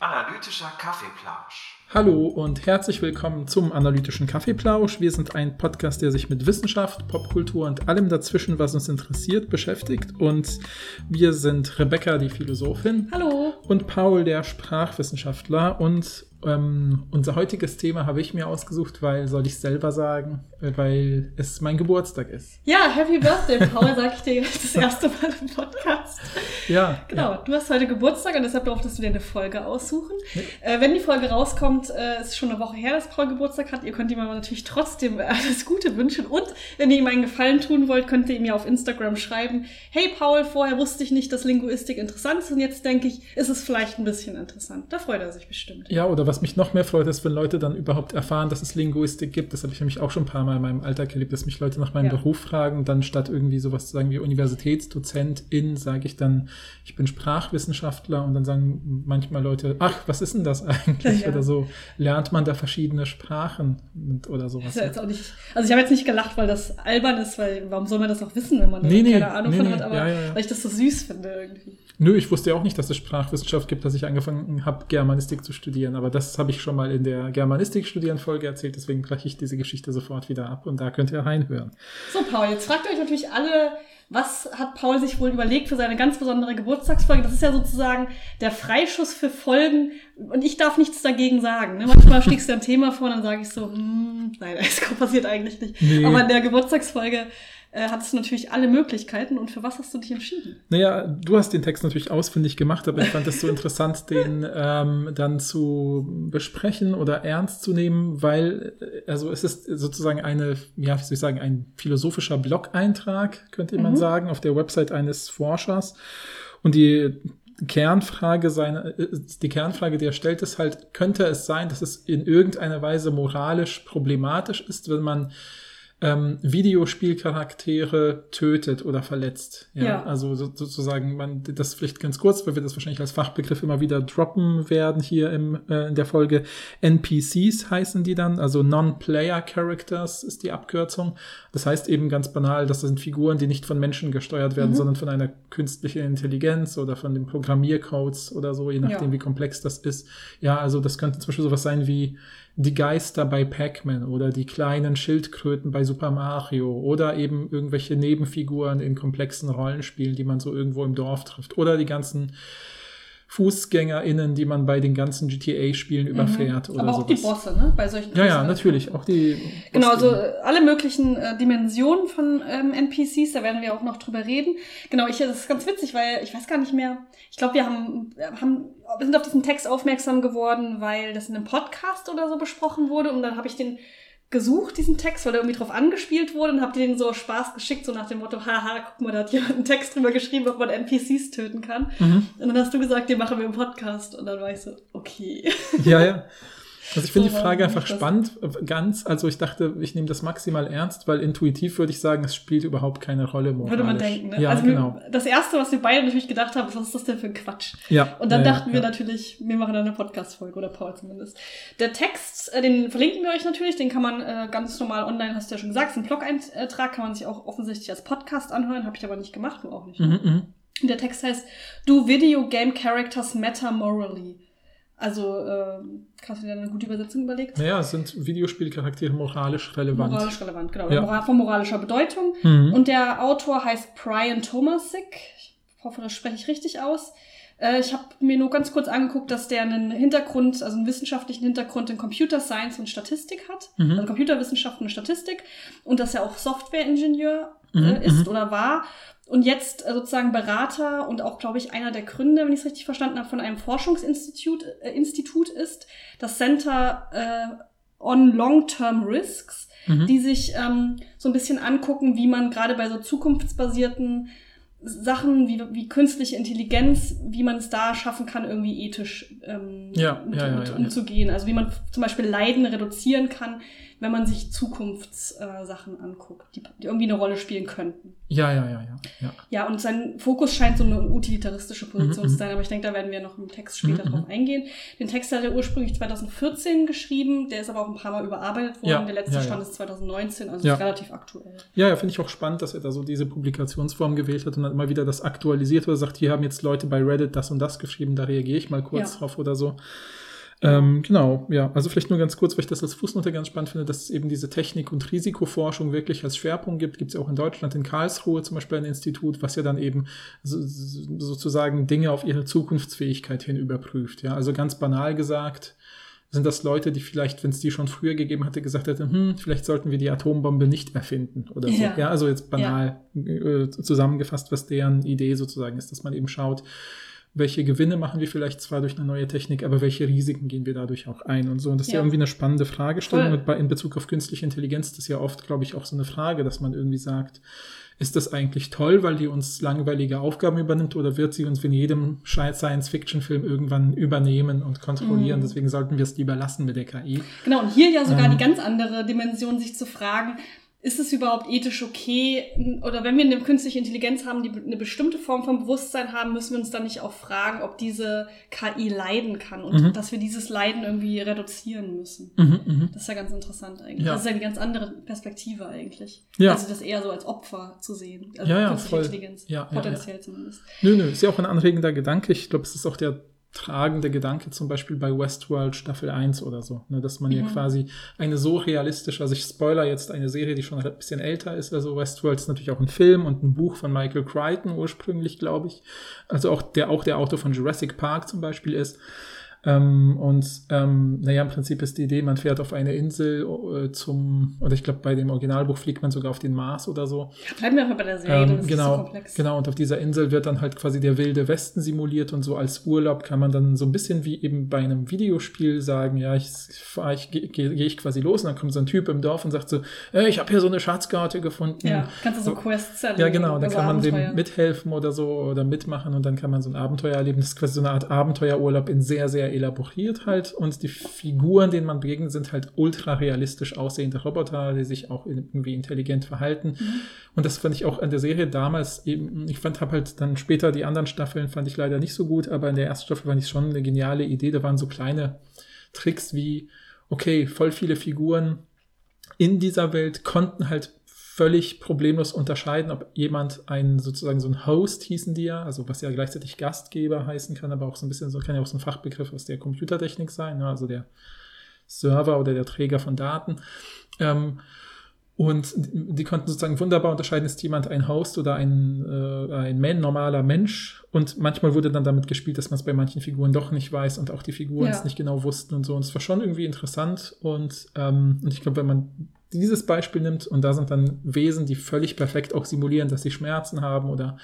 Analytischer Kaffeeplausch. Hallo und herzlich willkommen zum Analytischen Kaffeeplausch. Wir sind ein Podcast, der sich mit Wissenschaft, Popkultur und allem dazwischen, was uns interessiert, beschäftigt. Und wir sind Rebecca, die Philosophin. Hallo. Und Paul, der Sprachwissenschaftler. Und ähm, unser heutiges Thema habe ich mir ausgesucht, weil, soll ich selber sagen, weil es mein Geburtstag ist. Ja, Happy Birthday, Paul, sag ich dir jetzt das erste Mal im Podcast. Ja. Genau, ja. du hast heute Geburtstag und deshalb durftest du dir eine Folge aussuchen. Nee. Äh, wenn die Folge rauskommt, äh, ist schon eine Woche her, dass Paul Geburtstag hat. Ihr könnt ihm aber natürlich trotzdem alles Gute wünschen. Und wenn ihr ihm einen Gefallen tun wollt, könnt ihr ihm ja auf Instagram schreiben, hey Paul, vorher wusste ich nicht, dass Linguistik interessant ist und jetzt denke ich, ist es vielleicht ein bisschen interessant. Da freut er sich bestimmt. Ja, oder was mich noch mehr freut, ist, wenn Leute dann überhaupt erfahren, dass es Linguistik gibt. Das habe ich nämlich auch schon ein paar Mal in meinem Alltag erlebt, dass mich Leute nach meinem ja. Beruf fragen. Dann statt irgendwie sowas zu sagen wie Universitätsdozentin, sage ich dann, ich bin Sprachwissenschaftler. Und dann sagen manchmal Leute, ach, was ist denn das eigentlich? Ja. Oder so, lernt man da verschiedene Sprachen oder sowas. Ja nicht, also ich habe jetzt nicht gelacht, weil das albern ist, weil warum soll man das auch wissen, wenn man nee, nee, keine Ahnung nee, von hat, aber weil ich das so süß finde irgendwie. Nö, ich wusste ja auch nicht, dass es Sprachwissenschaft gibt, dass ich angefangen habe, Germanistik zu studieren. Aber das habe ich schon mal in der Germanistik-Studieren-Folge erzählt, deswegen breche ich diese Geschichte sofort wieder ab und da könnt ihr reinhören. So, Paul, jetzt fragt ihr euch natürlich alle, was hat Paul sich wohl überlegt für seine ganz besondere Geburtstagsfolge? Das ist ja sozusagen der Freischuss für Folgen und ich darf nichts dagegen sagen. Ne? Manchmal schlägst du ein Thema vor und dann sage ich so, hm, nein, das passiert eigentlich nicht. Nee. Aber in der Geburtstagsfolge äh, hattest du natürlich alle Möglichkeiten. Und für was hast du dich entschieden? Naja, du hast den Text natürlich ausfindig gemacht, aber ich fand es so interessant, den ähm, dann zu besprechen oder ernst zu nehmen, weil, äh, also es ist sozusagen eine, ja, wie soll ich sagen, ein philosophischer Blog-Eintrag, könnte man mhm. sagen, auf der Website eines Forschers. Und die Kernfrage seine, äh, die Kernfrage, die er stellt, ist halt, könnte es sein, dass es in irgendeiner Weise moralisch problematisch ist, wenn man ähm, Videospielcharaktere tötet oder verletzt. Ja, ja. also so, sozusagen, man, das vielleicht ganz kurz, weil wir das wahrscheinlich als Fachbegriff immer wieder droppen werden hier im, äh, in der Folge. NPCs heißen die dann, also Non-Player Characters ist die Abkürzung. Das heißt eben ganz banal, das sind Figuren, die nicht von Menschen gesteuert werden, mhm. sondern von einer künstlichen Intelligenz oder von den Programmiercodes oder so, je nachdem, ja. wie komplex das ist. Ja, also das könnte zum Beispiel sowas sein wie die Geister bei Pac-Man oder die kleinen Schildkröten bei Super Mario oder eben irgendwelche Nebenfiguren in komplexen Rollenspielen, die man so irgendwo im Dorf trifft oder die ganzen FußgängerInnen, die man bei den ganzen GTA-Spielen mhm. überfährt oder Aber auch sowas. die Bosse, ne? Bei solchen Ja, ja, natürlich. Auch die. Genau, also alle möglichen äh, Dimensionen von ähm, NPCs, da werden wir auch noch drüber reden. Genau, ich, das ist ganz witzig, weil ich weiß gar nicht mehr. Ich glaube, wir haben, haben, wir sind auf diesen Text aufmerksam geworden, weil das in einem Podcast oder so besprochen wurde und dann habe ich den gesucht, diesen Text, weil er irgendwie drauf angespielt wurde und hab dir den so Spaß geschickt, so nach dem Motto, haha, guck mal, da hat jemand einen Text drüber geschrieben, ob man NPCs töten kann. Mhm. Und dann hast du gesagt, den machen wir im Podcast. Und dann war ich so, okay. Ja, ja. Also ich finde die Frage einfach spannend, ganz. Also ich dachte, ich nehme das maximal ernst, weil intuitiv würde ich sagen, es spielt überhaupt keine Rolle moralisch. Würde man denken, ne? Ja, also genau. das Erste, was wir beide natürlich gedacht haben, was ist das denn für ein Quatsch? Ja. Und dann ja, dachten ja, wir natürlich, wir machen dann eine Podcast-Folge oder Paul zumindest. Der Text, äh, den verlinken wir euch natürlich, den kann man äh, ganz normal online, hast du ja schon gesagt, ist ein Blog-Eintrag, kann man sich auch offensichtlich als Podcast anhören, habe ich aber nicht gemacht, du auch nicht. Mhm, mhm. Der Text heißt, Do Video Game Characters Matter Morally? Also, äh, hast du dir eine gute Übersetzung überlegt? Naja, sind Videospielcharaktere moralisch relevant. Moralisch relevant, genau. Ja. Von moralischer Bedeutung. Mhm. Und der Autor heißt Brian Tomasic. Ich hoffe, das spreche ich richtig aus. Äh, ich habe mir nur ganz kurz angeguckt, dass der einen Hintergrund, also einen wissenschaftlichen Hintergrund in Computer Science und Statistik hat. Mhm. Also Computerwissenschaften und Statistik. Und dass er auch Softwareingenieur äh, mhm. ist mhm. oder war und jetzt äh, sozusagen Berater und auch, glaube ich, einer der Gründer, wenn ich es richtig verstanden habe, von einem Forschungsinstitut äh, Institut ist, das Center äh, on Long-Term Risks, mhm. die sich ähm, so ein bisschen angucken, wie man gerade bei so zukunftsbasierten Sachen wie, wie künstliche Intelligenz, wie man es da schaffen kann, irgendwie ethisch ähm, ja, mit, ja, ja, mit umzugehen. Also wie man zum Beispiel Leiden reduzieren kann, wenn man sich Zukunftssachen äh, anguckt, die, die, irgendwie eine Rolle spielen könnten. Ja, ja, ja, ja. Ja, ja und sein Fokus scheint so eine utilitaristische Position mhm, zu sein, aber ich denke, da werden wir noch im Text später mhm, drauf mhm. eingehen. Den Text hat er ursprünglich 2014 geschrieben, der ist aber auch ein paar Mal überarbeitet worden. Ja, der letzte ja, Stand ist 2019, also ist relativ aktuell. Ja, ja, finde ich auch spannend, dass er da so diese Publikationsform gewählt hat und dann mal wieder das aktualisiert oder sagt, hier haben jetzt Leute bei Reddit das und das geschrieben, da reagiere ich mal kurz drauf oder so. Ähm, genau, ja. Also vielleicht nur ganz kurz, weil ich das als Fußnote ganz spannend finde, dass es eben diese Technik- und Risikoforschung wirklich als Schwerpunkt gibt. Gibt es ja auch in Deutschland, in Karlsruhe zum Beispiel ein Institut, was ja dann eben so, sozusagen Dinge auf ihre Zukunftsfähigkeit hin überprüft. Ja, also ganz banal gesagt, sind das Leute, die vielleicht, wenn es die schon früher gegeben hatte, gesagt hätten, hm, vielleicht sollten wir die Atombombe nicht erfinden oder so. Ja, ja also jetzt banal ja. äh, zusammengefasst, was deren Idee sozusagen ist, dass man eben schaut, welche Gewinne machen wir vielleicht zwar durch eine neue Technik, aber welche Risiken gehen wir dadurch auch ein und so. Und das ist ja, ja irgendwie eine spannende Fragestellung. Und bei, in Bezug auf künstliche Intelligenz das ist ja oft, glaube ich, auch so eine Frage, dass man irgendwie sagt, ist das eigentlich toll, weil die uns langweilige Aufgaben übernimmt oder wird sie uns in jedem Science-Fiction-Film irgendwann übernehmen und kontrollieren? Mm. Deswegen sollten wir es lieber lassen mit der KI. Genau, und hier ja sogar ähm, die ganz andere Dimension, sich zu fragen, ist es überhaupt ethisch okay? Oder wenn wir eine künstliche Intelligenz haben, die eine bestimmte Form von Bewusstsein haben, müssen wir uns dann nicht auch fragen, ob diese KI leiden kann und mhm. dass wir dieses Leiden irgendwie reduzieren müssen. Mhm, mh. Das ist ja ganz interessant eigentlich. Ja. Das ist ja eine ganz andere Perspektive eigentlich. Ja. Also das eher so als Opfer zu sehen. Also ja, ja, künstliche voll. Intelligenz. Ja, potenziell ja, ja. zumindest. Nö, nö, ist ja auch ein anregender Gedanke. Ich glaube, es ist auch der tragende Gedanke zum Beispiel bei Westworld Staffel 1 oder so, ne, dass man mhm. ja quasi eine so realistische, also ich spoiler jetzt eine Serie, die schon ein bisschen älter ist, also Westworld ist natürlich auch ein Film und ein Buch von Michael Crichton ursprünglich, glaube ich, also auch der auch der Autor von Jurassic Park zum Beispiel ist ähm, und ähm, naja, im Prinzip ist die Idee, man fährt auf eine Insel äh, zum, oder ich glaube, bei dem Originalbuch fliegt man sogar auf den Mars oder so. Ja, bleiben wir einfach bei der Serie, ähm, das genau, ist so komplex. Genau, und auf dieser Insel wird dann halt quasi der wilde Westen simuliert und so als Urlaub kann man dann so ein bisschen wie eben bei einem Videospiel sagen, ja, ich, ich gehe geh, geh ich quasi los und dann kommt so ein Typ im Dorf und sagt so, äh, ich habe hier so eine Schatzkarte gefunden. Ja, kannst du so, so Quests erleben. Ja, genau, dann kann man Abenteuer. dem mithelfen oder so oder mitmachen und dann kann man so ein Abenteuer erleben. Das ist quasi so eine Art Abenteuerurlaub in sehr, sehr elaboriert halt und die Figuren, denen man begegnet, sind halt ultra realistisch aussehende Roboter, die sich auch irgendwie intelligent verhalten. Mhm. Und das fand ich auch an der Serie damals eben, ich fand, habe halt dann später die anderen Staffeln fand ich leider nicht so gut, aber in der ersten Staffel fand ich schon eine geniale Idee. Da waren so kleine Tricks wie, okay, voll viele Figuren in dieser Welt konnten halt völlig problemlos unterscheiden, ob jemand ein sozusagen so ein Host hießen die ja, also was ja gleichzeitig Gastgeber heißen kann, aber auch so ein bisschen so kann ja auch so ein Fachbegriff aus der Computertechnik sein, ne? also der Server oder der Träger von Daten. Ähm, und die konnten sozusagen wunderbar unterscheiden, ist jemand ein Host oder ein, äh, ein man, normaler Mensch. Und manchmal wurde dann damit gespielt, dass man es bei manchen Figuren doch nicht weiß und auch die Figuren ja. es nicht genau wussten und so. Und es war schon irgendwie interessant. Und, ähm, und ich glaube, wenn man dieses Beispiel nimmt und da sind dann Wesen, die völlig perfekt auch simulieren, dass sie Schmerzen haben oder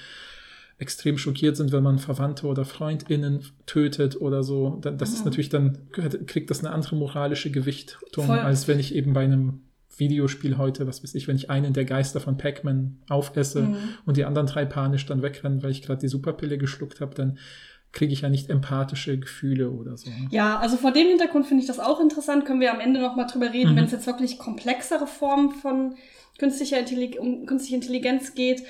extrem schockiert sind, wenn man Verwandte oder FreundInnen tötet oder so, dann, das ist natürlich dann, kriegt das eine andere moralische Gewichtung, Voll. als wenn ich eben bei einem Videospiel heute, was weiß ich, wenn ich einen der Geister von Pac-Man aufesse mhm. und die anderen drei panisch dann wegrennen, weil ich gerade die Superpille geschluckt habe, dann kriege ich ja nicht empathische Gefühle oder so. Ne? Ja, also vor dem Hintergrund finde ich das auch interessant. Können wir am Ende noch mal drüber reden, mhm. wenn es jetzt wirklich komplexere Formen von künstlicher Intelligenz, um künstliche Intelligenz geht.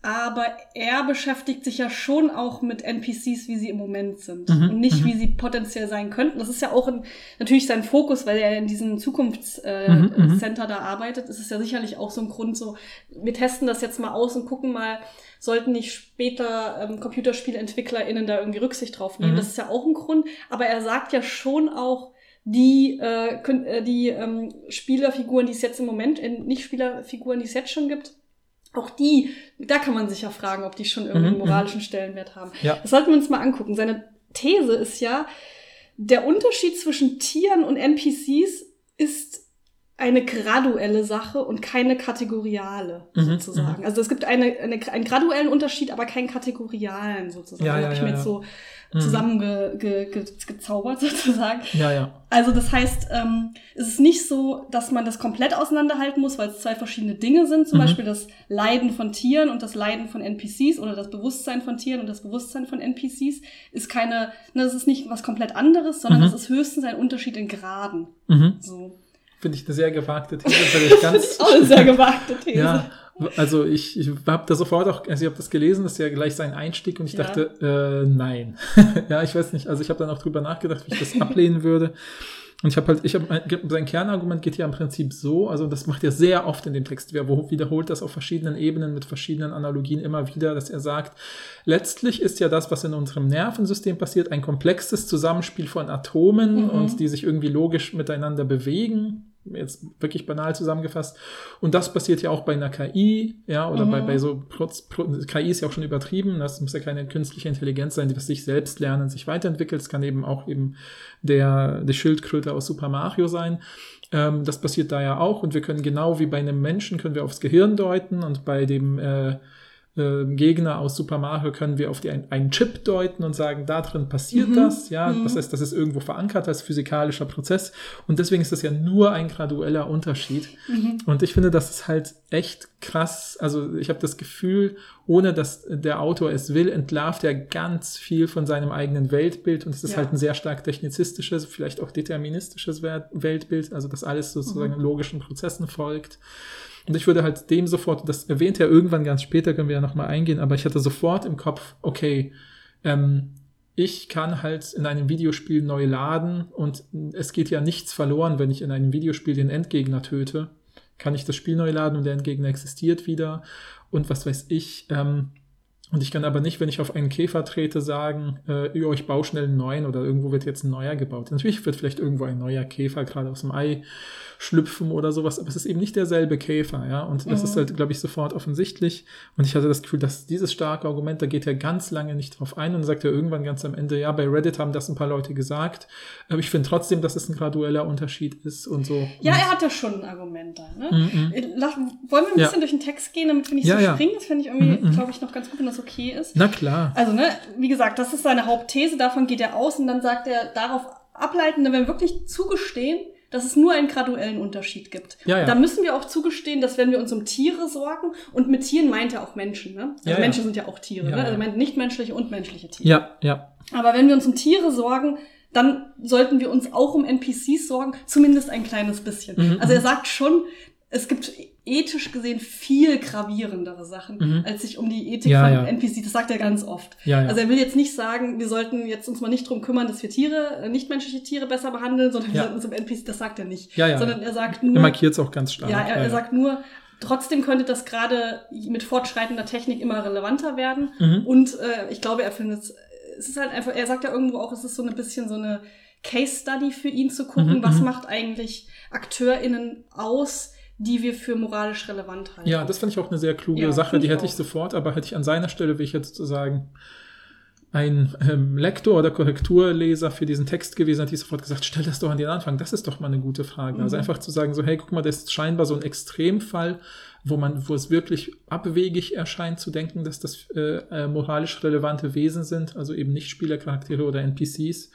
Aber er beschäftigt sich ja schon auch mit NPCs, wie sie im Moment sind mhm, und nicht, mhm. wie sie potenziell sein könnten. Das ist ja auch in, natürlich sein Fokus, weil er in diesem Zukunftscenter äh, mhm, mhm, da arbeitet. Das ist ja sicherlich auch so ein Grund, so wir testen das jetzt mal aus und gucken mal, sollten nicht später ähm, ComputerspielentwicklerInnen da irgendwie Rücksicht drauf nehmen. Mhm. Das ist ja auch ein Grund. Aber er sagt ja schon auch, die, äh, können, äh, die ähm, Spielerfiguren, die es jetzt im Moment, in nicht Spielerfiguren, die es jetzt schon gibt, auch die, da kann man sich ja fragen, ob die schon irgendeinen mhm, moralischen Stellenwert haben. Ja. Das sollten wir uns mal angucken. Seine These ist ja, der Unterschied zwischen Tieren und NPCs ist eine graduelle Sache und keine kategoriale mhm, sozusagen. Mhm. Also es gibt eine, eine, einen graduellen Unterschied, aber keinen kategorialen sozusagen. Ja, ja, habe ich ja, mir jetzt so mhm. zusammengezaubert ge, ge, sozusagen. Ja, ja. Also das heißt, ähm, es ist nicht so, dass man das komplett auseinanderhalten muss, weil es zwei verschiedene Dinge sind. Zum mhm. Beispiel das Leiden von Tieren und das Leiden von NPCs oder das Bewusstsein von Tieren und das Bewusstsein von NPCs ist keine, ne, das ist nicht was komplett anderes, sondern es mhm. ist höchstens ein Unterschied in Graden. Mhm. So. Finde ich eine sehr gewagte These. Ich ganz, das ist auch eine sehr gewagte These. ja, also ich, ich habe da sofort auch, also ich habe das gelesen, das ist ja gleich sein Einstieg und ich ja. dachte, äh, nein. ja, ich weiß nicht, also ich habe dann auch drüber nachgedacht, wie ich das ablehnen würde. Und ich habe halt, ich habe sein Kernargument geht ja im Prinzip so, also das macht er sehr oft in dem Text, er wiederholt das auf verschiedenen Ebenen mit verschiedenen Analogien immer wieder, dass er sagt, letztlich ist ja das, was in unserem Nervensystem passiert, ein komplexes Zusammenspiel von Atomen mhm. und die sich irgendwie logisch miteinander bewegen jetzt wirklich banal zusammengefasst. Und das passiert ja auch bei einer KI, ja, oder mhm. bei, bei so Proz, Pro, KI ist ja auch schon übertrieben. Das muss ja keine künstliche Intelligenz sein, die was sich selbst lernen, sich weiterentwickelt. Es kann eben auch eben der, der Schildkröte aus Super Mario sein. Ähm, das passiert da ja auch. Und wir können genau wie bei einem Menschen können wir aufs Gehirn deuten und bei dem äh, äh, Gegner aus Super Mario können wir auf die, ein, einen Chip deuten und sagen, da drin passiert mhm. das, ja, mhm. das heißt, das ist irgendwo verankert als physikalischer Prozess und deswegen ist das ja nur ein gradueller Unterschied mhm. und ich finde, das ist halt echt krass, also ich habe das Gefühl, ohne dass der Autor es will, entlarvt er ganz viel von seinem eigenen Weltbild und es ist ja. halt ein sehr stark technizistisches, vielleicht auch deterministisches Weltbild, also das alles sozusagen mhm. logischen Prozessen folgt. Und ich würde halt dem sofort, das erwähnt er irgendwann ganz später, können wir ja nochmal eingehen, aber ich hatte sofort im Kopf, okay, ähm, ich kann halt in einem Videospiel neu laden und es geht ja nichts verloren, wenn ich in einem Videospiel den Endgegner töte. Kann ich das Spiel neu laden und der Endgegner existiert wieder und was weiß ich. Ähm, und ich kann aber nicht, wenn ich auf einen Käfer trete, sagen, äh, ich baue schnell einen neuen oder irgendwo wird jetzt ein neuer gebaut. Natürlich wird vielleicht irgendwo ein neuer Käfer gerade aus dem Ei schlüpfen oder sowas, aber es ist eben nicht derselbe Käfer, ja. Und das mhm. ist halt, glaube ich, sofort offensichtlich. Und ich hatte das Gefühl, dass dieses starke Argument, da geht er ganz lange nicht drauf ein und sagt er irgendwann ganz am Ende, ja, bei Reddit haben das ein paar Leute gesagt. Aber ich finde trotzdem, dass es ein gradueller Unterschied ist und so. Ja, er hat ja schon ein Argument da, ne? Mhm. Äh, wollen wir ein bisschen ja. durch den Text gehen, damit wir nicht ja, so springen? Das finde ich irgendwie, mhm. glaube ich, noch ganz gut, wenn das okay ist. Na klar. Also, ne, wie gesagt, das ist seine Hauptthese, davon geht er aus und dann sagt er darauf ableiten, wenn wir wirklich zugestehen, dass es nur einen graduellen Unterschied gibt. Ja, ja. Da müssen wir auch zugestehen, dass wenn wir uns um Tiere sorgen, und mit Tieren meint er auch Menschen, ne? Also ja, Menschen sind ja auch Tiere, ne? Also er meint nichtmenschliche und menschliche Tiere. Ja, ja. Aber wenn wir uns um Tiere sorgen, dann sollten wir uns auch um NPCs sorgen, zumindest ein kleines bisschen. Mhm, also er mhm. sagt schon, es gibt ethisch gesehen viel gravierendere Sachen, mhm. als sich um die Ethik ja, von ja. NPC. Das sagt er ganz oft. Ja. Also er will jetzt nicht sagen, wir sollten jetzt uns mal nicht drum kümmern, dass wir Tiere, äh, nichtmenschliche Tiere besser behandeln, sondern wir sollten uns um NPC, das sagt er nicht. Ja, ja. Sondern er sagt nur. Er markiert es auch ganz stark. Ja, er, er sagt nur, Trotzdem könnte das gerade mit fortschreitender Technik immer relevanter werden. Mhm. Und äh, ich glaube, er findet es, es ist halt einfach, er sagt ja irgendwo auch, es ist so ein bisschen so eine Case Study für ihn zu gucken, mhm. was mhm. macht eigentlich AkteurInnen aus, die wir für moralisch relevant halten. Ja, das fand ich auch eine sehr kluge ja, Sache, die hätte ich sofort, aber hätte ich an seiner Stelle, wie ich jetzt sozusagen ein ähm, Lektor oder Korrekturleser für diesen Text gewesen, hätte ich sofort gesagt, stell das doch an den Anfang, das ist doch mal eine gute Frage. Also mhm. Also einfach zu sagen, so, hey, guck mal, das ist scheinbar so ein Extremfall, wo man, wo es wirklich abwegig erscheint zu denken, dass das äh, äh, moralisch relevante Wesen sind, also eben nicht Spielercharaktere oder NPCs.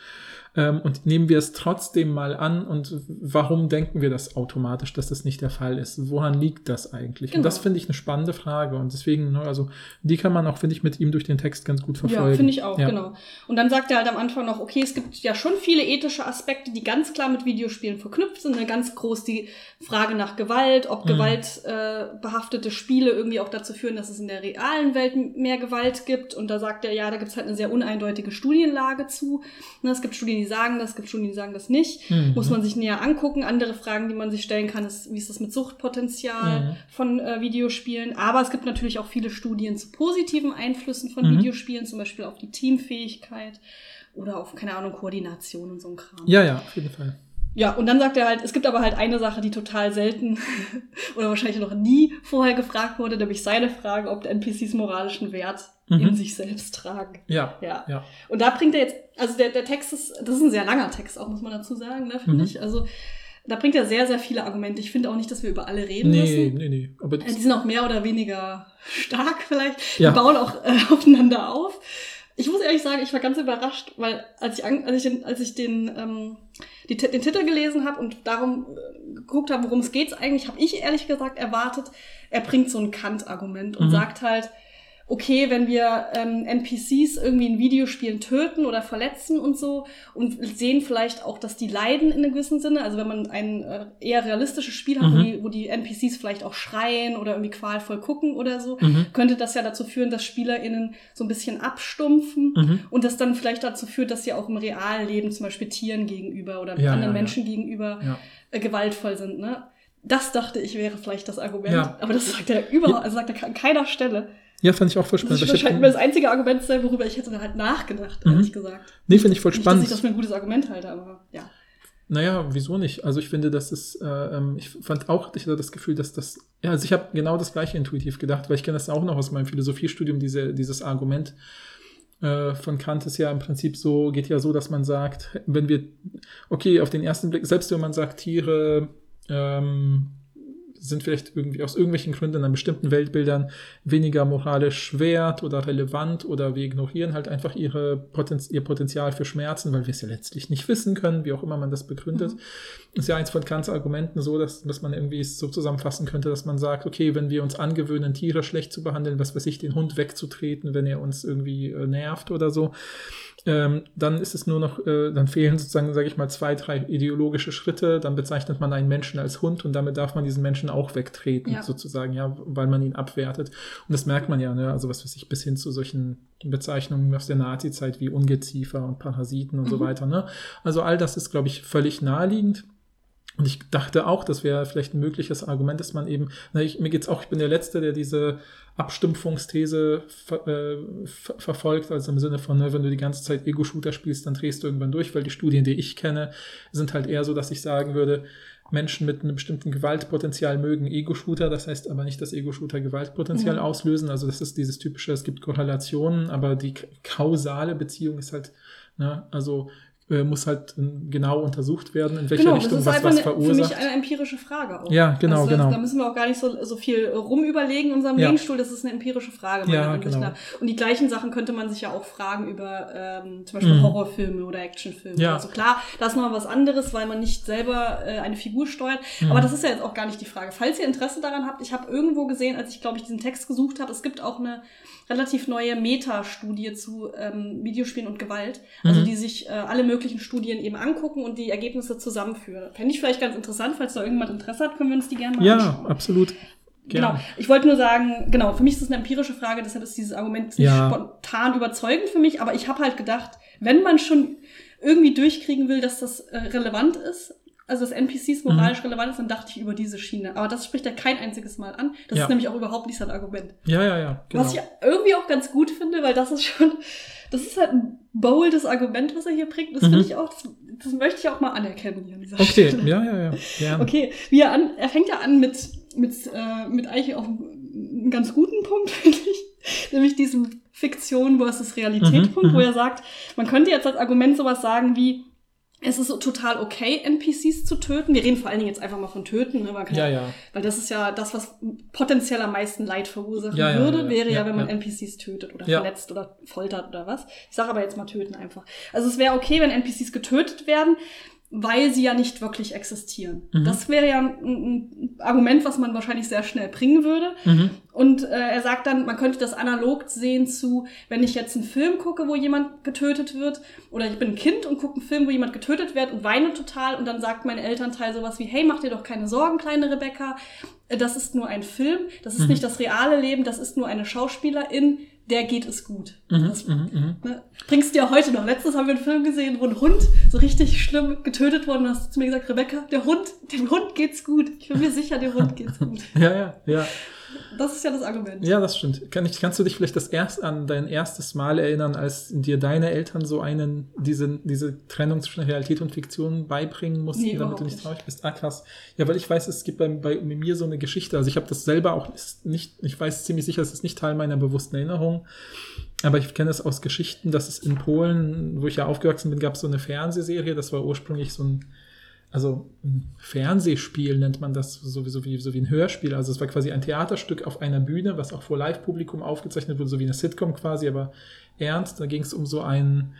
Ähm, und nehmen wir es trotzdem mal an und warum denken wir das automatisch, dass das nicht der Fall ist? Woran liegt das eigentlich? Genau. Und das finde ich eine spannende Frage und deswegen, ne, also die kann man auch, finde ich, mit ihm durch den Text ganz gut verfolgen. Ja, finde ich auch, ja. genau. Und dann sagt er halt am Anfang noch, okay, es gibt ja schon viele ethische Aspekte, die ganz klar mit Videospielen verknüpft sind. Ne? Ganz groß die Frage nach Gewalt, ob mhm. gewaltbehaftete äh, Spiele irgendwie auch dazu führen, dass es in der realen Welt mehr Gewalt gibt. Und da sagt er, ja, da gibt es halt eine sehr uneindeutige Studienlage zu. Ne, es gibt Studien, die sagen das, es gibt Studien, die sagen das nicht. Mhm. Muss man sich näher angucken. Andere Fragen, die man sich stellen kann, ist, wie ist das mit Suchtpotenzial mhm. von äh, Videospielen? Aber es gibt natürlich auch viele Studien zu positiven Einflüssen von mhm. Videospielen, zum Beispiel auf die Teamfähigkeit oder auf, keine Ahnung, Koordination und so ein Kram. Ja, ja, auf jeden Fall. Ja, und dann sagt er halt, es gibt aber halt eine Sache, die total selten oder wahrscheinlich noch nie vorher gefragt wurde, nämlich seine Frage, ob NPCs moralischen Wert mhm. in sich selbst tragen. Ja, ja. ja. Und da bringt er jetzt, also der, der Text ist, das ist ein sehr langer Text auch, muss man dazu sagen, ne, finde mhm. ich. Also da bringt er sehr, sehr viele Argumente. Ich finde auch nicht, dass wir über alle reden nee, müssen. Nee, nee, aber Die sind auch mehr oder weniger stark vielleicht. Ja. Die bauen auch äh, aufeinander auf. Ich muss ehrlich sagen, ich war ganz überrascht, weil als ich, als ich den, als ich den, ähm, die, den Titel gelesen habe und darum äh, geguckt habe, worum es geht eigentlich, habe ich ehrlich gesagt erwartet, er bringt so ein Kant-Argument und mhm. sagt halt, okay, wenn wir ähm, NPCs irgendwie in Videospielen töten oder verletzen und so und sehen vielleicht auch, dass die leiden in einem gewissen Sinne. Also wenn man ein äh, eher realistisches Spiel hat, mhm. wo, die, wo die NPCs vielleicht auch schreien oder irgendwie qualvoll gucken oder so, mhm. könnte das ja dazu führen, dass SpielerInnen so ein bisschen abstumpfen mhm. und das dann vielleicht dazu führt, dass sie auch im realen Leben zum Beispiel Tieren gegenüber oder ja, anderen ja, Menschen ja. gegenüber äh, gewaltvoll sind. Ne? Das dachte ich wäre vielleicht das Argument, aber das sagt er überhaupt, also sagt er an keiner Stelle. Ja, fand ich auch voll spannend. Das scheint mir das einzige Argument zu sein, worüber ich hätte halt nachgedacht, mhm. ehrlich gesagt. Nee, finde ich voll spannend. Nicht, dass ich das für ein gutes Argument halte, aber ja. Naja, wieso nicht? Also ich finde, das ist, äh, ähm, ich fand auch, ich hatte das Gefühl, dass das, ja, also ich habe genau das gleiche intuitiv gedacht, weil ich kenne das auch noch aus meinem Philosophiestudium, diese, dieses Argument äh, von Kant ist ja im Prinzip so, geht ja so, dass man sagt, wenn wir, okay, auf den ersten Blick, selbst wenn man sagt, Tiere ähm, sind vielleicht irgendwie aus irgendwelchen Gründen an bestimmten Weltbildern weniger moralisch wert oder relevant oder wir ignorieren halt einfach ihre Potenz ihr Potenzial für Schmerzen, weil wir es ja letztlich nicht wissen können, wie auch immer man das begründet. Mhm. Ist ja eins von Kants Argumenten so, dass, dass man irgendwie so zusammenfassen könnte, dass man sagt, okay, wenn wir uns angewöhnen, Tiere schlecht zu behandeln, was weiß ich, den Hund wegzutreten, wenn er uns irgendwie äh, nervt oder so, ähm, dann ist es nur noch, äh, dann fehlen sozusagen, sage ich mal, zwei, drei ideologische Schritte, dann bezeichnet man einen Menschen als Hund und damit darf man diesen Menschen auch wegtreten, ja. sozusagen, ja, weil man ihn abwertet. Und das merkt man ja, ne? also was weiß ich, bis hin zu solchen Bezeichnungen aus der Nazi-Zeit wie Ungeziefer und Parasiten und mhm. so weiter. Ne? Also all das ist, glaube ich, völlig naheliegend. Und ich dachte auch, das wäre vielleicht ein mögliches Argument, dass man eben, na, ich, mir geht's auch, ich bin der Letzte, der diese Abstumpfungsthese ver, äh, ver, verfolgt, also im Sinne von, ne, wenn du die ganze Zeit Ego-Shooter spielst, dann drehst du irgendwann durch, weil die Studien, die ich kenne, sind halt eher so, dass ich sagen würde, Menschen mit einem bestimmten Gewaltpotenzial mögen Ego-Shooter, das heißt aber nicht, dass Ego-Shooter Gewaltpotenzial mhm. auslösen, also das ist dieses typische, es gibt Korrelationen, aber die kausale Beziehung ist halt, ne, also äh, muss halt ähm, genau untersucht werden, in welche genau, Richtung was was verursacht. Das ist für mich eine empirische Frage auch. Ja, genau, also, genau. Da müssen wir auch gar nicht so, so viel rumüberlegen in unserem ja. Lehnstuhl, das ist eine empirische Frage. Ja, genau. Und die gleichen Sachen könnte man sich ja auch fragen über ähm, zum Beispiel mhm. Horrorfilme oder Actionfilme. Ja. Also klar, da ist noch was anderes, weil man nicht selber äh, eine Figur steuert. Mhm. Aber das ist ja jetzt auch gar nicht die Frage. Falls ihr Interesse daran habt, ich habe irgendwo gesehen, als ich glaube ich diesen Text gesucht habe, es gibt auch eine relativ neue Meta-Studie zu ähm, Videospielen und Gewalt, also mhm. die sich äh, alle möglichen Studien eben angucken und die Ergebnisse zusammenführen. Fände ich vielleicht ganz interessant, falls da irgendjemand Interesse hat, können wir uns die gerne mal ja, anschauen. Ja, absolut. Gerne. Genau. Ich wollte nur sagen, genau, für mich ist das eine empirische Frage, deshalb ist dieses Argument nicht ja. spontan überzeugend für mich, aber ich habe halt gedacht, wenn man schon irgendwie durchkriegen will, dass das äh, relevant ist, also dass NPCs moralisch mhm. relevant ist, dann dachte ich über diese Schiene. Aber das spricht er kein einziges Mal an. Das ja. ist nämlich auch überhaupt nicht sein Argument. Ja, ja, ja. Genau. Was ich irgendwie auch ganz gut finde, weil das ist schon, das ist halt ein boldes Argument, was er hier bringt. Das mhm. finde ich auch, das, das, möchte ich auch mal anerkennen hier an dieser okay. Stelle. Okay, ja, ja, ja. Gerne. Okay, wie er an, er fängt ja an mit, mit, äh, mit eigentlich auch einem ganz guten Punkt, finde ich. Nämlich diesem Fiktion versus Realität mhm, wo mhm. er sagt, man könnte jetzt als Argument sowas sagen wie, es ist total okay, NPCs zu töten. Wir reden vor allen Dingen jetzt einfach mal von töten, ne? ja, ja. weil das ist ja das, was potenziell am meisten Leid verursachen ja, würde, wäre ja, wenn man NPCs tötet oder verletzt oder foltert oder was. Ich sage aber jetzt mal töten einfach. Also es wäre okay, wenn NPCs getötet werden weil sie ja nicht wirklich existieren. Mhm. Das wäre ja ein, ein, Argument, was man wahrscheinlich sehr schnell bringen würde. Mhm. Und äh, er sagt dann, man könnte das analog sehen zu, wenn ich jetzt einen Film gucke, wo jemand getötet wird, oder ich bin ein Kind und gucke einen Film, wo jemand getötet wird und weine total und dann sagt mein Elternteil sowas wie, hey, mach dir doch keine Sorgen, kleine Rebecca, äh, das ist nur ein Film, das ist mhm. nicht das reale Leben, das ist nur eine Schauspielerin, der geht es gut. Mhm, das, mhm, mhm. ne, bringst du ja heute noch. Letztens haben wir einen Film gesehen, wo ein Hund so richtig schlimm getötet wurde. Und hast du zu mir gesagt, Rebecca, der Hund, dem Hund geht's gut. Ich bin mir sicher, dem Hund geht's gut. ja, ja, ja. Das ist ja das Argument. Ja, das stimmt. Kann ich, kannst du dich vielleicht das erst an dein erstes Mal erinnern, als dir deine Eltern so einen, diese, diese Trennung zwischen Realität und Fiktion beibringen mussten, nee, damit du nicht traurig bist? Ah, krass. Ja, weil ich weiß, es gibt bei, bei mir so eine Geschichte. Also ich habe das selber auch nicht, ich weiß ziemlich sicher, es ist nicht Teil meiner bewussten Erinnerung. Aber ich kenne es aus Geschichten, dass es in Polen, wo ich ja aufgewachsen bin, gab es so eine Fernsehserie, das war ursprünglich so ein also ein Fernsehspiel nennt man das sowieso wie, so wie ein Hörspiel. Also es war quasi ein Theaterstück auf einer Bühne, was auch vor Live-Publikum aufgezeichnet wurde, so wie eine Sitcom quasi, aber ernst. Da ging es um so einen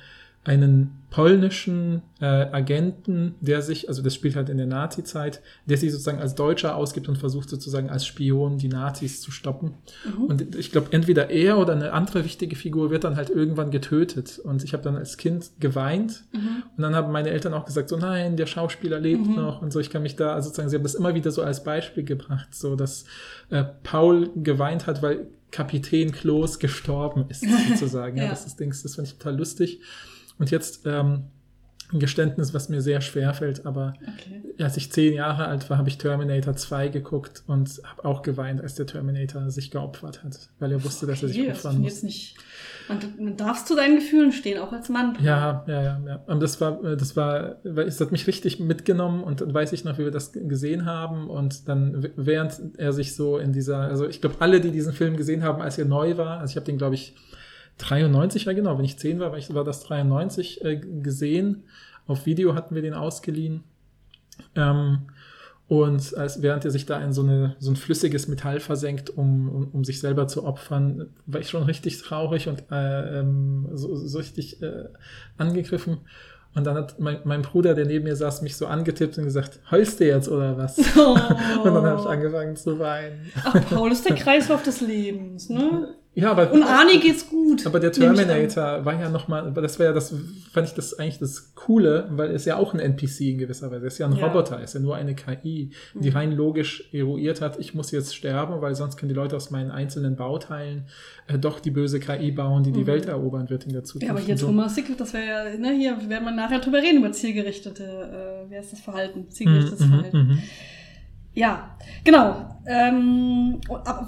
einen polnischen äh, Agenten, der sich, also das spielt halt in der Nazi-Zeit, der sich sozusagen als Deutscher ausgibt und versucht sozusagen als Spion die Nazis zu stoppen. Mhm. Und ich glaube, entweder er oder eine andere wichtige Figur wird dann halt irgendwann getötet. Und ich habe dann als Kind geweint. Mhm. Und dann haben meine Eltern auch gesagt, so nein, der Schauspieler lebt mhm. noch und so. Ich kann mich da, also sozusagen, sie haben das immer wieder so als Beispiel gebracht, so dass äh, Paul geweint hat, weil Kapitän Klos gestorben ist, sozusagen. ja. ja, das ist Dings, das finde ich total lustig. Und jetzt ähm, ein Geständnis, was mir sehr schwer fällt, aber okay. als ich zehn Jahre alt war, habe ich Terminator 2 geguckt und habe auch geweint, als der Terminator sich geopfert hat, weil er wusste, okay, dass er sich opfern muss. Jetzt nicht, man, darfst zu deinen Gefühlen stehen, auch als Mann. Ja, ja, ja, ja. Und das war, das war, es hat mich richtig mitgenommen und dann weiß ich noch, wie wir das gesehen haben und dann, während er sich so in dieser, also ich glaube, alle, die diesen Film gesehen haben, als er neu war, also ich habe den, glaube ich, 93 ja genau, wenn ich 10 war, war, ich, war das 93 äh, gesehen. Auf Video hatten wir den ausgeliehen. Ähm, und als, während er sich da in so, eine, so ein flüssiges Metall versenkt, um, um, um sich selber zu opfern, war ich schon richtig traurig und äh, ähm, so, so richtig äh, angegriffen. Und dann hat mein, mein Bruder, der neben mir saß, mich so angetippt und gesagt, heulst du jetzt oder was? Oh. und dann habe ich angefangen zu weinen. Ach, Paul ist der Kreislauf des Lebens, ne? Ja, aber. Und Arnie geht's gut. Aber der Terminator war ja nochmal, das war ja das, fand ich das eigentlich das Coole, weil er ist ja auch ein NPC in gewisser Weise. Er ist ja ein ja. Roboter, er ist ja nur eine KI, die mhm. rein logisch eruiert hat, ich muss jetzt sterben, weil sonst können die Leute aus meinen einzelnen Bauteilen äh, doch die böse KI bauen, die die mhm. Welt erobern wird in der Zukunft. Ja, aber hier so. Thomas Sickle, das wäre ja, ne, hier werden wir nachher drüber reden, über zielgerichtete, äh, wer ist das Verhalten? Zielgerichtetes mhm, mhm Verhalten. Mhm. Ja, genau. Ähm,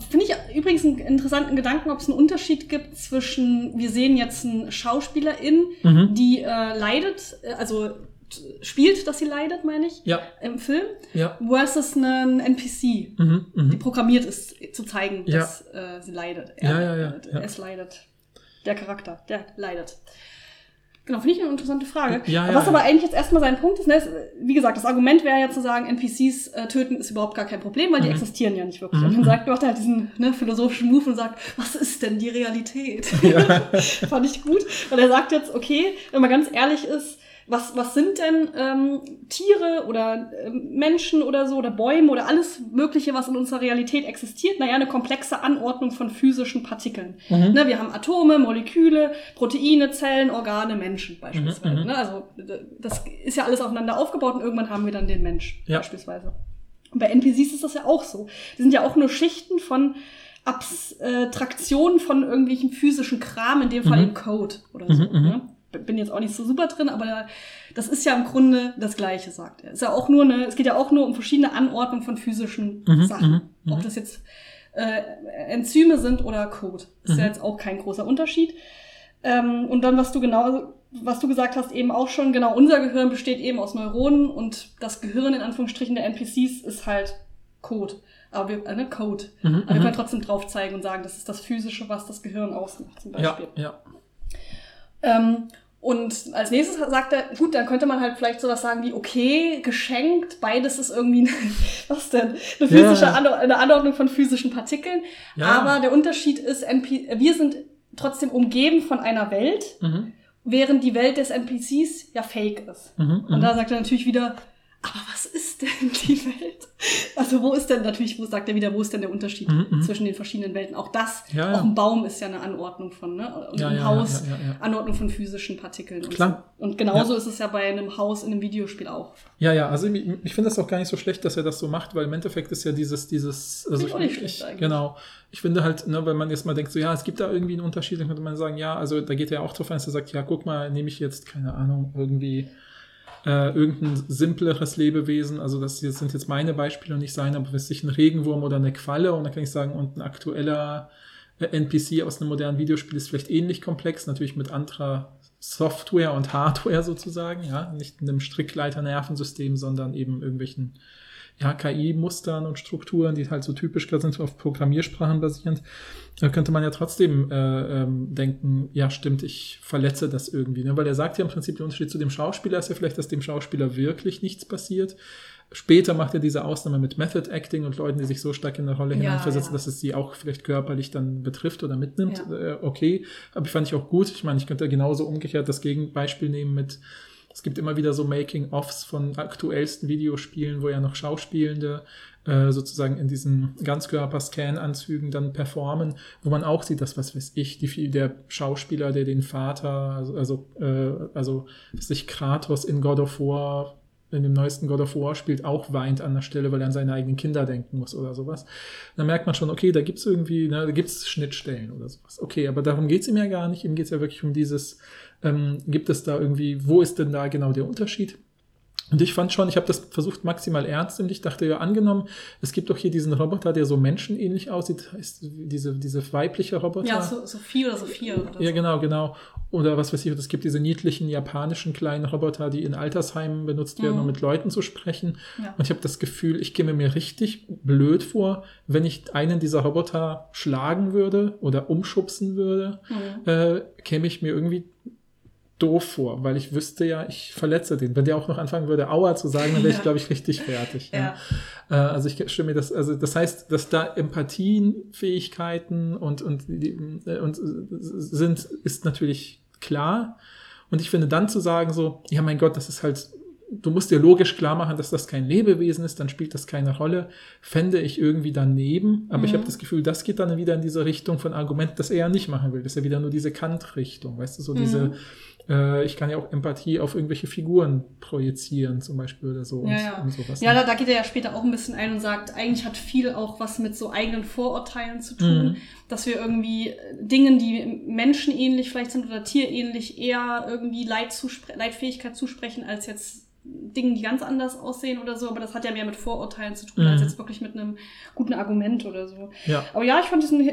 Finde ich übrigens einen interessanten Gedanken, ob es einen Unterschied gibt zwischen, wir sehen jetzt eine Schauspielerin, mhm. die äh, leidet, äh, also spielt, dass sie leidet, meine ich, ja. im Film, ja. versus einen NPC, mhm, mh. die programmiert ist, zu zeigen, ja. dass äh, sie leidet. Er, ja, ja, ja, ja. Es leidet. Der Charakter, der leidet. Genau, finde ich eine interessante Frage. Ja, ja, Was aber eigentlich jetzt erstmal sein Punkt ist, ne, ist, wie gesagt, das Argument wäre ja zu sagen, NPCs äh, töten ist überhaupt gar kein Problem, weil die mhm. existieren ja nicht wirklich. Mhm. Und dann sagt, macht er halt diesen ne, philosophischen Move und sagt, was ist denn die Realität? Ja. Fand ich gut, weil er sagt jetzt, okay, wenn man ganz ehrlich ist, was, was sind denn ähm, Tiere oder äh, Menschen oder so oder Bäume oder alles Mögliche, was in unserer Realität existiert? Naja, eine komplexe Anordnung von physischen Partikeln. Mhm. Ne, wir haben Atome, Moleküle, Proteine, Zellen, Organe, Menschen beispielsweise. Mhm, mhm. ne, also das ist ja alles aufeinander aufgebaut und irgendwann haben wir dann den Mensch ja. beispielsweise. Und bei NPCs ist das ja auch so. Die sind ja auch nur Schichten von Abstraktionen von irgendwelchen physischen Kram, in dem Fall mhm. im Code oder so. Mhm, ne? Bin jetzt auch nicht so super drin, aber das ist ja im Grunde das Gleiche, sagt er. Ist ja auch nur eine, es geht ja auch nur um verschiedene Anordnungen von physischen mhm, Sachen. Mhm, mhm. Ob das jetzt äh, Enzyme sind oder Code. Ist mhm. ja jetzt auch kein großer Unterschied. Ähm, und dann, was du genau, was du gesagt hast, eben auch schon, genau, unser Gehirn besteht eben aus Neuronen und das Gehirn in Anführungsstrichen der NPCs ist halt Code. Aber wir, äh, ne, Code. Mhm, aber wir mhm. können trotzdem drauf zeigen und sagen, das ist das Physische, was das Gehirn ausmacht, zum Beispiel. Ja, ja. Ähm, und als nächstes sagt er, gut, dann könnte man halt vielleicht sowas sagen wie, okay, geschenkt, beides ist irgendwie, was denn? Eine physische ja. Anord eine Anordnung von physischen Partikeln. Ja. Aber der Unterschied ist, NP wir sind trotzdem umgeben von einer Welt, mhm. während die Welt des NPCs ja fake ist. Mhm, Und da mhm. sagt er natürlich wieder, aber was ist denn die Welt? Also wo ist denn natürlich, wo sagt er wieder, wo ist denn der Unterschied mm -hmm. zwischen den verschiedenen Welten? Auch das, ja, ja. auch ein Baum ist ja eine Anordnung von, ne? Und ja, ein Haus, Anordnung von physischen Partikeln. Und Klar. So. Und genauso ist es ja bei einem Haus in einem Videospiel auch. Ja, ja, also ich, ich finde das auch gar nicht so schlecht, dass er das so macht, weil im Endeffekt ist ja dieses, dieses, also ich, nicht schlecht ich, genau. Ich finde halt, ne, wenn man jetzt mal denkt, so ja, es gibt da irgendwie einen Unterschied, dann könnte man sagen, ja, also da geht er auch drauf ein, dass er sagt, ja, guck mal, nehme ich jetzt, keine Ahnung, irgendwie äh, irgendein simpleres Lebewesen, also das sind jetzt meine Beispiele und nicht seine, aber es ist ein Regenwurm oder eine Qualle. Und dann kann ich sagen, und ein aktueller äh, NPC aus einem modernen Videospiel ist vielleicht ähnlich komplex, natürlich mit anderer Software und Hardware sozusagen, ja, nicht in einem Strickleiter-Nervensystem, sondern eben irgendwelchen ja, KI-Mustern und Strukturen, die halt so typisch sind, auf Programmiersprachen basierend, da könnte man ja trotzdem äh, ähm, denken, ja stimmt, ich verletze das irgendwie. Ne? Weil er sagt ja im Prinzip, der Unterschied zu dem Schauspieler ist ja vielleicht, dass dem Schauspieler wirklich nichts passiert. Später macht er diese Ausnahme mit Method Acting und Leuten, die sich so stark in eine Rolle Ja, hineinversetzen, ja. dass es sie auch vielleicht körperlich dann betrifft oder mitnimmt. Ja. Äh, okay, aber fand ich auch gut. Ich meine, ich könnte genauso umgekehrt das Gegenbeispiel nehmen mit, es gibt immer wieder so Making-ofs von aktuellsten Videospielen, wo ja noch Schauspielende äh, sozusagen in diesen Ganzkörper-Scan-Anzügen dann performen, wo man auch sieht, dass, was weiß ich, die, der Schauspieler, der den Vater, also, also, äh, also sich Kratos in God of War in dem neuesten God of War spielt, auch weint an der Stelle, weil er an seine eigenen Kinder denken muss oder sowas. Dann merkt man schon, okay, da gibt's irgendwie, ne, da gibt's Schnittstellen oder sowas. Okay, aber darum geht's ihm ja gar nicht. Ihm geht's ja wirklich um dieses, ähm, gibt es da irgendwie, wo ist denn da genau der Unterschied? Und ich fand schon, ich habe das versucht maximal ernst und ich dachte ja, angenommen, es gibt doch hier diesen Roboter, der so menschenähnlich aussieht, heißt diese, diese weibliche Roboter. Ja, so, Sophie oder Sophia oder Ja, so. genau, genau. Oder was weiß ich, es gibt diese niedlichen japanischen kleinen Roboter, die in Altersheimen benutzt werden, Mhm. um mit Leuten zu sprechen. Ja. Und ich habe das Gefühl, ich käme mir richtig blöd vor, wenn ich einen dieser Roboter schlagen würde oder umschubsen würde, Mhm. äh, käme ich mir irgendwie doof vor, weil ich wüsste ja, ich verletze den. Wenn der auch noch anfangen würde, Aua zu sagen, dann wäre ich, Ja. glaube ich, richtig fertig. Ja. Äh, also ich stelle mir das, also das heißt, dass da Empathienfähigkeiten und, und, äh, und sind, ist natürlich klar. Und ich finde dann zu sagen so, ja mein Gott, das ist halt, du musst dir logisch klar machen, dass das kein Lebewesen ist, dann spielt das keine Rolle, fände ich irgendwie daneben. Aber ich Mhm. habe das Gefühl, das geht dann wieder in diese Richtung von Argument, das er ja nicht machen will. Das ist ja wieder nur diese Kant-Richtung, weißt du, so diese, Mhm. äh, ich kann ja auch Empathie auf irgendwelche Figuren projizieren, zum Beispiel oder so. Ja, ja. und sowas. Ja, da, da geht er ja später auch ein bisschen ein und sagt, eigentlich hat viel auch was mit so eigenen Vorurteilen zu tun, Mhm. dass wir irgendwie äh, Dingen, die menschenähnlich vielleicht sind oder tierähnlich, eher irgendwie Leid zuspre Leitfähigkeit zusprechen, als jetzt Dingen, die ganz anders aussehen oder so. Aber das hat ja mehr mit Vorurteilen zu tun, Mhm. als jetzt wirklich mit einem guten Argument oder so. ja. Aber ja, ich fand diesen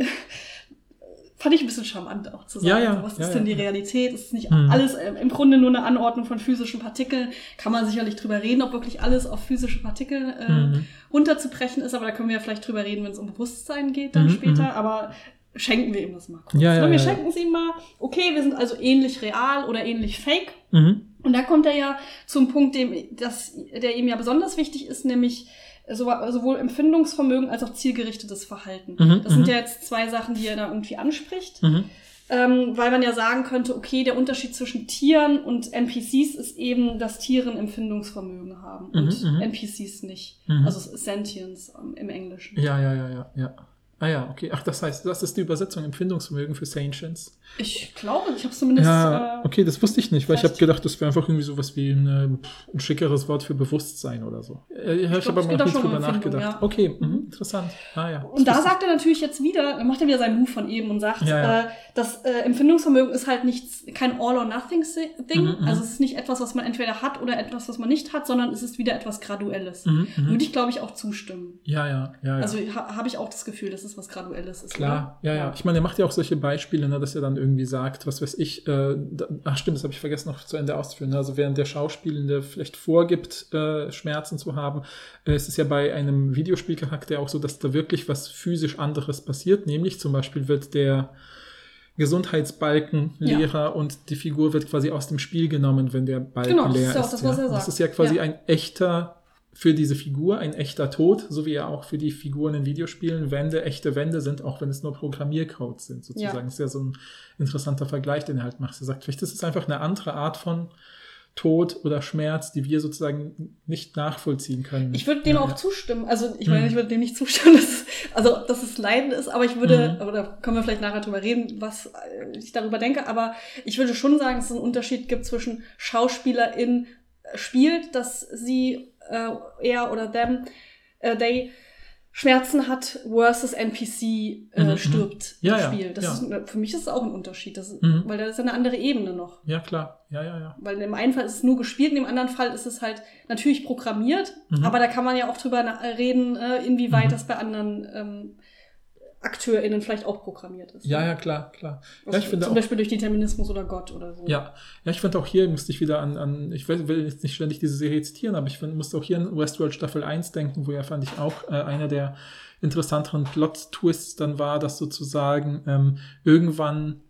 fand ich ein bisschen charmant auch zu sagen. Ja, ja, so, was ja, ist denn die Realität? Ist nicht Mhm. alles äh, im Grunde nur eine Anordnung von physischen Partikeln? Kann man sicherlich drüber reden, ob wirklich alles auf physische Partikel äh, Mhm. runterzubrechen ist, aber da können wir ja vielleicht drüber reden, wenn es um Bewusstsein geht dann Mhm, später. mhm. Aber schenken wir ihm das mal kurz. Ja, ja, ne? wir ja, schenken es ihm mal, okay, wir sind also ähnlich real oder ähnlich fake. Mhm. Und da kommt er ja zum Punkt, dem, das, der ihm ja besonders wichtig ist, nämlich sowohl Empfindungsvermögen als auch zielgerichtetes Verhalten. Mhm, das sind mhm. ja jetzt zwei Sachen, die er da irgendwie anspricht. Mhm. Ähm, weil man ja sagen könnte, okay, der Unterschied zwischen Tieren und NPCs ist eben, dass Tiere ein Empfindungsvermögen haben und Mhm, mhm. NPCs nicht. Mhm. Also Sentience ähm, im Englischen. Ja, ja, ja, ja, ja. Ah ja, okay. Ach, das heißt, das ist die Übersetzung Empfindungsvermögen für Sentience. Ich glaube, ich habe zumindest. Ja, äh, okay, das wusste ich nicht, weil ich habe gedacht, das wäre einfach irgendwie sowas wie ein, äh, ein schickeres Wort für Bewusstsein oder so. Äh, ich habe aber mal nicht drüber nachgedacht. ja. Okay, mhm, interessant. Ah ja. Und da Das sagt er natürlich jetzt wieder, dann macht er wieder seinen Move von eben und sagt, Ja, ja. Äh, das äh, Empfindungsvermögen ist halt nichts, kein All-or-Nothing-Ding. Mhm, mhm. also es ist nicht etwas, was man entweder hat oder etwas, was man nicht hat, sondern es ist wieder etwas Graduelles. Mhm, mhm. Würde ich, glaube ich, auch zustimmen. Ja, ja, ja, ja. Also ha habe ich auch das Gefühl, dass es was Graduelles ist. Klar, oder? ja, ja. Ich meine, er macht ja auch solche Beispiele, ne, dass er dann irgendwie sagt, was weiß ich, äh, da, ach stimmt, das habe ich vergessen noch zu Ende auszuführen. Ne? Also während der Schauspielende vielleicht vorgibt, äh, Schmerzen zu haben, äh, ist es ja bei einem Videospielcharakter auch so, dass da wirklich was physisch anderes passiert. Nämlich zum Beispiel wird der Gesundheitsbalken Ja. leerer und die Figur wird quasi aus dem Spiel genommen, wenn der Balken Genau, das leer ist ja auch ist. das, was er Das sagt. ist ja quasi Ja. ein echter für diese Figur ein echter Tod, so wie er auch für die Figuren in Videospielen Wände echte Wände sind, auch wenn es nur Programmiercodes sind, sozusagen. Ja. Das ist ja so ein interessanter Vergleich, den er halt macht. Er sagt, vielleicht ist es einfach eine andere Art von Tod oder Schmerz, die wir sozusagen nicht nachvollziehen können. Ich würde dem Ja, auch ja. zustimmen. Also ich Mhm. meine, ich würde dem nicht zustimmen, dass es, also dass es Leiden ist, aber ich würde, Mhm. oder können wir vielleicht nachher drüber reden, was äh, ich darüber denke, aber ich würde schon sagen, dass es einen Unterschied gibt zwischen Schauspielerin äh, spielt, dass sie äh, er oder them, äh, they Schmerzen hat versus NPC äh, Mhm, mhm. stirbt Ja, im Spiel. Das ja. ist, für mich ist es auch ein Unterschied, das, Mhm. weil das ist eine andere Ebene noch. Ja, klar. Ja, ja, ja. Weil im einen Fall ist es nur gespielt, in dem anderen Fall ist es halt natürlich programmiert, Mhm. aber da kann man ja auch drüber reden, äh, inwieweit Mhm. das bei anderen ähm, AkteurInnen vielleicht auch programmiert ist. Ja, ja, klar, klar. Also ja, ich finde zum auch, Beispiel durch Determinismus oder Gott oder so. Ja, ja ich fand auch hier, musste ich wieder an, an ich will, will jetzt nicht ständig diese Serie zitieren, aber ich find, musste auch hier an Westworld Staffel 1 denken, wo ja fand ich auch äh, einer der interessanteren Plot-Twists dann war, dass sozusagen ähm, irgendwann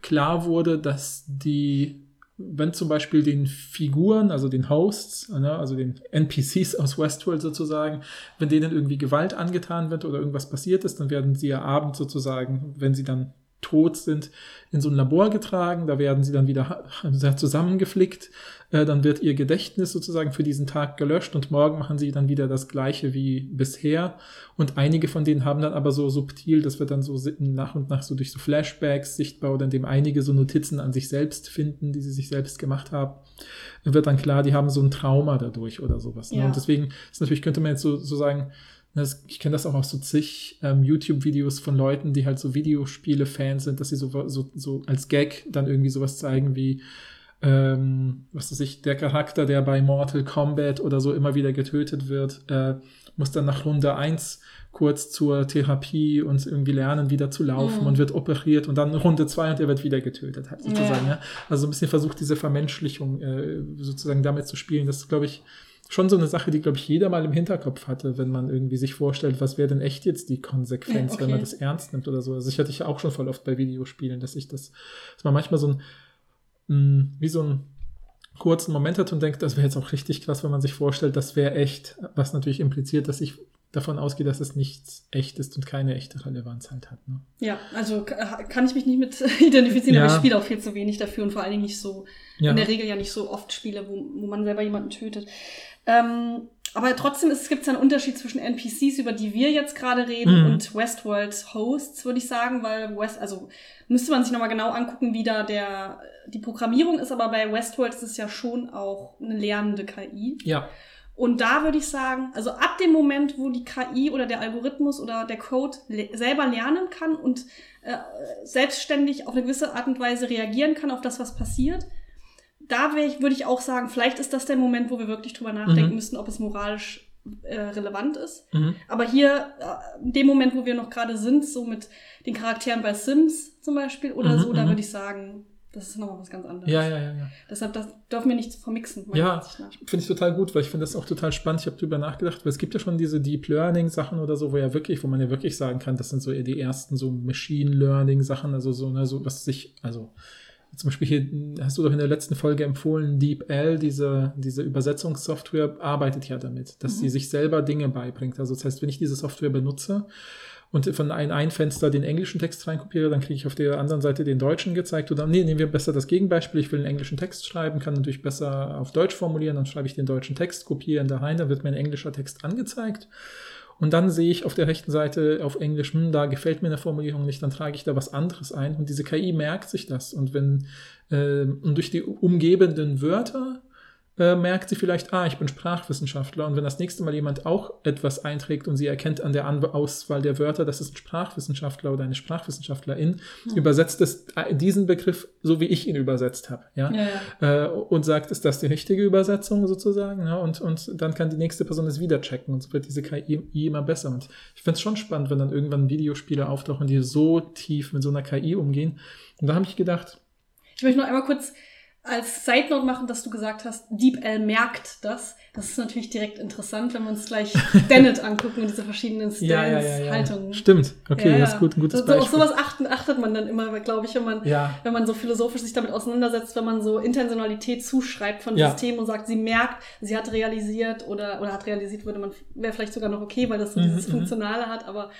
klar wurde, dass die wenn zum Beispiel den Figuren, also den Hosts, ne, also den NPCs aus Westworld sozusagen, wenn denen irgendwie Gewalt angetan wird oder irgendwas passiert ist, dann werden sie ja abends sozusagen, wenn sie dann tot sind, in so ein Labor getragen. Da werden sie dann wieder zusammengeflickt. Äh, dann wird ihr Gedächtnis sozusagen für diesen Tag gelöscht und morgen machen sie dann wieder das Gleiche wie bisher. Und einige von denen haben dann aber so subtil, das wird dann so nach und nach so durch so Flashbacks sichtbar oder indem einige so Notizen an sich selbst finden, die sie sich selbst gemacht haben, wird dann klar, die haben so ein Trauma dadurch oder sowas. Ne? Ja. Und deswegen ist natürlich, könnte man jetzt so, so sagen, das, ich kenne das auch aus so zig ähm, YouTube-Videos von Leuten, die halt so Videospiele-Fans sind, dass sie so, so, so als Gag dann irgendwie sowas zeigen wie, ähm, was weiß ich, der Charakter, der bei Mortal Kombat oder so immer wieder getötet wird, äh, muss dann nach Runde eins kurz zur Therapie und irgendwie lernen, wieder zu laufen mm. und wird operiert und dann Runde zwei und er wird wieder getötet, halt sozusagen. Ja. ja. Also ein bisschen versucht, diese Vermenschlichung äh, sozusagen damit zu spielen. Das ist, glaube ich, schon so eine Sache, die, glaube ich, jeder mal im Hinterkopf hatte, wenn man irgendwie sich vorstellt, was wäre denn echt jetzt die Konsequenz, ja, okay. wenn man das ernst nimmt oder so. Also ich hatte ich auch schon voll oft bei Videospielen, dass ich das, dass man manchmal so ein, mh, mm, wie so ein kurzen Moment hat und denkt, das wäre jetzt auch richtig krass, wenn man sich vorstellt, das wäre echt, was natürlich impliziert, dass ich davon ausgehe, dass es nichts echt ist und keine echte Relevanz halt hat. Ne? Ja, also kann ich mich nicht mit identifizieren, ja. aber ich spiele auch viel zu wenig dafür und vor allen Dingen nicht so, ja. in der Regel ja nicht so oft Spiele, wo, wo man selber jemanden tötet. Ähm, aber trotzdem gibt es einen Unterschied zwischen NPCs, über die wir jetzt gerade reden, mhm. und Westworlds Hosts, würde ich sagen, weil West, also müsste man sich nochmal genau angucken, wie da der, die Programmierung ist, aber bei Westworld ist es ja schon auch eine lernende KI. Ja. Und da würde ich sagen, also ab dem Moment, wo die KI oder der Algorithmus oder der Code le selber lernen kann und äh, selbstständig auf eine gewisse Art und Weise reagieren kann auf das, was passiert, da ich, würde ich auch sagen, vielleicht ist das der Moment, wo wir wirklich drüber nachdenken mhm. müssten, ob es moralisch äh, relevant ist. Mhm. Aber hier, äh, in dem Moment, wo wir noch gerade sind, so mit den Charakteren bei Sims zum Beispiel oder mhm, so, da mhm. würde ich sagen, das ist nochmal was ganz anderes. Ja, ja, ja. ja. Deshalb das dürfen wir nicht vermixen. Ja, finde ich total gut, weil ich finde das auch total spannend. Ich habe drüber nachgedacht, weil es gibt ja schon diese Deep Learning Sachen oder so, wo ja wirklich, wo man ja wirklich sagen kann, das sind so die ersten so Machine Learning Sachen, also so, ne, so was sich, also zum Beispiel hier hast du doch in der letzten Folge empfohlen, DeepL, diese, diese Übersetzungssoftware, arbeitet ja damit, dass mhm. sie sich selber Dinge beibringt. Also das heißt, wenn ich diese Software benutze und von ein, ein Fenster den englischen Text reinkopiere, dann kriege ich auf der anderen Seite den deutschen gezeigt. Oder nee, nehmen wir besser das Gegenbeispiel. Ich will einen englischen Text schreiben, kann natürlich besser auf Deutsch formulieren, dann schreibe ich den deutschen Text, kopiere ihn da rein, dann wird mir ein englischer Text angezeigt. Und dann sehe ich auf der rechten Seite auf Englisch, hm, da gefällt mir eine Formulierung nicht, dann trage ich da was anderes ein. Und diese KI merkt sich das. Und wenn äh, und durch die umgebenden Wörter äh, merkt sie vielleicht, ah, ich bin Sprachwissenschaftler. Und wenn das nächste Mal jemand auch etwas einträgt und sie erkennt an der An Auswahl der Wörter, das ist ein Sprachwissenschaftler oder eine Sprachwissenschaftlerin, mhm. übersetzt es äh, diesen Begriff so, wie ich ihn übersetzt habe. Ja? ja, ja. Äh, und sagt, ist das die richtige Übersetzung sozusagen? Ja? Und, und dann kann die nächste Person es wieder checken und so wird diese KI immer besser. Und ich finde es schon spannend, wenn dann irgendwann Videospiele auftauchen, die so tief mit so einer KI umgehen. Und da habe ich gedacht, ich möchte noch einmal kurz als Side Note machen, dass du gesagt hast, DeepL merkt das. Das ist natürlich direkt interessant, wenn wir uns gleich Dennett angucken und diese verschiedenen Stance-Haltungen. Ja, ja, Stimmt, okay, das ist gut, ein gutes so, Beispiel. Auf sowas achten, achtet man dann immer, glaube ich, wenn man, wenn man so philosophisch sich damit auseinandersetzt, wenn man so Intentionalität zuschreibt von Systemen und sagt, sie merkt, sie hat realisiert oder, oder hat realisiert, würde man, wäre vielleicht sogar noch okay, weil das so mhm, dieses mhm. Funktionale hat, aber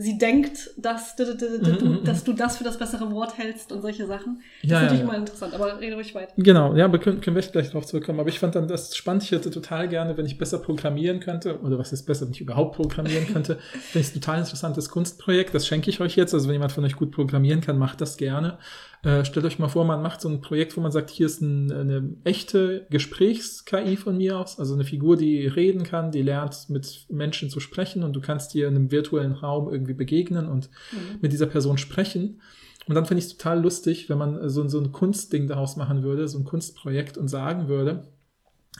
sie denkt, dass, du, mhm, dass du das für das bessere Wort hältst und solche Sachen. Das ja, ist natürlich ja, mal interessant, aber rede ruhig weiter. Genau, ja, aber können, können wir gleich darauf zurückkommen. Aber ich fand dann das spannend. Ich hätte total gerne, wenn ich besser programmieren könnte, oder was ist besser, wenn ich überhaupt programmieren könnte, finde ich ein total interessantes Kunstprojekt. Das schenke ich euch jetzt. Also wenn jemand von euch gut programmieren kann, macht das gerne. Äh, stellt euch mal vor, man macht so ein Projekt, wo man sagt, hier ist ein, eine echte Gesprächs-KI von mir aus, also eine Figur, die reden kann, die lernt mit Menschen zu sprechen und du kannst dir in einem virtuellen Raum irgendwie begegnen und mhm. mit dieser Person sprechen. Und dann finde ich es total lustig, wenn man so, so ein Kunstding daraus machen würde, so ein Kunstprojekt und sagen würde,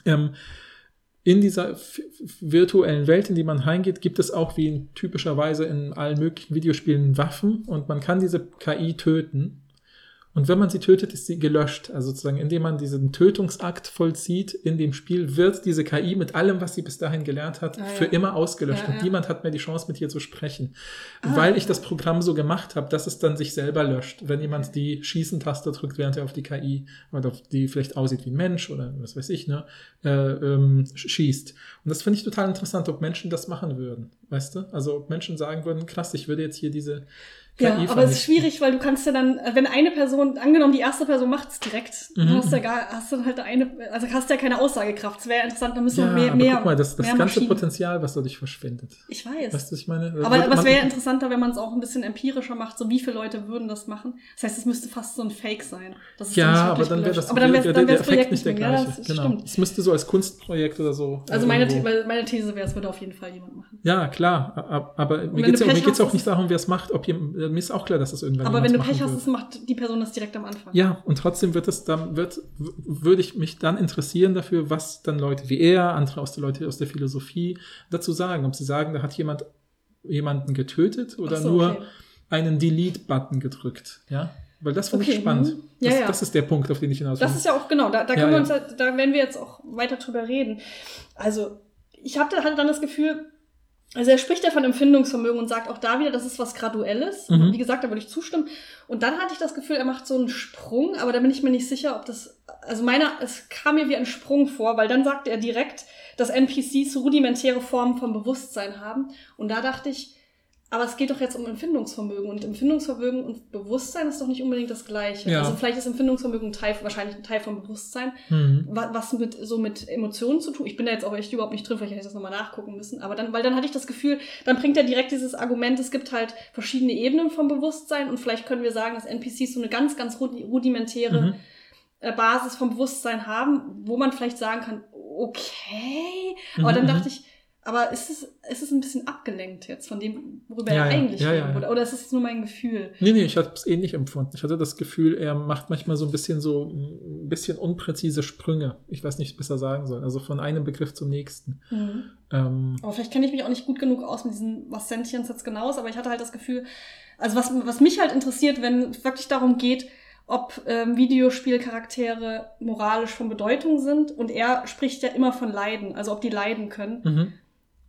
ähm, in dieser virtuellen Welt, in die man reingeht, gibt es auch wie typischerweise in allen möglichen Videospielen Waffen und man kann diese KI töten. Und wenn man sie tötet, ist sie gelöscht. Also sozusagen, indem man diesen Tötungsakt vollzieht in dem Spiel, wird diese KI mit allem, was sie bis dahin gelernt hat, ah, ja. für immer ausgelöscht. Ja, und ja. niemand hat mehr die Chance, mit ihr zu sprechen. Ah, weil ich das Programm so gemacht habe, dass es dann sich selber löscht. Wenn jemand die Schießen-Taste drückt, während er auf die KI oder auf die vielleicht aussieht wie ein Mensch oder was weiß ich, ne, äh, ähm, schießt. Und das finde ich total interessant, ob Menschen das machen würden. Weißt du? Also ob Menschen sagen würden, krass, ich würde jetzt hier diese ja, aber es ist schwierig, weil du kannst ja dann, wenn eine Person, angenommen die erste Person macht es direkt, mhm. dann hast du ja gar, hast du halt eine, also hast du ja keine Aussagekraft. Es wäre interessant, da müssen ja, wir mehr, mehr. Guck mal, das, das ganze Maschinen. Potenzial, was dadurch verschwindet. Ich weiß. Weißt du, ich meine? Aber, aber es wäre ja interessanter, wenn man es auch ein bisschen empirischer macht, so wie viele Leute würden das machen. Das heißt, es müsste fast so ein Fake sein. ja, aber dann wäre das, aber dann wär's, dann wär's der Effekt nicht der gleiche. Ja, das genau. Stimmt. Es müsste so als Kunstprojekt oder so. Also meine, meine These wäre, es würde auf jeden Fall jemand machen. Ja, klar. Aber mir geht es ja auch nicht darum, wer es macht. Ob mir ist auch klar, dass das irgendwann Aber wenn du Pech hast, wird. macht die Person das direkt am Anfang. Ja, und trotzdem wird es dann, wird, würde ich mich dann interessieren dafür, was dann Leute wie er, andere aus der Leute aus der Philosophie dazu sagen. Ob sie sagen, da hat jemand jemanden getötet oder so, nur okay. einen Delete-Button gedrückt, ja? Weil das finde okay, ich spannend. Mhm. Ja, das, ja. das ist der Punkt, auf den ich hinaus will. Das ist ja auch, genau, da, da können ja, wir uns, da werden wir jetzt auch weiter drüber reden. Also, ich hatte, hatte dann das Gefühl, also er spricht ja von Empfindungsvermögen und sagt auch da wieder, das ist was Graduelles. Mhm. Wie gesagt, da würde ich zustimmen. Und dann hatte ich das Gefühl, er macht so einen Sprung, aber da bin ich mir nicht sicher, ob das, also meiner, es kam mir wie ein Sprung vor, weil dann sagte er direkt, dass NPCs rudimentäre Formen von Bewusstsein haben. Und da dachte ich, aber es geht doch jetzt um Empfindungsvermögen und Empfindungsvermögen und Bewusstsein ist doch nicht unbedingt das Gleiche. Ja. Also vielleicht ist Empfindungsvermögen Teil, wahrscheinlich ein Teil von Bewusstsein, mhm. was mit so mit Emotionen zu tun. Ich bin da jetzt auch echt überhaupt nicht drin, vielleicht hätte ich das nochmal nachgucken müssen. Aber dann, weil dann hatte ich das Gefühl, dann bringt er direkt dieses Argument, es gibt halt verschiedene Ebenen vom Bewusstsein und vielleicht können wir sagen, dass NPCs so eine ganz, ganz rudimentäre mhm. Äh, Basis vom Bewusstsein haben, wo man vielleicht sagen kann, okay. Aber mhm. dann dachte ich, aber ist es, ist es ein bisschen abgelenkt jetzt von dem, worüber ja, er eigentlich ja, ja, ja, Oder ist es nur mein Gefühl? Nee, nee, ich habe es ähnlich empfunden. Ich hatte das Gefühl, er macht manchmal so ein bisschen so ein bisschen unpräzise Sprünge. Ich weiß nicht, was er sagen soll. Also von einem Begriff zum nächsten. Mhm. Ähm, aber vielleicht kenne ich mich auch nicht gut genug aus mit diesen, was Sentience jetzt genau ist, aber ich hatte halt das Gefühl, also was, was mich halt interessiert, wenn es wirklich darum geht, ob ähm, Videospielcharaktere moralisch von Bedeutung sind. Und er spricht ja immer von Leiden, also ob die leiden können. Mhm.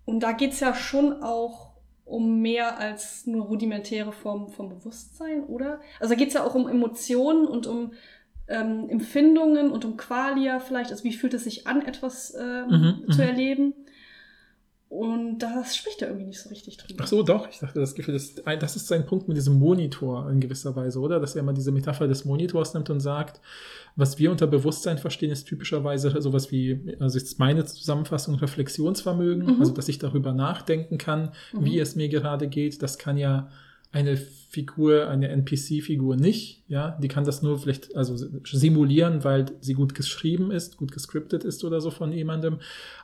Und da geht's ja schon auch um mehr als nur rudimentäre Formen von Bewusstsein, oder? Also da geht's ja auch um Emotionen und um ähm, Empfindungen und um Qualia vielleicht. Also wie fühlt es sich an, etwas ähm, mhm, zu mhm. erleben? Und das spricht er irgendwie nicht so richtig drüber. Ach so, doch. Ich dachte, das Gefühl, das, das ist sein Punkt mit diesem Monitor in gewisser Weise, oder? Dass er immer diese Metapher des Monitors nimmt und sagt, was wir unter Bewusstsein verstehen, ist typischerweise sowas wie, also ist meine Zusammenfassung, Reflexionsvermögen, mhm. also dass ich darüber nachdenken kann, mhm. wie es mir gerade geht. Das kann ja eine Figur, eine NPC-Figur nicht, ja, die kann das nur vielleicht also simulieren, weil sie gut geschrieben ist, gut gescriptet ist oder so von jemandem,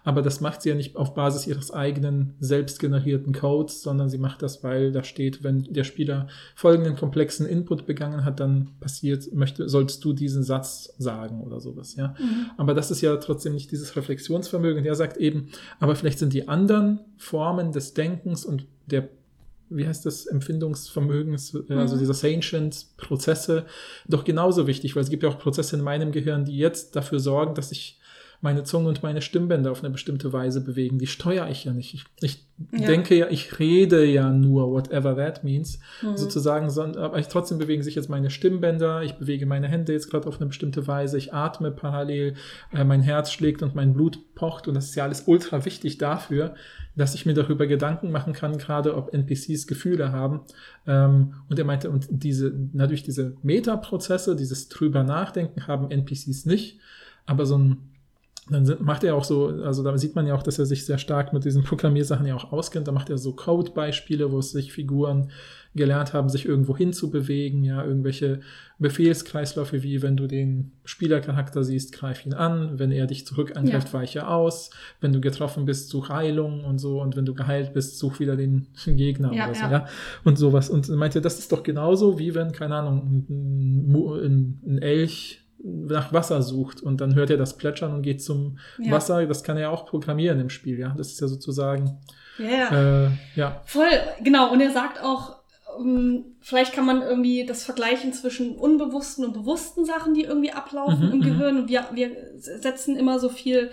aber das macht sie ja nicht auf Basis ihres eigenen selbstgenerierten Codes, sondern sie macht das, weil da steht, wenn der Spieler folgenden komplexen Input begangen hat, dann passiert, möchte, sollst du diesen Satz sagen oder sowas, ja. Mhm. Aber das ist ja trotzdem nicht dieses Reflexionsvermögen. Der sagt eben, aber vielleicht sind die anderen Formen des Denkens und der wie heißt das, Empfindungsvermögens, äh, also mhm. dieser Sentient-Prozesse, doch genauso wichtig, weil es gibt ja auch Prozesse in meinem Gehirn, die jetzt dafür sorgen, dass ich meine Zunge und meine Stimmbänder auf eine bestimmte Weise bewegen. Die steuere ich ja nicht. Ich, ich ja. denke ja, ich rede ja nur, whatever that means, mhm. sozusagen, aber ich, trotzdem bewegen sich jetzt meine Stimmbänder, ich bewege meine Hände jetzt gerade auf eine bestimmte Weise, ich atme parallel, äh, mein Herz schlägt und mein Blut pocht und das ist ja alles ultra wichtig dafür, dass ich mir darüber Gedanken machen kann, gerade ob NPCs Gefühle haben. Ähm, und er meinte, und diese, natürlich diese Metaprozesse, dieses drüber nachdenken haben NPCs nicht, aber so ein dann macht er auch so, also da sieht man ja auch, dass er sich sehr stark mit diesen Programmiersachen ja auch auskennt. Da macht er so Code-Beispiele, wo es sich Figuren gelernt haben, sich irgendwo hinzubewegen, ja, irgendwelche Befehlskreisläufe, wie wenn du den Spielercharakter siehst, greif ihn an, wenn er dich zurück angreift, ja. weiche aus, wenn du getroffen bist, such Heilung und so, und wenn du geheilt bist, such wieder den Gegner ja, oder so, ja. ja. Und sowas. Und meinte, das ist doch genauso, wie wenn, keine Ahnung, ein, ein, Elch nach Wasser sucht und dann hört er das Plätschern und geht zum Ja. Wasser. Das kann er auch programmieren im Spiel, ja. Das ist ja sozusagen, Ja, ja. äh, ja. Voll, genau. Und er sagt auch, vielleicht kann man irgendwie das vergleichen zwischen unbewussten und bewussten Sachen, die irgendwie ablaufen Mhm, im mhm. Gehirn. Und wir, wir setzen immer so viel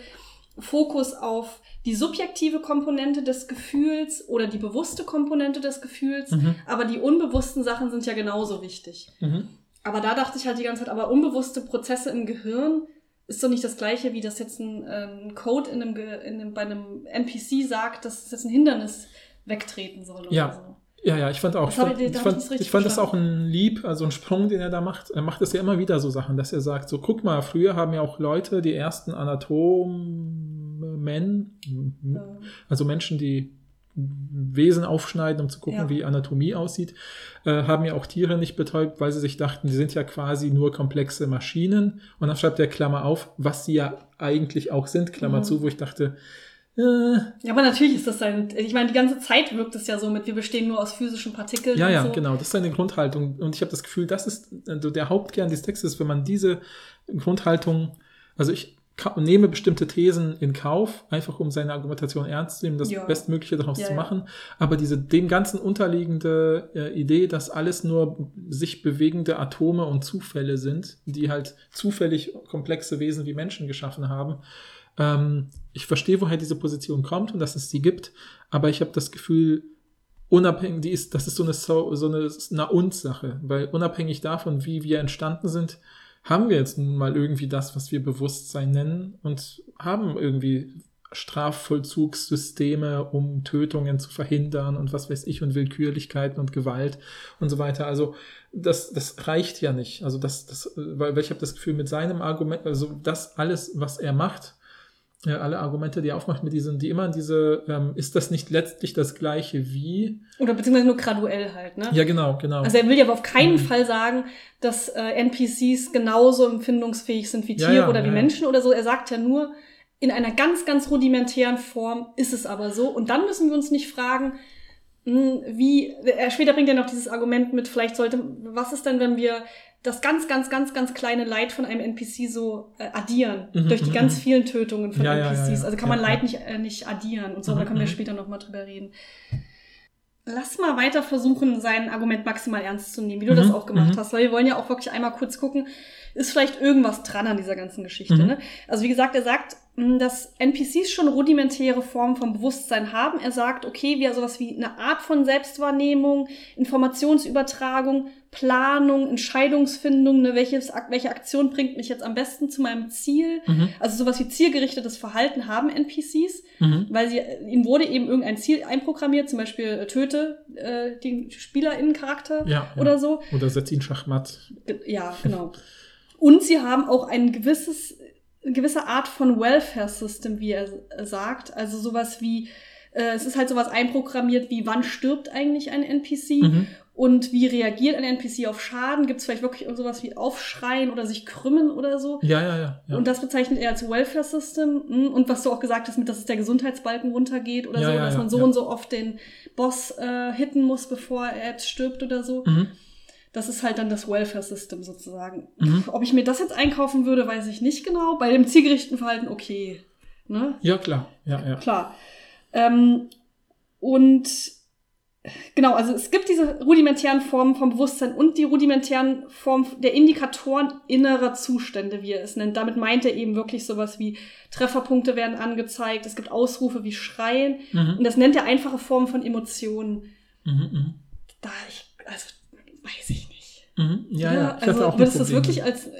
Fokus auf die subjektive Komponente des Gefühls oder die bewusste Komponente des Gefühls. Mhm. Aber die unbewussten Sachen sind ja genauso wichtig. Mhm. Aber da dachte ich halt die ganze Zeit, aber unbewusste Prozesse im Gehirn ist doch nicht das gleiche, wie das jetzt ein, ähm, Code in einem, in einem, bei einem NPC sagt, dass es jetzt ein Hindernis wegtreten soll. Oder Ja. so. Ja, ja, ich fand auch, Das ich fand, ich- fand, ich fand das auch ein Lieb, also ein Sprung, den er da macht. Er macht das ja immer wieder so Sachen, dass er sagt, so guck mal, früher haben ja auch Leute, die ersten Anatomen, Ja. also Menschen, die Wesen aufschneiden, um zu gucken, Ja. wie Anatomie aussieht, äh, haben ja auch Tiere nicht betäubt, weil sie sich dachten, die sind ja quasi nur komplexe Maschinen. Und dann schreibt der Klammer auf, was sie ja eigentlich auch sind, Klammer Mhm. zu, wo ich dachte, äh, Ja, aber natürlich ist das sein. Ich meine, die ganze Zeit wirkt es ja so mit, wir bestehen nur aus physischen Partikeln. Ja, ja, so. genau. Das ist seine Grundhaltung. Und ich habe das Gefühl, das ist also der Hauptkern des Textes, wenn man diese Grundhaltung, also ich nehme bestimmte Thesen in Kauf, einfach um seine Argumentation ernst zu nehmen, das Ja. Bestmögliche daraus Ja, zu ja. machen. Aber diese dem Ganzen unterliegende äh, Idee, dass alles nur sich bewegende Atome und Zufälle sind, die halt zufällig komplexe Wesen wie Menschen geschaffen haben, ähm, ich verstehe, woher diese Position kommt und dass es sie gibt, aber ich habe das Gefühl, unabhängig, die ist, das ist so eine, so, so eine, eine uns-Sache, weil unabhängig davon, wie wir entstanden sind, haben wir jetzt nun mal irgendwie das, was wir Bewusstsein nennen und haben irgendwie Strafvollzugssysteme, um Tötungen zu verhindern und was weiß ich und Willkürlichkeiten und Gewalt und so weiter. Also das, das reicht ja nicht. Also das, das, weil, weil ich habe das Gefühl, mit seinem Argument, also das alles, was er macht, ja, alle Argumente, die er aufmacht mit diesen, die immer diese, ähm, ist das nicht letztlich das gleiche wie? Oder beziehungsweise nur graduell halt, ne? Ja, genau, genau. Also er will ja aber auf keinen Mhm. Fall sagen, dass äh, NPCs genauso empfindungsfähig sind wie Ja, Tiere ja, oder wie ja, ja. Menschen oder so. Er sagt ja nur, in einer ganz, ganz rudimentären Form ist es aber so. Und dann müssen wir uns nicht fragen, mh, wie, er später bringt ja noch dieses Argument mit, vielleicht sollte, was ist denn, wenn wir das ganz, ganz, ganz, ganz kleine Leid von einem NPC so äh, addieren Mhm, durch die mhm, ganz mhm. vielen Tötungen von Ja, NPCs. ja, ja. Also kann man Leid nicht, äh, nicht addieren und so, Mhm, da können wir mhm. später noch mal drüber reden. Lass mal weiter versuchen, sein Argument maximal ernst zu nehmen, wie du Mhm, das auch gemacht mhm. hast, weil wir wollen ja auch wirklich einmal kurz gucken, ist vielleicht irgendwas dran an dieser ganzen Geschichte. Mhm. Ne? Also wie gesagt, er sagt, mh, dass NPCs schon rudimentäre Formen von Bewusstsein haben. Er sagt, okay, wir sowas wie eine Art von Selbstwahrnehmung, Informationsübertragung, Planung, Entscheidungsfindung, ne, welches, welche Aktion bringt mich jetzt am besten zu meinem Ziel. Mhm, Also sowas wie zielgerichtetes Verhalten haben NPCs mhm. weil sie, ihnen wurde eben irgendein Ziel einprogrammiert, zum Beispiel äh, töte äh, den SpielerInnencharakter Ja, ja. oder so. Oder setz ihn Schachmatt. Ja, genau. Und sie haben auch ein gewisses, eine gewisse Art von Welfare-System, wie er sagt. Also sowas wie, äh, es ist halt sowas einprogrammiert wie, wann stirbt eigentlich ein NPC? Mhm. Und wie reagiert ein NPC auf Schaden? Gibt es vielleicht wirklich sowas wie Aufschreien oder sich krümmen oder so? Ja, ja, ja. ja. Und das bezeichnet er als Welfare System. Mm, Und was du auch gesagt hast, mit, dass es der Gesundheitsbalken runtergeht oder Ja, so, ja, dass man so und so oft den Boss äh, hitten muss, bevor er jetzt stirbt oder so. mhm. Das ist halt dann das Welfare System sozusagen. Mhm. Ob ich mir das jetzt einkaufen würde, weiß ich nicht genau. Bei dem zielgerichteten Verhalten okay. Ne? ja, klar. Ja, ja. Klar. Ähm, und genau, also es gibt diese rudimentären Formen vom Bewusstsein und die rudimentären Formen der Indikatoren innerer Zustände, wie er es nennt. Damit meint er eben wirklich sowas wie Trefferpunkte werden angezeigt, es gibt Ausrufe wie Schreien und Mhm. das nennt er einfache Formen von Emotionen. Mhm, mhm. Da ich, also weiß ich nicht. Mhm. Ja, ja. Ich also würdest du das wirklich als, äh,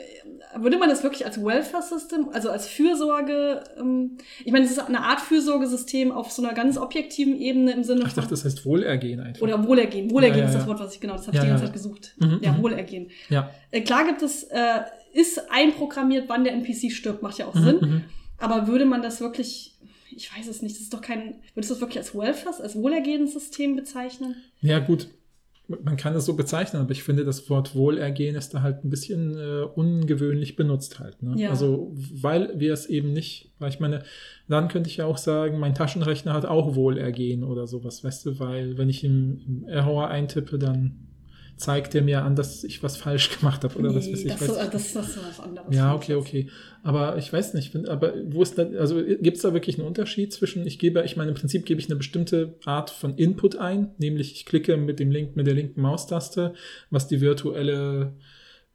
würde man das wirklich als Welfare-System, also als Fürsorge, ähm, ich meine, es ist eine Art Fürsorgesystem auf so einer ganz objektiven Ebene im Sinne Ach, Ich dachte, das heißt Wohlergehen einfach. oder Wohlergehen. Wohlergehen Ja, ja, ist das ja. Wort, was ich genau, das habe Ja, ich die ganze ja. Zeit gesucht. Mhm, ja, mhm. Wohlergehen. ja. Äh, klar gibt es, äh, ist einprogrammiert, wann der NPC stirbt, macht ja auch Mhm, Sinn. mhm. Aber würde man das wirklich, ich weiß es nicht, das ist doch kein, würdest du das wirklich als Welfare, als Wohlergehenssystem bezeichnen? Ja, gut. Man kann es so bezeichnen, aber ich finde, das Wort Wohlergehen ist da halt ein bisschen äh, ungewöhnlich benutzt halt. Ne? Ja. Also, weil wir es eben nicht, weil ich meine, dann könnte ich ja auch sagen, mein Taschenrechner hat auch Wohlergehen oder sowas, weißt du, weil wenn ich im, im Error eintippe, dann zeigt er mir an, dass ich was falsch gemacht habe oder nee, was weiß ich. Das, weiß so, das, das ist was anderes. Ja, okay, okay. Aber ich weiß nicht, find, aber wo ist da, also gibt es da wirklich einen Unterschied zwischen, ich gebe, ich meine, im Prinzip gebe ich eine bestimmte Art von Input ein, nämlich ich klicke mit dem Link, mit der linken Maustaste, was die virtuelle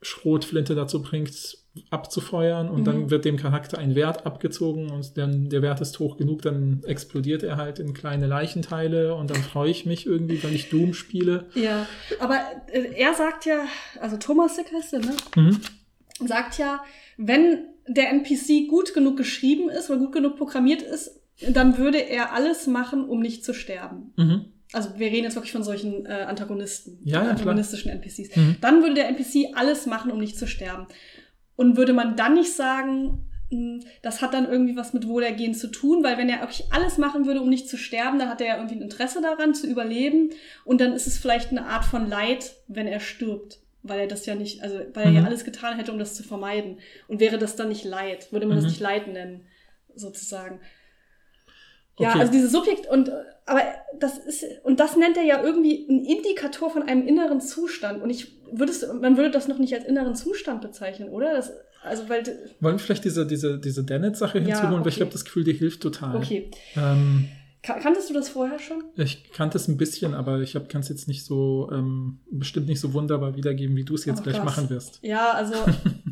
Schrotflinte dazu bringt, abzufeuern und Mhm. dann wird dem Charakter ein Wert abgezogen und dann der Wert ist hoch genug, dann explodiert er halt in kleine Leichenteile und dann freue ich mich irgendwie, weil ich Doom spiele. Ja, aber äh, er sagt ja, also Thomas Sick heißt er, ne? Mhm. Sagt ja, wenn der NPC gut genug geschrieben ist oder gut genug programmiert ist, dann würde er alles machen, um nicht zu sterben. Mhm. Also wir reden jetzt wirklich von solchen äh, Antagonisten, Ja, ja, klar. antagonistischen NPCs. Mhm. Dann würde der NPC alles machen, um nicht zu sterben. Und würde man dann nicht sagen, mh, das hat dann irgendwie was mit Wohlergehen zu tun, weil wenn er wirklich alles machen würde, um nicht zu sterben, dann hat er ja irgendwie ein Interesse daran zu überleben und dann ist es vielleicht eine Art von Leid, wenn er stirbt, weil er das ja nicht, also weil er ja Mhm. alles getan hätte, um das zu vermeiden. Und wäre das dann nicht Leid, würde man das Mhm. nicht Leid nennen, sozusagen. Ja, Okay. also dieses Subjekt und aber das ist und das nennt er ja irgendwie ein Indikator von einem inneren Zustand und ich würdest man würde das noch nicht als inneren Zustand bezeichnen, oder? Das, also weil Wollen wir vielleicht diese, diese, diese Dennett-Sache Ja, hinzuholen, weil ich okay. habe das Gefühl, die hilft total. okay, Ähm, Ka- kanntest du das vorher schon? ich kannte es ein bisschen, aber ich kann es jetzt nicht so, ähm, bestimmt nicht so wunderbar wiedergeben, wie du es jetzt Oh, gleich krass. machen wirst. Ja, also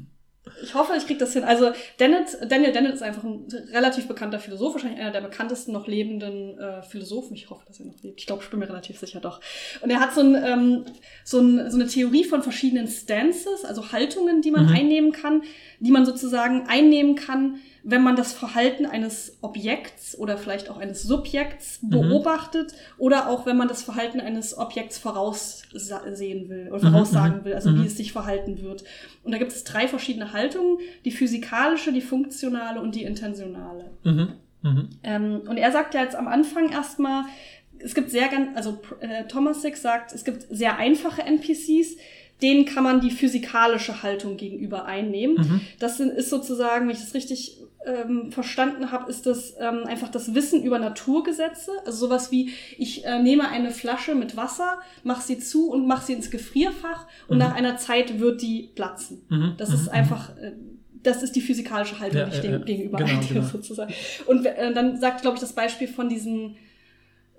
ich hoffe, ich krieg das hin. Also Dennett, Daniel Dennett ist einfach ein relativ bekannter Philosoph, wahrscheinlich einer der bekanntesten noch lebenden äh, Philosophen. Ich hoffe, dass er noch lebt. Ich glaube, ich bin mir relativ sicher doch. Und er hat so, ein, ähm, so, ein, so eine Theorie von verschiedenen Stances, also Haltungen, die man Mhm. einnehmen kann, die man sozusagen einnehmen kann, wenn man das Verhalten eines Objekts oder vielleicht auch eines Subjekts Mhm. beobachtet oder auch wenn man das Verhalten eines Objekts voraussehen will oder Mhm, voraussagen mhm, will, also mhm. wie es sich verhalten wird. Und da gibt es drei verschiedene Haltungen, die physikalische, die funktionale und die intentionale. Mhm. Mhm. Ähm, und er sagt ja jetzt am Anfang erstmal, es gibt sehr ganz, also äh, Tomasic sagt, es gibt sehr einfache NPCs, denen kann man die physikalische Haltung gegenüber einnehmen. Mhm. Das ist sozusagen, wenn ich das richtig ähm, verstanden habe, ist das ähm, einfach das Wissen über Naturgesetze. Also sowas wie, ich äh, nehme eine Flasche mit Wasser, mach sie zu und mach sie ins Gefrierfach und Mhm. nach einer Zeit wird die platzen. Mhm. Das Mhm. ist einfach, äh, das ist die physikalische Haltung, Ja, die ich ja, dem ja. gegenüber Genau, genau. sozusagen. Und äh, dann sagt, glaube ich, das Beispiel von diesen,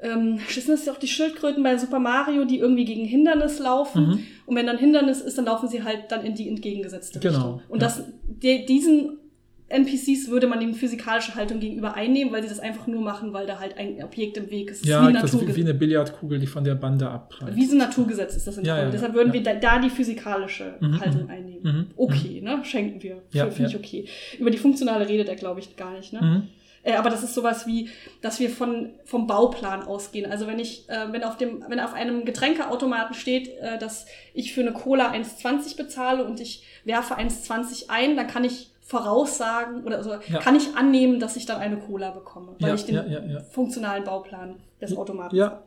ähm, sind das auch die Schildkröten bei Super Mario, die irgendwie gegen Hindernis laufen. Mhm. Und wenn dann Hindernis ist, dann laufen sie halt dann in die entgegengesetzte Genau, Richtung. Und ja. das, die, diesen NPCs würde man die physikalische Haltung gegenüber einnehmen, weil sie das einfach nur machen, weil da halt ein Objekt im Weg ist. Das Ja, ist wie, das ist wie, eine Billardkugel, die von der Bande abprallt. wie so ein Naturgesetz ist das in Ja, ja, Deshalb würden ja. wir da, da die physikalische Mhm, Haltung mhm. einnehmen. Mhm, Okay, ne? Schenken wir. Ja, Finde ich okay. Über die funktionale redet er, glaube ich, gar nicht, ne? Mhm. Äh, aber das ist sowas wie, dass wir von, vom Bauplan ausgehen. Also wenn ich, äh, wenn auf dem, wenn auf einem Getränkeautomaten steht, äh, dass ich für eine Cola 1,20 bezahle und ich werfe 1,20 ein, dann kann ich voraussagen oder also Ja. kann ich annehmen, dass ich dann eine Cola bekomme, weil Ja, ich den ja, funktionalen Bauplan des Automaten Ja.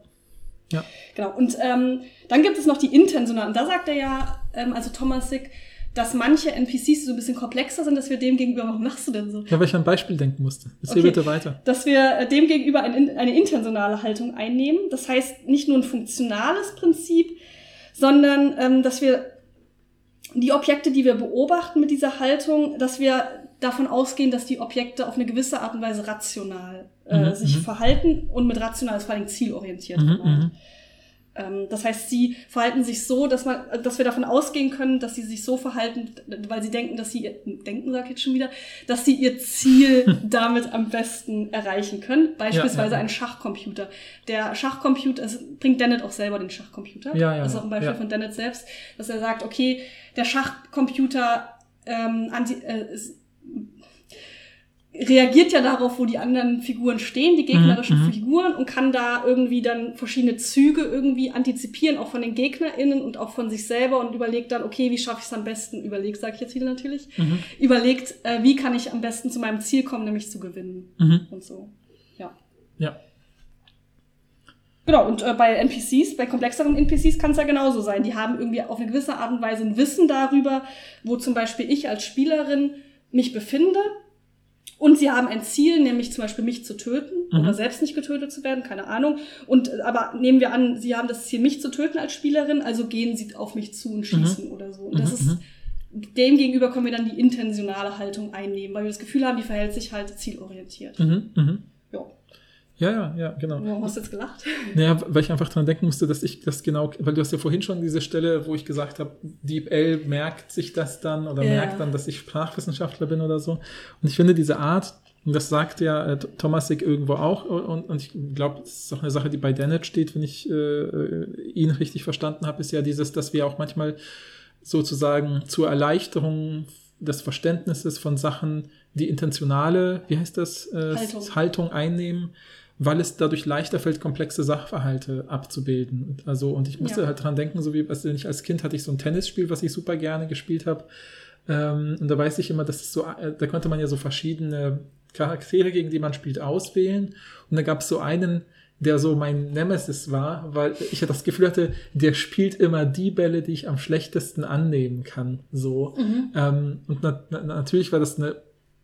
Ja. Genau. Und ähm, dann gibt es noch die intentionalen. Und da sagt er ja, ähm, also Thomas Sick, dass manche NPCs so ein bisschen komplexer sind, dass wir dem gegenüber, warum machst du denn so? Ja, weil ich an ein Beispiel denken musste. Erzähl Okay. bitte weiter. Dass wir äh, dem gegenüber ein, eine intentionale Haltung einnehmen. Das heißt nicht nur ein funktionales Prinzip, sondern ähm, dass wir die Objekte, die wir beobachten mit dieser Haltung, dass wir davon ausgehen, dass die Objekte auf eine gewisse Art und Weise rational äh, Mhm, sich mhm. verhalten und mit rational ist vor allem zielorientiert. Mhm, gemeint. mhm. Ähm, das heißt, sie verhalten sich so, dass man, dass wir davon ausgehen können, dass sie sich so verhalten, weil sie denken, dass sie ihr, denken sag ich jetzt schon wieder, dass sie ihr Ziel damit am besten erreichen können. Beispielsweise Ja, ja. ein Schachcomputer. Der Schachcomputer, es bringt Dennett auch selber den Schachcomputer. Ja, ja, Das ist auch ein Beispiel ja. von Dennett selbst, dass er sagt, okay, der Schachcomputer ähm, anti, äh, es- reagiert ja darauf, wo die anderen Figuren stehen, die gegnerischen Mhm, mhm. Figuren, und kann da irgendwie dann verschiedene Züge irgendwie antizipieren, auch von den GegnerInnen und auch von sich selber und überlegt dann, okay, wie schaffe ich es am besten? Überlegt, sage ich jetzt wieder natürlich. Mhm. Überlegt, äh, wie kann ich am besten zu meinem Ziel kommen, nämlich zu gewinnen Mhm. und so. Ja. Ja. Genau, und äh, bei NPCs, bei komplexeren NPCs kann es ja genauso sein. Die haben irgendwie auf eine gewisse Art und Weise ein Wissen darüber, wo zum Beispiel ich als Spielerin mich befinde Und sie haben ein Ziel, nämlich zum Beispiel mich zu töten mhm. oder selbst nicht getötet zu werden, keine Ahnung. Und aber nehmen wir an, sie haben das Ziel, mich zu töten als Spielerin, also gehen sie auf mich zu und schießen mhm. oder so. Und das mhm. ist mhm. dem gegenüber können wir dann die intentionale Haltung einnehmen, weil wir das Gefühl haben, die verhält sich halt zielorientiert. Mhm. mhm. Ja. Ja, ja, ja, genau. Warum hast du jetzt gelacht? Naja, weil ich einfach dran denken musste, dass ich das genau, weil du hast ja vorhin schon diese Stelle, wo ich gesagt habe, DeepL merkt sich das dann oder ja. merkt dann, dass ich Sprachwissenschaftler bin oder so. Und ich finde diese Art, und das sagt ja äh, Thomasik irgendwo auch, und, und ich glaube, das ist auch eine Sache, die bei Dennett steht, wenn ich äh, ihn richtig verstanden habe, ist ja dieses, dass wir auch manchmal sozusagen zur Erleichterung des Verständnisses von Sachen die intentionale, wie heißt das, äh, Haltung. Haltung einnehmen weil es dadurch leichter fällt, komplexe Sachverhalte abzubilden. Also, und ich musste ja. halt dran denken, so wie was ich als Kind hatte ich so ein Tennisspiel, was ich super gerne gespielt habe. Ähm, und da weiß ich immer, dass es so, äh, da konnte man ja so verschiedene Charaktere, gegen die man spielt, auswählen. Und da gab es so einen, der so mein Nemesis war, weil ich das Gefühl hatte, der spielt immer die Bälle, die ich am schlechtesten annehmen kann. So. Mhm. Ähm, und na, na, natürlich war das eine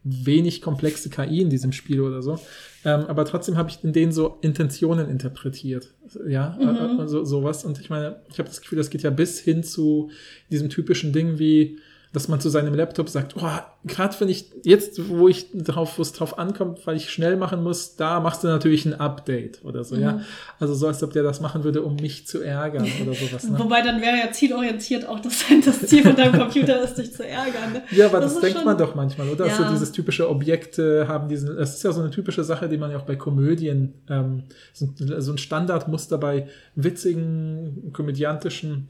wenig komplexe KI in diesem Spiel oder so. Ähm, aber trotzdem habe ich in denen so Intentionen interpretiert. Ja, mhm. also sowas. Und ich meine, ich habe das Gefühl, das geht ja bis hin zu diesem typischen Ding wie, dass man zu seinem Laptop sagt, oh, gerade wenn ich jetzt, wo ich drauf, wo es drauf ankommt, weil ich schnell machen muss, da machst du natürlich ein Update oder so, mhm. ja. Also so, als ob der das machen würde, um mich zu ärgern oder sowas. Ne? Wobei dann wäre ja zielorientiert auch das, das Ziel von deinem Computer ist, dich zu ärgern. Ne? Ja, aber das, das denkt man doch manchmal, oder? Ja. So dieses typische Objekte haben diesen, das ist ja so eine typische Sache, die man ja auch bei Komödien, ähm, so, so ein Standardmuster bei witzigen, komödiantischen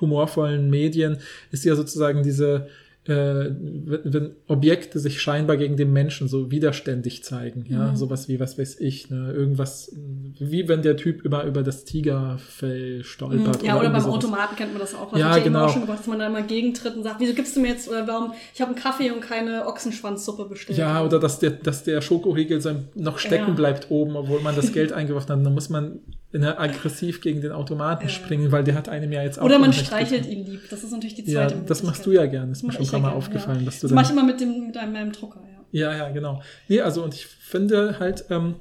humorvollen Medien ist ja sozusagen diese, äh, wenn Objekte sich scheinbar gegen den Menschen so widerständig zeigen, ja, mhm. sowas wie, was weiß ich, ne, irgendwas, wie wenn der Typ immer über das Tigerfell stolpert. Mhm. Ja, oder, oder beim sowas. Automaten kennt man das auch. Was ja, genau. Auch schon gebracht, dass man da immer gegentritt und sagt, wieso gibst du mir jetzt, oder warum, ich habe einen Kaffee und keine Ochsenschwanzsuppe bestellt. Ja, oder dass der, dass der Schokoriegel noch stecken ja. bleibt oben, obwohl man das Geld eingeworfen hat, dann muss man ne, aggressiv gegen den Automaten ja. springen, weil der hat einem ja jetzt auch. Oder man streichelt ihn lieb. Das ist natürlich die zweite. Ja, das machst du ja gerne. Das ist mir schon ein paar Mal ja aufgefallen, ja. dass du das. mache ich immer mit dem mit einem, meinem Drucker, ja. Ja, ja, genau. Nee, also und ich finde halt ähm,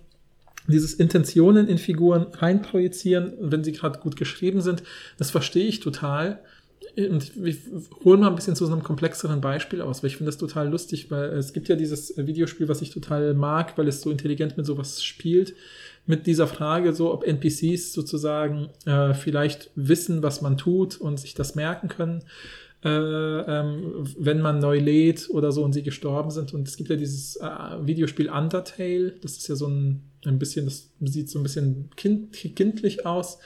dieses Intentionen in Figuren reinprojizieren, wenn sie gerade gut geschrieben sind, das verstehe ich total. Und ich hole mal ein bisschen zu so einem komplexeren Beispiel aus, weil ich finde das total lustig, weil es gibt ja dieses Videospiel, was ich total mag, weil es so intelligent mit sowas spielt mit dieser Frage, so ob NPCs sozusagen äh, vielleicht wissen, was man tut und sich das merken können, äh, ähm, wenn man neu lädt oder so und sie gestorben sind. Und es gibt ja dieses äh, Videospiel Undertale, das ist ja so ein, ein bisschen, das sieht so ein bisschen kind, kindlich aus.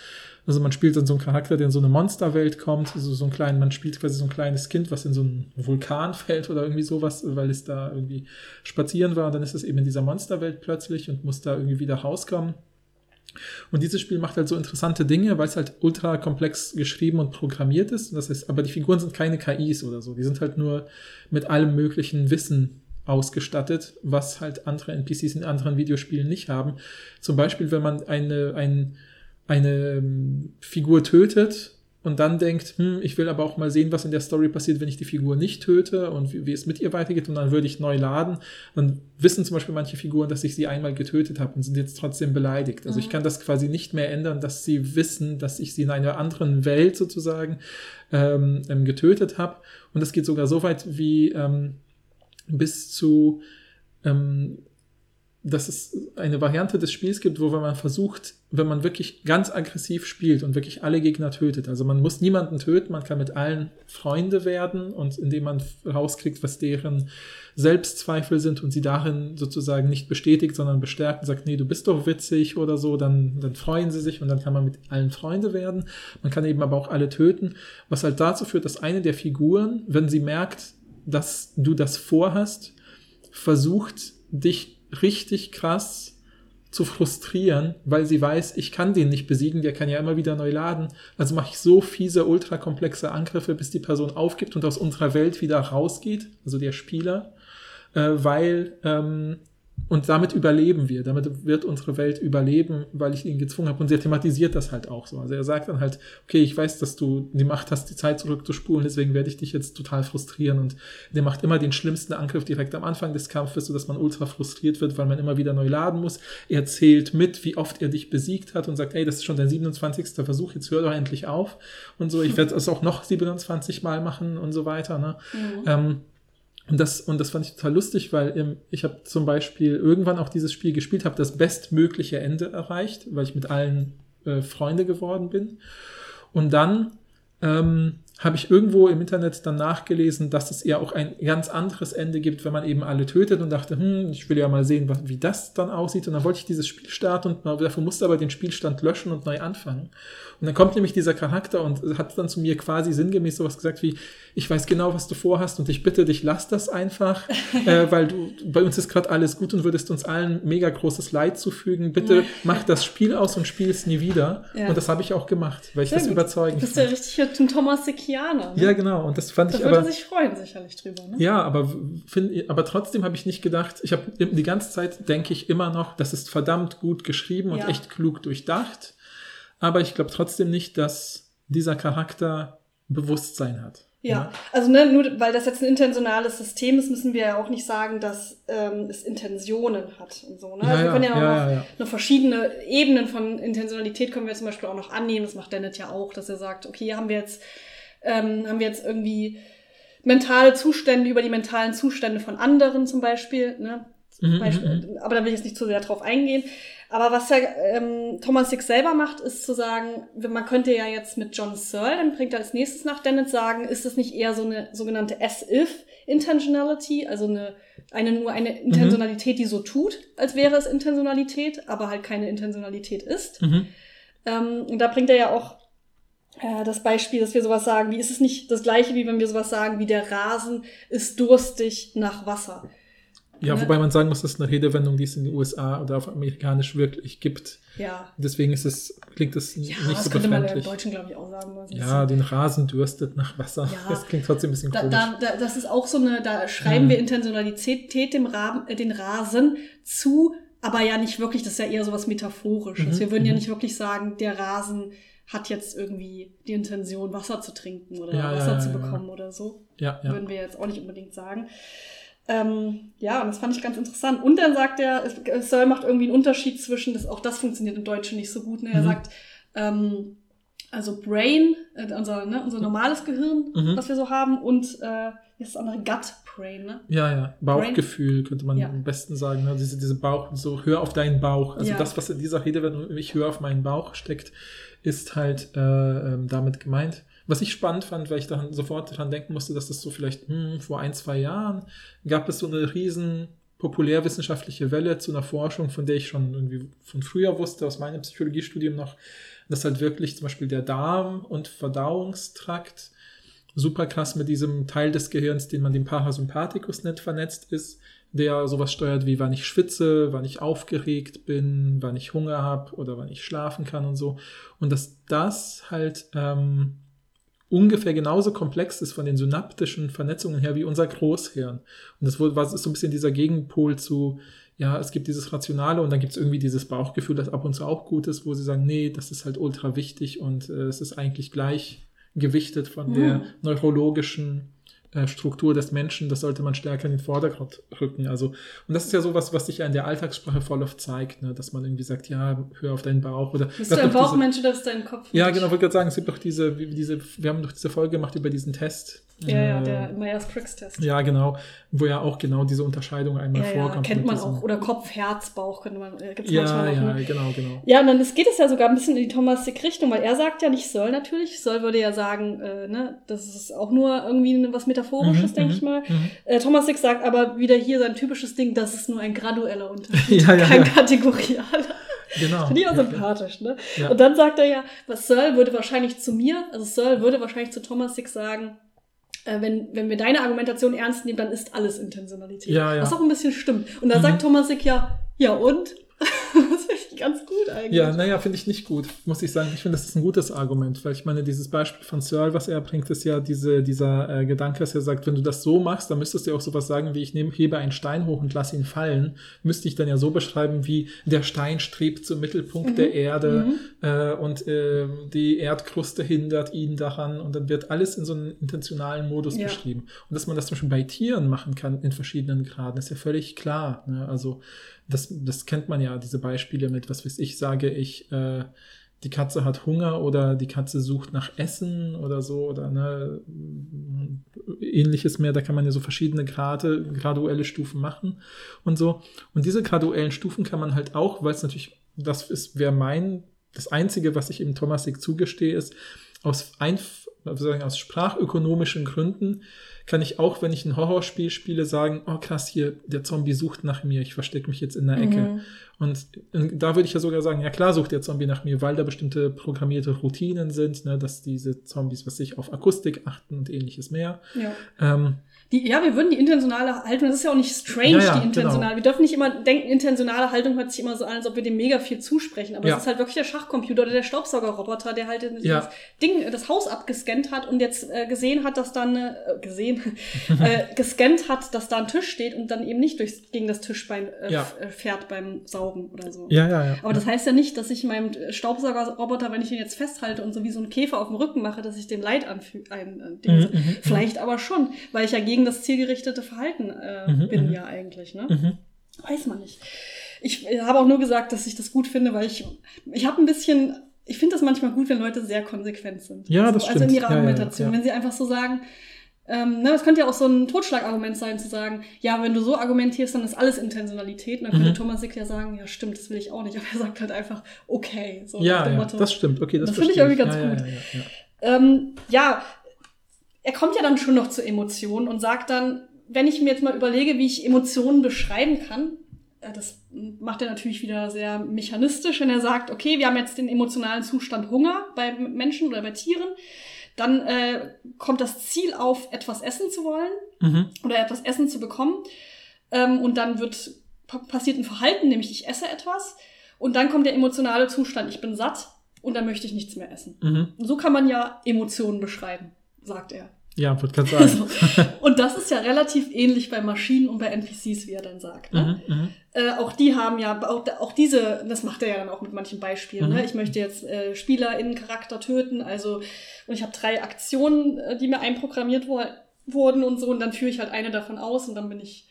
Also man spielt dann so einen Charakter, der in so eine Monsterwelt kommt, also so ein kleinen, man spielt quasi so ein kleines Kind, was in so einen Vulkan fällt oder irgendwie sowas, weil es da irgendwie spazieren war und dann ist es eben in dieser Monsterwelt plötzlich und muss da irgendwie wieder rauskommen. Und dieses Spiel macht halt so interessante Dinge, weil es halt ultra komplex geschrieben und programmiert ist. Das heißt, aber die Figuren sind keine KIs oder so. Die sind halt nur mit allem möglichen Wissen ausgestattet, was halt andere NPCs in anderen Videospielen nicht haben. Zum Beispiel, wenn man eine, ein, eine ähm, Figur tötet und dann denkt, hm, ich will aber auch mal sehen, was in der Story passiert, wenn ich die Figur nicht töte und wie, wie, es mit ihr weitergeht und dann würde ich neu laden, dann wissen zum Beispiel manche Figuren, dass ich sie einmal getötet habe und sind jetzt trotzdem beleidigt. Also mhm. ich kann das quasi nicht mehr ändern, dass sie wissen, dass ich sie in einer anderen Welt sozusagen ähm, ähm getötet habe und das geht sogar so weit wie ähm, bis zu ähm, dass es eine Variante des Spiels gibt, wo man versucht, wenn man wirklich ganz aggressiv spielt und wirklich alle Gegner tötet. Also man muss niemanden töten, man kann mit allen Freunde werden und indem man rauskriegt, was deren Selbstzweifel sind und sie darin sozusagen nicht bestätigt, sondern bestärkt und sagt, nee, du bist doch witzig oder so, dann, dann freuen sie sich und dann kann man mit allen Freunde werden. Man kann eben aber auch alle töten, was halt dazu führt, dass eine der Figuren, wenn sie merkt, dass du das vorhast, versucht, dich richtig krass zu frustrieren, weil sie weiß, ich kann den nicht besiegen, der kann ja immer wieder neu laden. Also mache ich so fiese, ultrakomplexe Angriffe, bis die Person aufgibt und aus unserer Welt wieder rausgeht, also der Spieler, äh, weil ähm, und damit überleben wir, damit wird unsere Welt überleben, weil ich ihn gezwungen habe. Und er thematisiert das halt auch so. Also er sagt dann halt, okay, ich weiß, dass du die Macht hast, die Zeit zurückzuspulen, deswegen werde ich dich jetzt total frustrieren. Und der macht immer den schlimmsten Angriff direkt am Anfang des Kampfes, sodass man ultra frustriert wird, weil man immer wieder neu laden muss. Er zählt mit, wie oft er dich besiegt hat und sagt, ey, das ist schon dein 27. Versuch, jetzt hör doch endlich auf. Und so, ich werde es auch noch 27 Mal machen und so weiter. Ne? Mhm. Ähm, und das, und das fand ich total lustig, weil ähm, ich habe zum Beispiel irgendwann auch dieses Spiel gespielt, habe das bestmögliche Ende erreicht, weil ich mit allen äh, Freunde geworden bin. Und dann ähm, habe ich irgendwo im Internet dann nachgelesen, dass es eher auch ein ganz anderes Ende gibt, wenn man eben alle tötet und dachte, hm, ich will ja mal sehen, wie das dann aussieht. Und dann wollte ich dieses Spiel starten und dafür musste aber den Spielstand löschen und neu anfangen. Und dann kommt nämlich dieser Charakter und hat dann zu mir quasi sinngemäß sowas gesagt wie, ich weiß genau, was du vorhast und ich bitte dich, lass das einfach, äh, weil du, bei uns ist gerade alles gut und würdest uns allen mega großes Leid zufügen. Bitte mach das Spiel aus und spiel es nie wieder. Ja. Und das habe ich auch gemacht, weil ich Sehr das gut. überzeugend Du bist ja richtig ein Thomas Sekianer. Ne? Ja, genau. Und das fand da ich aber. Da würde sich freuen, sicherlich drüber. Ne? Ja, aber, find, aber trotzdem habe ich nicht gedacht, ich habe die ganze Zeit denke ich immer noch, das ist verdammt gut geschrieben und ja. echt klug durchdacht. Aber ich glaube trotzdem nicht, dass dieser Charakter Bewusstsein hat. Ja, ja, also ne, nur weil das jetzt ein intentionales System ist, müssen wir ja auch nicht sagen, dass ähm, es Intentionen hat und so. Ne? Ja, also wir können ja, ja auch noch, noch, verschiedene Ebenen von Intentionalität können wir zum Beispiel auch noch annehmen. Das macht Dennett ja auch, dass er sagt, okay, haben wir jetzt, ähm, haben wir jetzt irgendwie mentale Zustände über die mentalen Zustände von anderen zum Beispiel. Ne? Mhm, Beispiel, mhm, mhm. aber da will ich jetzt nicht zu sehr drauf eingehen. Aber was ja ähm, Thomas Six selber macht, ist zu sagen, man könnte ja jetzt mit John Searle, dann bringt er als nächstes nach Dennett sagen, ist es nicht eher so eine sogenannte as-if Intentionality, also eine, eine nur eine Intentionalität, mhm. die so tut, als wäre es Intentionalität, aber halt keine Intentionalität ist. Mhm. Ähm, und da bringt er ja auch äh, das Beispiel, dass wir sowas sagen, wie ist es nicht das gleiche, wie wenn wir sowas sagen, wie der Rasen ist durstig nach Wasser. Ja, ne? wobei man sagen muss, das ist eine Redewendung, die es in den USA oder auf amerikanisch wirklich gibt. Ja. Deswegen ist es, klingt das ja, nicht das so könnte man im Deutschen, glaube ich, auch sagen. Ja, den Rasen dürstet nach Wasser. Ja, das klingt trotzdem ein bisschen komisch. Da, da, das ist auch so eine, da schreiben hm. wir Intentionalität dem Raben, äh, den Rasen zu, aber ja nicht wirklich, das ist ja eher so was Metaphorisches. Mhm. Wir würden ja mhm. nicht wirklich sagen, der Rasen hat jetzt irgendwie die Intention, Wasser zu trinken oder ja, Wasser ja, zu bekommen oder so. Ja, ja. Würden wir jetzt auch nicht unbedingt sagen. Ähm, ja, und das fand ich ganz interessant. Und dann sagt er, Searle macht irgendwie einen Unterschied zwischen, das, auch das funktioniert im Deutschen nicht so gut. Ne? Er mhm. sagt, ähm, also Brain, äh, unser, ne, unser normales Gehirn, mhm. was wir so haben, und äh, das andere Gut Brain, ne? Ja, ja. Bauchgefühl Brain. könnte man ja. am besten sagen. Ne? Diese, diese Bauch, so hör auf deinen Bauch. Also ja. das, was in dieser Rede, wenn ich höre auf meinen Bauch steckt, ist halt äh, ähm, damit gemeint. Was ich spannend fand, weil ich dann sofort daran denken musste, dass das so vielleicht hm, vor ein, zwei Jahren gab es so eine riesen populärwissenschaftliche Welle zu einer Forschung, von der ich schon irgendwie von früher wusste, aus meinem Psychologiestudium noch, dass halt wirklich zum Beispiel der Darm und Verdauungstrakt super krass mit diesem Teil des Gehirns, den man den Parasympathikus nennt, vernetzt ist, der sowas steuert wie wann ich schwitze, wann ich aufgeregt bin, wann ich Hunger habe oder wann ich schlafen kann und so. Und dass das halt ähm, ungefähr genauso komplex ist von den synaptischen Vernetzungen her wie unser Großhirn. Und das war ist so ein bisschen dieser Gegenpol zu, ja, es gibt dieses Rationale und dann gibt es irgendwie dieses Bauchgefühl, das ab und zu auch gut ist, wo sie sagen, nee, das ist halt ultra wichtig und äh, es ist eigentlich gleich gewichtet von mhm. der neurologischen Struktur des Menschen, das sollte man stärker in den Vordergrund rücken. Also, und das ist ja sowas, was sich ja in der Alltagssprache voll oft zeigt, ne? dass man irgendwie sagt, ja, hör auf deinen Bauch oder. Bist du ein Bauchmensch oder ist dein Kopf? Ja, genau, ich wollte gerade sagen, es gibt doch diese, diese, wir haben doch diese Folge gemacht über diesen Test, ja, ja, der Myers-Briggs-Test. Ja, genau. Wo ja auch genau diese Unterscheidung einmal ja, vorkommt. Ja, kennt man auch. Oder Kopf, Herz, Bauch könnte man, äh, gibt's ja, manchmal. Ja, ne? genau, genau. Ja, und dann geht es ja sogar ein bisschen in die Thomas Sick-Richtung, weil er sagt ja nicht soll natürlich. Soll würde ja sagen, äh, ne, das ist auch nur irgendwie was Metaphorisches, mhm, denke ich mhm, mal. Mhm. Äh, Thomas Sick sagt aber wieder hier sein typisches Ding, das ist nur ein gradueller Unterschied, ja, ja, kein ja. kategorialer. Genau. Finde ich auch sympathisch, ne? Ja. Und dann sagt er ja, was Searle würde wahrscheinlich zu mir, also Searle würde wahrscheinlich zu Thomas Sick sagen, äh, wenn, wenn wir deine Argumentation ernst nehmen, dann ist alles Intentionalität. Ja, ja. Was auch ein bisschen stimmt. Und da mhm. sagt Thomas Sick ja, ja und? ganz gut eigentlich. Ja, naja, finde ich nicht gut, muss ich sagen. Ich finde, das ist ein gutes Argument, weil ich meine, dieses Beispiel von Searle, was er bringt, ist ja diese, dieser äh, Gedanke, dass er sagt, wenn du das so machst, dann müsstest du auch sowas sagen, wie ich nehme, hebe einen Stein hoch und lasse ihn fallen. Müsste ich dann ja so beschreiben, wie der Stein strebt zum Mittelpunkt mhm. der Erde mhm. äh, und äh, die Erdkruste hindert ihn daran und dann wird alles in so einem intentionalen Modus ja. beschrieben. Und dass man das zum Beispiel bei Tieren machen kann in verschiedenen Graden, ist ja völlig klar. Ne? Also das, das kennt man ja, diese Beispiele mit, was weiß ich, sage ich, äh, die Katze hat Hunger oder die Katze sucht nach Essen oder so oder ne, ähnliches mehr. Da kann man ja so verschiedene Grade, graduelle Stufen machen und so. Und diese graduellen Stufen kann man halt auch, weil es natürlich, das ist, wäre mein, das Einzige, was ich eben Thomasik zugestehe, ist, aus, ein, aus sprachökonomischen Gründen kann ich auch, wenn ich ein Horrorspiel spiele, sagen, oh krass, hier, der Zombie sucht nach mir, ich verstecke mich jetzt in der Ecke. Mhm. Und da würde ich ja sogar sagen, ja klar sucht der Zombie nach mir, weil da bestimmte programmierte Routinen sind, ne, dass diese Zombies, was sich auf Akustik achten und ähnliches mehr. Ja. Ähm, die, ja, wir würden die intentionale Haltung, das ist ja auch nicht strange, ja, ja, die intentionale. Genau. Wir dürfen nicht immer denken, intentionale Haltung hört sich immer so an, als ob wir dem mega viel zusprechen. Aber ja. es ist halt wirklich der Schachcomputer oder der Staubsaugerroboter, der halt das Ding, das Haus abgescannt hat und jetzt äh, gesehen hat, dass dann, äh, gesehen, äh, gescannt hat, dass da ein Tisch steht und dann eben nicht durchs, gegen das Tischbein äh, äh, fährt beim Saugen oder so. Ja, ja, ja. Aber das heißt ja nicht, dass ich meinem Staubsaugerroboter, wenn ich ihn jetzt festhalte und so wie so ein Käfer auf dem Rücken mache, dass ich dem Leid anfüge. Ein, äh, mhm, mhm, mhm, Vielleicht aber schon, weil ich ja gegen das zielgerichtete Verhalten äh, mhm, bin mhm. ja eigentlich, ne? Mhm. Weiß man nicht. Ich habe auch nur gesagt, dass ich das gut finde, weil ich, ich habe ein bisschen, ich finde das manchmal gut, wenn Leute sehr konsequent sind. Ja, also, das stimmt. Also in ihrer Argumentation. Ja, ja, ja. Wenn sie einfach so sagen, ähm, ne, das könnte ja auch so ein Totschlagargument sein, zu sagen, ja, wenn du so argumentierst, dann ist alles Intentionalität. Und dann könnte mhm. Thomas Sick ja sagen, ja, stimmt, das will ich auch nicht. Aber er sagt halt einfach, okay. So ja, ja das stimmt. Okay, das, das finde ich irgendwie ganz gut. Ja, ähm, ja, er kommt ja dann schon noch zu Emotionen und sagt dann, wenn ich mir jetzt mal überlege, wie ich Emotionen beschreiben kann, äh, das macht er natürlich wieder sehr mechanistisch, wenn er sagt, okay, wir haben jetzt den emotionalen Zustand Hunger bei Menschen oder bei Tieren. Dann äh, kommt das Ziel auf, etwas essen zu wollen mhm. oder etwas essen zu bekommen. Ähm, und dann wird passiert ein Verhalten, nämlich ich esse etwas. Und dann kommt der emotionale Zustand, ich bin satt und dann möchte ich nichts mehr essen. Mhm. So kann man ja Emotionen beschreiben, sagt er. Ja, würde gerade sagen. und das ist ja relativ ähnlich bei Maschinen und bei NPCs, wie er dann sagt. Ne? Mhm, mhm, äh, auch die haben ja, auch, auch, diese, das macht er ja dann auch mit manchen Beispielen. Ne? Mhm. Ne? Ich möchte jetzt äh, Charakter töten, also und ich habe drei Aktionen, äh, die mir einprogrammiert wo wurden und so, und dann führe ich halt eine davon aus und dann bin ich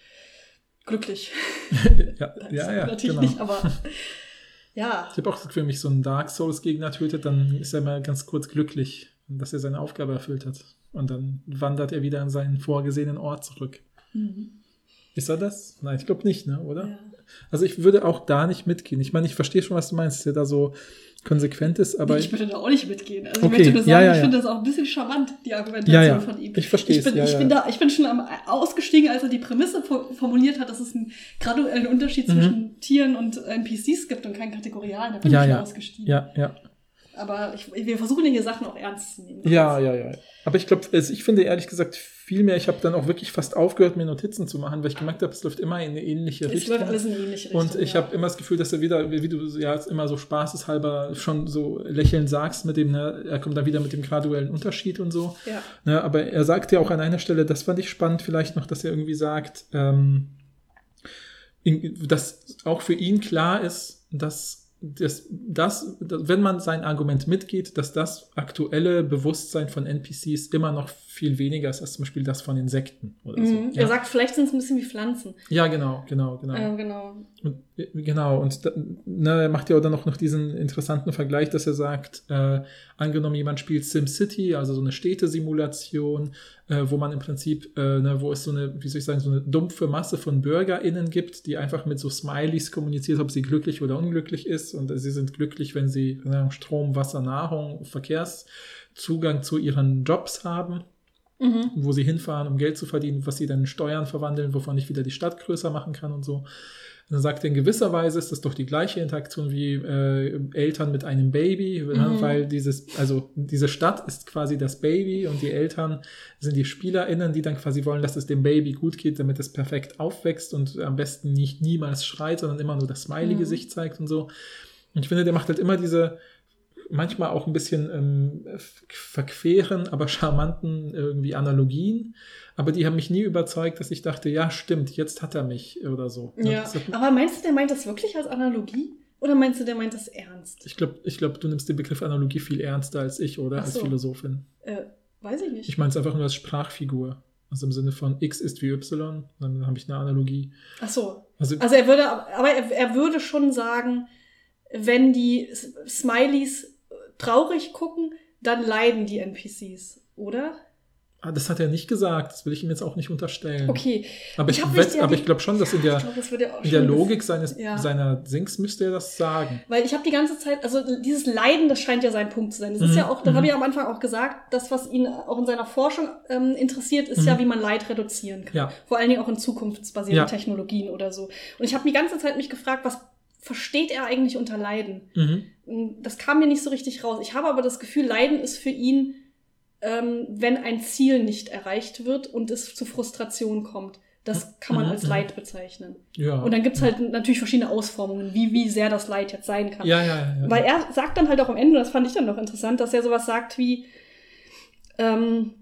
glücklich. ja, ja, ja, natürlich genau. nicht, aber ja. Ich habe auch das Gefühl, wenn mich so ein Dark Souls-Gegner tötet, dann ist er mal ganz kurz glücklich, dass er seine Aufgabe erfüllt hat. Und dann wandert er wieder an seinen vorgesehenen Ort zurück. Mhm. Ist er das? Nein, ich glaube nicht, ne? oder? Ja. Also ich würde auch da nicht mitgehen. Ich meine, ich verstehe schon, was du meinst, dass er da so konsequent ist, aber. Ich würde da auch nicht mitgehen. Also okay. ich möchte nur sagen, ja, ja, ich finde das auch ein bisschen charmant, die Argumentation von ihm. Ich verstehe es. Ich bin, ich, bin da, ich bin schon am ausgestiegen, als er die Prämisse formuliert hat, dass es einen graduellen Unterschied mhm. zwischen Tieren und NPCs gibt und keinen kategorialen. Da bin ich schon ausgestiegen. Ja, ja. Aber ich, wir versuchen hier Sachen auch ernst zu nehmen. Ja, ja, ja. Aber ich glaube, also ich finde ehrlich gesagt viel mehr, ich habe dann auch wirklich fast aufgehört, mir Notizen zu machen, weil ich gemerkt habe, es läuft immer in eine ähnliche es Richtung. Es läuft alles in eine ähnliche Richtung. Und ich ja. habe immer das Gefühl, dass er wieder, wie du ja immer so spaßeshalber schon so lächelnd sagst mit dem, ne, er kommt dann wieder mit dem graduellen Unterschied und so. Ja. Ne, aber er sagt ja auch an einer Stelle, das fand ich spannend vielleicht noch, dass er irgendwie sagt, ähm, dass auch für ihn klar ist, dass das, das, wenn man sein Argument mitgeht, dass das aktuelle Bewusstsein von NPCs immer noch viel weniger ist als zum Beispiel das von Insekten oder so. Mhm. Er ja. sagt, vielleicht sind es ein bisschen wie Pflanzen. Ja, genau, genau, genau. Äh, genau. Und, genau, und da, ne, er macht ja auch dann noch, noch diesen interessanten Vergleich, dass er sagt, äh, angenommen jemand spielt SimCity, also so eine Städtesimulation, äh, wo man im Prinzip, äh, ne, wo es so eine, wie soll ich sagen, so eine dumpfe Masse von BürgerInnen gibt, die einfach mit so Smileys kommuniziert, ob sie glücklich oder unglücklich ist und sie sind glücklich, wenn sie ne, Strom, Wasser, Nahrung, Verkehrszugang zu ihren Jobs haben mhm. wo sie hinfahren, um Geld zu verdienen, was sie dann in Steuern verwandeln, wovon ich wieder die Stadt größer machen kann und so. Und dann sagt er, in gewisser Weise ist das doch die gleiche Interaktion wie äh, Eltern mit einem Baby, ne? mhm. weil dieses, also diese Stadt ist quasi das Baby und die Eltern sind die SpielerInnen, die dann quasi wollen, dass es dem Baby gut geht, damit es perfekt aufwächst und am besten nicht niemals schreit, sondern immer nur das Smiley-Gesicht mhm. zeigt und so. Und ich finde, der macht halt immer diese, manchmal auch ein bisschen ähm, verqueren, aber charmanten irgendwie Analogien. Aber die haben mich nie überzeugt, dass ich dachte, ja, stimmt, jetzt hat er mich oder so. Ja, aber meinst du, der meint das wirklich als Analogie? Oder meinst du, der meint das ernst? Ich glaube, ich glaub, du nimmst den Begriff Analogie viel ernster als ich, oder? So. Als Philosophin. Äh, weiß ich nicht. Ich meine es einfach nur als Sprachfigur. Also im Sinne von X ist wie Y, dann habe ich eine Analogie. Ach so. Also, also er würde, aber er, er würde schon sagen, wenn die Smileys traurig gucken, dann leiden die NPCs, oder? Ah, das hat er nicht gesagt. Das will ich ihm jetzt auch nicht unterstellen. Okay. Aber ich, ich, aber ich glaube schon, dass in der, glaub, das in der Logik seines, ja. seiner Sinks müsste er das sagen. Weil ich habe die ganze Zeit, also dieses Leiden, das scheint ja sein Punkt zu sein. Das mhm. ist ja auch, das mhm. habe ich am Anfang auch gesagt, das, was ihn auch in seiner Forschung ähm, interessiert, ist mhm. ja, wie man Leid reduzieren kann. Ja. Vor allen Dingen auch in zukunftsbasierten ja. Technologien oder so. Und ich habe die ganze Zeit mich gefragt, was versteht er eigentlich unter Leiden? Mhm. Das kam mir nicht so richtig raus. Ich habe aber das Gefühl, Leiden ist für ihn ähm, wenn ein Ziel nicht erreicht wird und es zu Frustration kommt. Das kann man als. Leid bezeichnen. Ja. Und dann gibt's halt natürlich verschiedene Ausformungen, wie, wie sehr das Leid jetzt sein kann. Ja, ja, ja, ja. Weil er sagt dann halt auch am Ende, das fand ich dann noch interessant, dass er sowas sagt wie, ähm,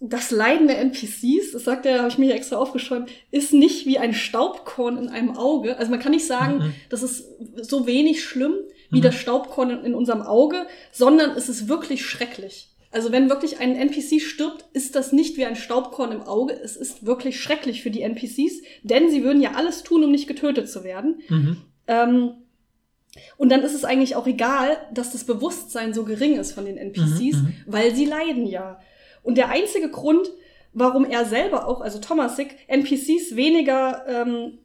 das Leiden der NPCs, das sagt er, habe ich mir hier extra aufgeschrieben, ist nicht wie ein Staubkorn in einem Auge. Also man kann nicht sagen, mhm. das ist so wenig schlimm wie mhm. das Staubkorn in unserem Auge, sondern es ist wirklich schrecklich. Also wenn wirklich ein NPC stirbt, ist das nicht wie ein Staubkorn im Auge. Es ist wirklich schrecklich für die NPCs, denn sie würden ja alles tun, um nicht getötet zu werden. Mhm. Ähm, und dann ist es eigentlich auch egal, dass das Bewusstsein so gering ist von den NPCs, mhm, mhm, weil sie leiden ja. Und der einzige Grund, warum er selber auch, also Thomasik, NPCs weniger ähm,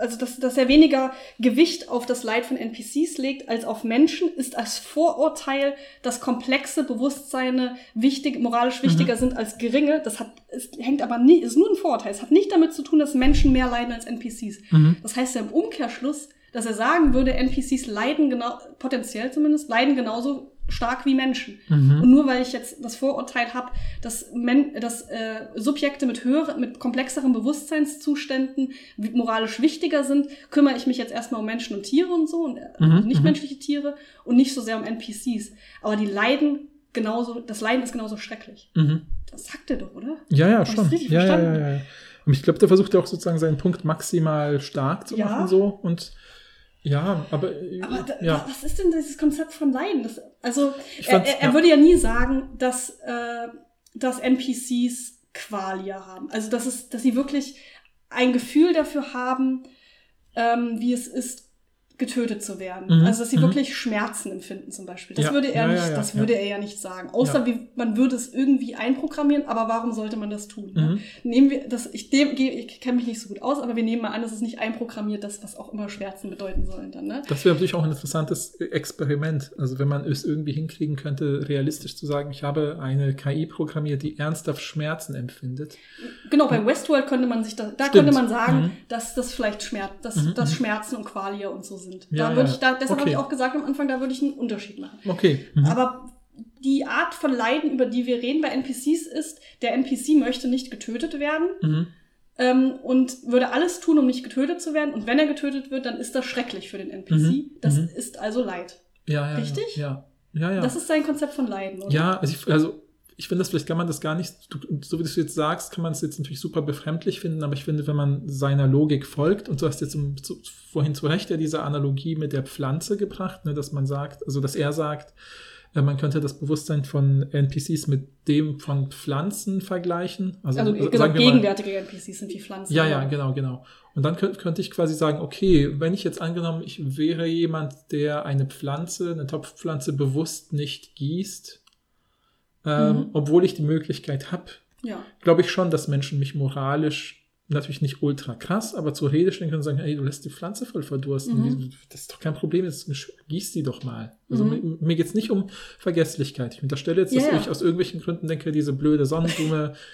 also dass, dass er weniger Gewicht auf das Leid von NPCs legt als auf Menschen, ist als Vorurteil, dass komplexe Bewusstseine wichtig, moralisch wichtiger mhm. sind als geringe. Das hat, es hängt aber nie, ist nur ein Vorurteil. Es hat nicht damit zu tun, dass Menschen mehr leiden als NPCs. Mhm. Das heißt ja im Umkehrschluss, dass er sagen würde, NPCs leiden genau, potenziell zumindest, leiden genauso stark wie Menschen. Mhm. Und nur weil ich jetzt das Vorurteil habe, dass, Men dass äh, Subjekte mit höheren, mit komplexeren Bewusstseinszuständen moralisch wichtiger sind, kümmere ich mich jetzt erstmal um Menschen und Tiere und so, und äh, mhm. nichtmenschliche mhm. Tiere und nicht so sehr um NPCs. Aber die leiden genauso, das Leiden ist genauso schrecklich. Mhm. Das sagt er doch, oder? Ja, ja, schon. Ja, ja, ja, ja, Und ich glaube, der versucht ja auch sozusagen seinen Punkt maximal stark zu ja. machen so und ja, aber. Aber da, ja. was ist denn dieses Konzept von Leiden? Das, also, er, er, er würde ja nie sagen, dass, äh, dass NPCs Qualia haben. Also, dass, es, dass sie wirklich ein Gefühl dafür haben, ähm, wie es ist, getötet zu werden. Mhm. Also dass sie mhm. wirklich Schmerzen empfinden zum Beispiel. Das ja. würde er ja, nicht, ja, das würde er ja nicht sagen. Außer wie, man würde es irgendwie einprogrammieren, aber warum sollte man das tun? Mhm. Nehmen wir das, ich, ich kenne mich nicht so gut aus, aber wir nehmen mal an, dass es nicht einprogrammiert, das, was auch immer Schmerzen bedeuten sollen dann. Ne? Das wäre natürlich auch ein interessantes Experiment. Also wenn man es irgendwie hinkriegen könnte, realistisch zu sagen, ich habe eine KI programmiert, die ernsthaft Schmerzen empfindet. Genau, bei Westworld könnte man sich da, da könnte man sagen, mhm. dass das vielleicht Schmerz, dass, mhm. dass mhm. Schmerzen und Qualia und so sind. Ja, da würde ich, da, deshalb okay. habe ich auch gesagt am Anfang, da würde ich einen Unterschied machen. Okay. Mhm. Aber die Art von Leiden, über die wir reden bei NPCs, ist, der NPC möchte nicht getötet werden. Mhm. Ähm, und würde alles tun, um nicht getötet zu werden. Und wenn er getötet wird, dann ist das schrecklich für den NPC. Mhm. Das mhm. ist also Leid. Ja, ja. Richtig? Ja. Ja, ja. Das ist sein Konzept von Leiden, oder? Ja, also ich, also ich finde das, vielleicht kann man das gar nicht, so wie du es jetzt sagst, kann man es jetzt natürlich super befremdlich finden, aber ich finde, wenn man seiner Logik folgt, und du hast jetzt im, zu, vorhin zu Recht ja diese Analogie mit der Pflanze gebracht, ne, dass man sagt, also dass er sagt, äh, man könnte das Bewusstsein von NPCs mit dem von Pflanzen vergleichen. Also, also genau, sagen gegenwärtige mal, NPCs sind wie Pflanzen. Ja, ja, genau, genau. Und dann könnte, könnte ich quasi sagen, okay, wenn ich jetzt angenommen, ich wäre jemand, der eine Pflanze, eine Topfpflanze bewusst nicht gießt, ähm, mhm. obwohl ich die Möglichkeit habe, ja. glaube ich schon, dass Menschen mich moralisch natürlich nicht ultra krass, aber zur Rede stellen können und sagen, hey, du lässt die Pflanze voll verdursten. Mhm. Das ist doch kein Problem, jetzt gieß die doch mal. Also mhm. mir, mir geht es nicht um Vergesslichkeit. Ich unterstelle jetzt, dass yeah. ich aus irgendwelchen Gründen denke, diese blöde Sonnenblume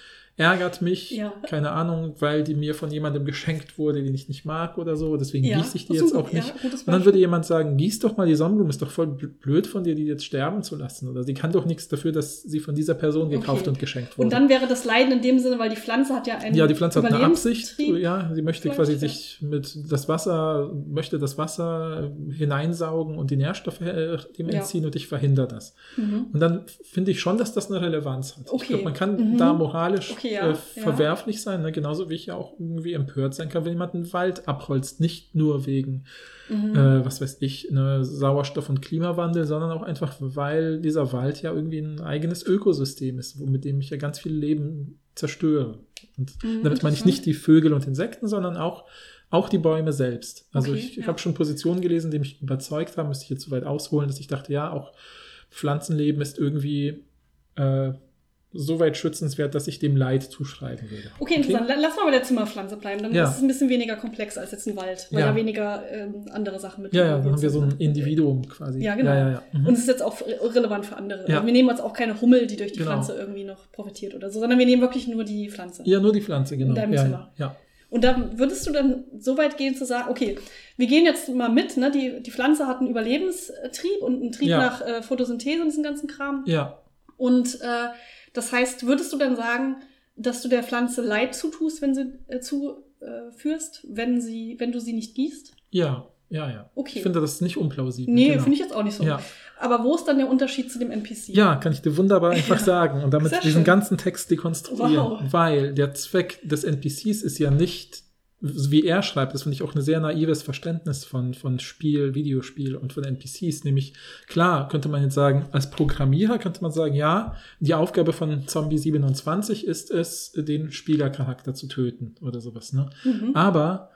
ärgert mich, Ja. keine Ahnung, weil die mir von jemandem geschenkt wurde, den ich nicht mag oder so, deswegen Ja, gieße ich die jetzt auch nicht. ja, gutes Und dann würde jemand sagen, gieß doch mal die Sonnenblume, ist doch voll bl- blöd von dir, die jetzt sterben zu lassen. Oder sie kann doch nichts dafür, dass sie von dieser Person gekauft Okay. und geschenkt wurde. Und dann wäre das Leiden in dem Sinne, weil die Pflanze hat ja einen ja, die Pflanze hat eine Absicht, ja, sie möchte quasi sich mit das Wasser, möchte das Wasser hineinsaugen und die Nährstoffe äh, dem entziehen und ich verhindere das. Mhm. Und dann finde ich schon, dass das eine Relevanz hat. Ich Okay. glaube, man kann Mhm. da moralisch Okay, ja, äh, verwerflich sein, ne? genauso wie ich ja auch irgendwie empört sein kann, wenn jemand einen Wald abholzt. Nicht nur wegen, Mhm. äh, was weiß ich, ne, Sauerstoff- und Klimawandel, sondern auch einfach, weil dieser Wald ja irgendwie ein eigenes Ökosystem ist, mit dem ich ja ganz viel Leben zerstöre. Und Mhm, damit meine ich nicht die Vögel und Insekten, sondern auch auch die Bäume selbst. Also Okay, ich, ich ja. habe schon Positionen gelesen, die mich überzeugt haben, müsste ich jetzt so weit ausholen, dass ich dachte, ja, auch Pflanzenleben ist irgendwie äh, so weit schützenswert, dass ich dem Leid zuschreiben würde. Okay, interessant. La- Lass mal bei der Zimmerpflanze bleiben. Dann Ja. ist es ein bisschen weniger komplex als jetzt ein Wald, weil Ja. da weniger ähm, andere Sachen mit Ja, ja, dann haben wir so ein Individuum quasi. Ja, genau. Ja. Mhm. Und es ist jetzt auch re- relevant für andere. Also wir nehmen jetzt auch keine Hummel, die durch die Genau. Pflanze irgendwie noch profitiert oder so, sondern wir nehmen wirklich nur die Pflanze. ja, nur die Pflanze, genau. deinem ja, Zimmer. ja. Und dann würdest du dann so weit gehen zu sagen, okay, wir gehen jetzt mal mit, ne? die, die Pflanze hat einen Überlebenstrieb und einen Trieb Ja. nach äh, Photosynthese und diesen ganzen Kram. ja. Und äh, das heißt, würdest du dann sagen, dass du der Pflanze Leid zutust, wenn sie äh, zuführst, wenn sie, wenn du sie nicht gießt? Ja, ja, ja. Okay. Ich finde das nicht unplausibel. Nee, genau. finde ich jetzt auch nicht so. Ja. Aber wo ist dann der Unterschied zu dem NPC? Ja, kann ich dir wunderbar einfach Ja. sagen und damit Sehr diesen schön. ganzen Text dekonstruieren. Wow. Weil der Zweck des NPCs ist ja nicht, wie er schreibt, das finde ich auch ein sehr naives Verständnis von, von Spiel, Videospiel und von NPCs. Nämlich, klar, könnte man jetzt sagen, als Programmierer könnte man sagen, ja, die Aufgabe von Zombie 27 ist es, den Spielercharakter zu töten oder sowas. Ne? Mhm. Aber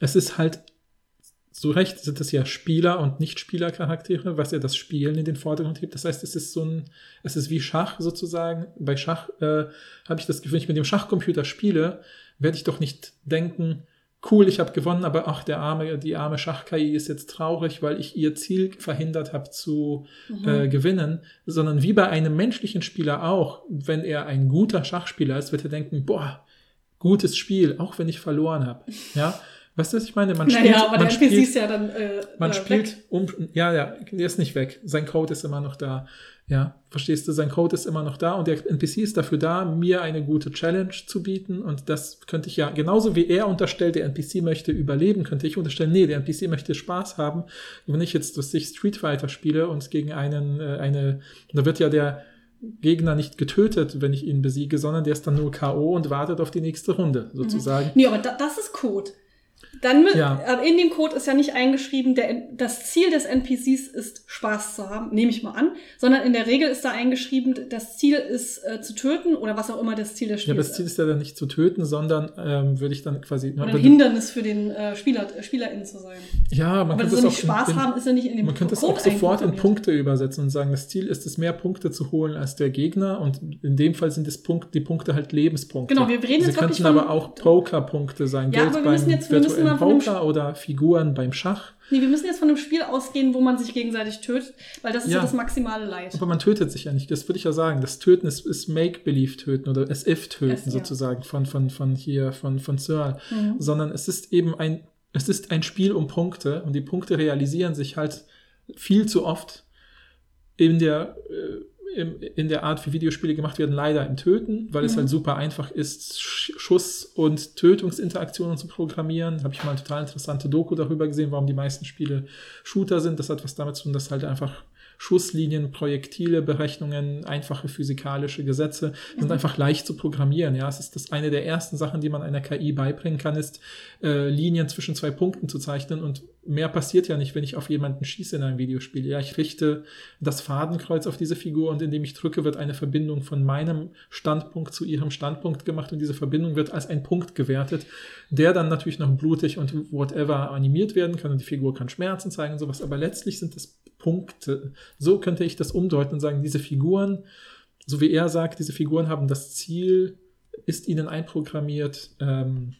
es ist halt, so recht sind es ja Spieler und Nicht-Spieler-Charaktere, was ja das Spielen in den Vordergrund hebt. Das heißt, es ist so ein, es ist wie Schach sozusagen. Bei Schach äh, habe ich das Gefühl, wenn ich mit dem Schachcomputer spiele, werde ich doch nicht denken, cool, ich habe gewonnen, aber ach, der arme, die arme Schach-KI ist jetzt traurig, weil ich ihr Ziel verhindert habe zu Mhm. äh, gewinnen, sondern wie bei einem menschlichen Spieler auch, wenn er ein guter Schachspieler ist, wird er denken, boah, gutes Spiel, auch wenn ich verloren habe. Ja, weißt du, was ich meine? Man spielt, naja, aber der man NPC spielt, ist ja dann äh, man äh, spielt weg. um, ja, ja, der ist nicht weg. Sein Code ist immer noch da. Ja, verstehst du? Sein Code ist immer noch da und der NPC ist dafür da, mir eine gute Challenge zu bieten und das könnte ich ja, genauso wie er unterstellt, der NPC möchte überleben, könnte ich unterstellen, nee, der NPC möchte Spaß haben. Wenn ich jetzt, dass ich Street Fighter spiele und gegen einen, äh, eine, da wird ja der Gegner nicht getötet, wenn ich ihn besiege, sondern der ist dann nur K.O. und wartet auf die nächste Runde, sozusagen. Nee, aber da, das ist Code. Dann Ja. äh, in dem Code ist ja nicht eingeschrieben, der, das Ziel des NPCs ist Spaß zu haben, nehme ich mal an, sondern in der Regel ist da eingeschrieben, das Ziel ist äh, zu töten oder was auch immer das Ziel des Ja, aber Spiels das Ziel ist ja dann nicht zu töten, sondern ähm, würde ich dann quasi. Oder ein Hindernis für den äh, Spieler, äh, SpielerInnen zu sein. ja, man Aber könnte so es nicht auch Spaß in, haben, ist ja nicht in dem Man könnte es auch sofort in. Punkte übersetzen und sagen, das Ziel ist es, mehr Punkte zu holen als der Gegner. Und in dem Fall sind es Punkt, die Punkte halt Lebenspunkte. Genau, wir reden Sie jetzt könnten aber auch Pokerpunkte sein. Ja, Geld aber wir müssen jetzt- wir müssen dem Poker oder Figuren beim Schach. Nee, wir müssen jetzt von einem Spiel ausgehen, wo man sich gegenseitig tötet, weil das ist ja, Ja. das maximale Leid. Aber man tötet sich ja nicht. Das würde ich ja sagen. Das Töten ist, ist Make-Believe-Töten oder As-If-Töten As- ja. sozusagen von, von, von hier, von, von Searle. Mhm. Sondern es ist eben ein, es ist ein Spiel um Punkte und die Punkte realisieren sich halt viel zu oft in der, äh, im, in der Art, wie Videospiele gemacht werden, leider im Töten, weil es Mhm. halt super einfach ist, Sch- Schuss- und Tötungsinteraktionen zu programmieren. Habe ich mal eine total interessante Doku darüber gesehen, warum die meisten Spiele Shooter sind. Das hat was damit zu tun, dass halt einfach Schusslinien, Projektile, Berechnungen, einfache physikalische Gesetze sind Mhm. einfach leicht zu programmieren. Ja, es ist das eine der ersten Sachen, die man einer KI beibringen kann, ist äh, Linien zwischen zwei Punkten zu zeichnen und mehr passiert ja nicht, wenn ich auf jemanden schieße in einem Videospiel. Ja, ich richte das Fadenkreuz auf diese Figur und indem ich drücke, wird eine Verbindung von meinem Standpunkt zu ihrem Standpunkt gemacht und diese Verbindung wird als ein Punkt gewertet, der dann natürlich noch blutig und whatever animiert werden kann und die Figur kann Schmerzen zeigen und sowas, aber letztlich sind das Punkte. So könnte ich das umdeuten und sagen, diese Figuren, so wie er sagt, diese Figuren haben das Ziel, ist ihnen einprogrammiert, ähm,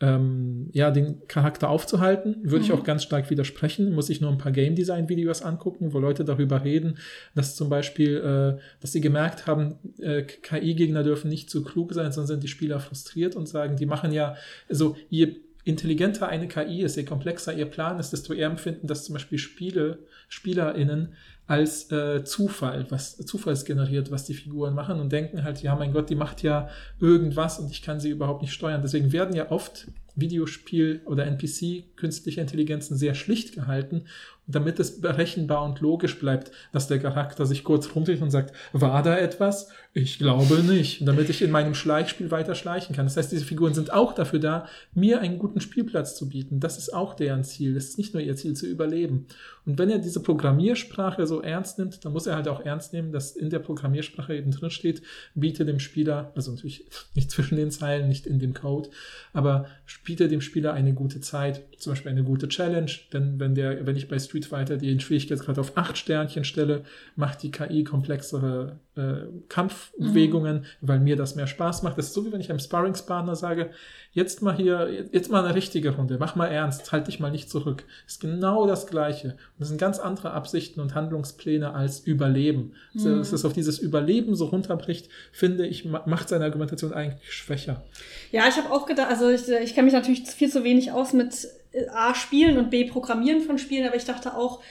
ähm, ja, den Charakter aufzuhalten, würde mhm. ich auch ganz stark widersprechen. Muss ich nur ein paar Game Design Videos angucken, wo Leute darüber reden, dass zum Beispiel, äh, dass sie gemerkt haben, äh, KI-Gegner dürfen nicht zu klug sein, sondern sind die Spieler frustriert und sagen, die machen ja, also je intelligenter eine KI ist, je komplexer ihr Plan ist, desto eher empfinden dass zum Beispiel Spiele, SpielerInnen als äh, Zufall, was zufallsgeneriert, was die Figuren machen und denken halt, ja, mein Gott, die macht ja irgendwas und ich kann sie überhaupt nicht steuern. Deswegen werden ja oft Videospiel oder NPC künstliche Intelligenzen sehr schlicht gehalten damit es berechenbar und logisch bleibt, dass der Charakter sich kurz rumdreht und sagt, war da etwas? Ich glaube nicht. Damit ich in meinem Schleichspiel weiter schleichen kann. Das heißt, diese Figuren sind auch dafür da, mir einen guten Spielplatz zu bieten. Das ist auch deren Ziel. Es ist nicht nur ihr Ziel zu überleben. Und wenn er diese Programmiersprache so ernst nimmt, dann muss er halt auch ernst nehmen, dass in der Programmiersprache eben drin steht, biete dem Spieler, also natürlich nicht zwischen den Zeilen, nicht in dem Code, aber biete dem Spieler eine gute Zeit, zum Beispiel eine gute Challenge. Denn wenn der, wenn ich bei Street Fighter den Schwierigkeitsgrad auf acht Sternchen stelle, macht die KI komplexere äh, Kampfbewegungen, mhm. weil mir das mehr Spaß macht. Das ist so, wie wenn ich einem Sparringspartner sage, jetzt mal hier, jetzt mal eine richtige Runde, mach mal ernst, halt dich mal nicht zurück. Ist genau das Gleiche. Und das sind ganz andere Absichten und Handlungspläne als Überleben. Also, mhm. Dass es auf dieses Überleben so runterbricht, finde ich, macht seine Argumentation eigentlich schwächer. Ja, ich habe auch gedacht, also ich, ich kenne mich natürlich viel zu wenig aus mit äh, A, Spielen und B, Programmieren von Spielen, aber ich dachte auch,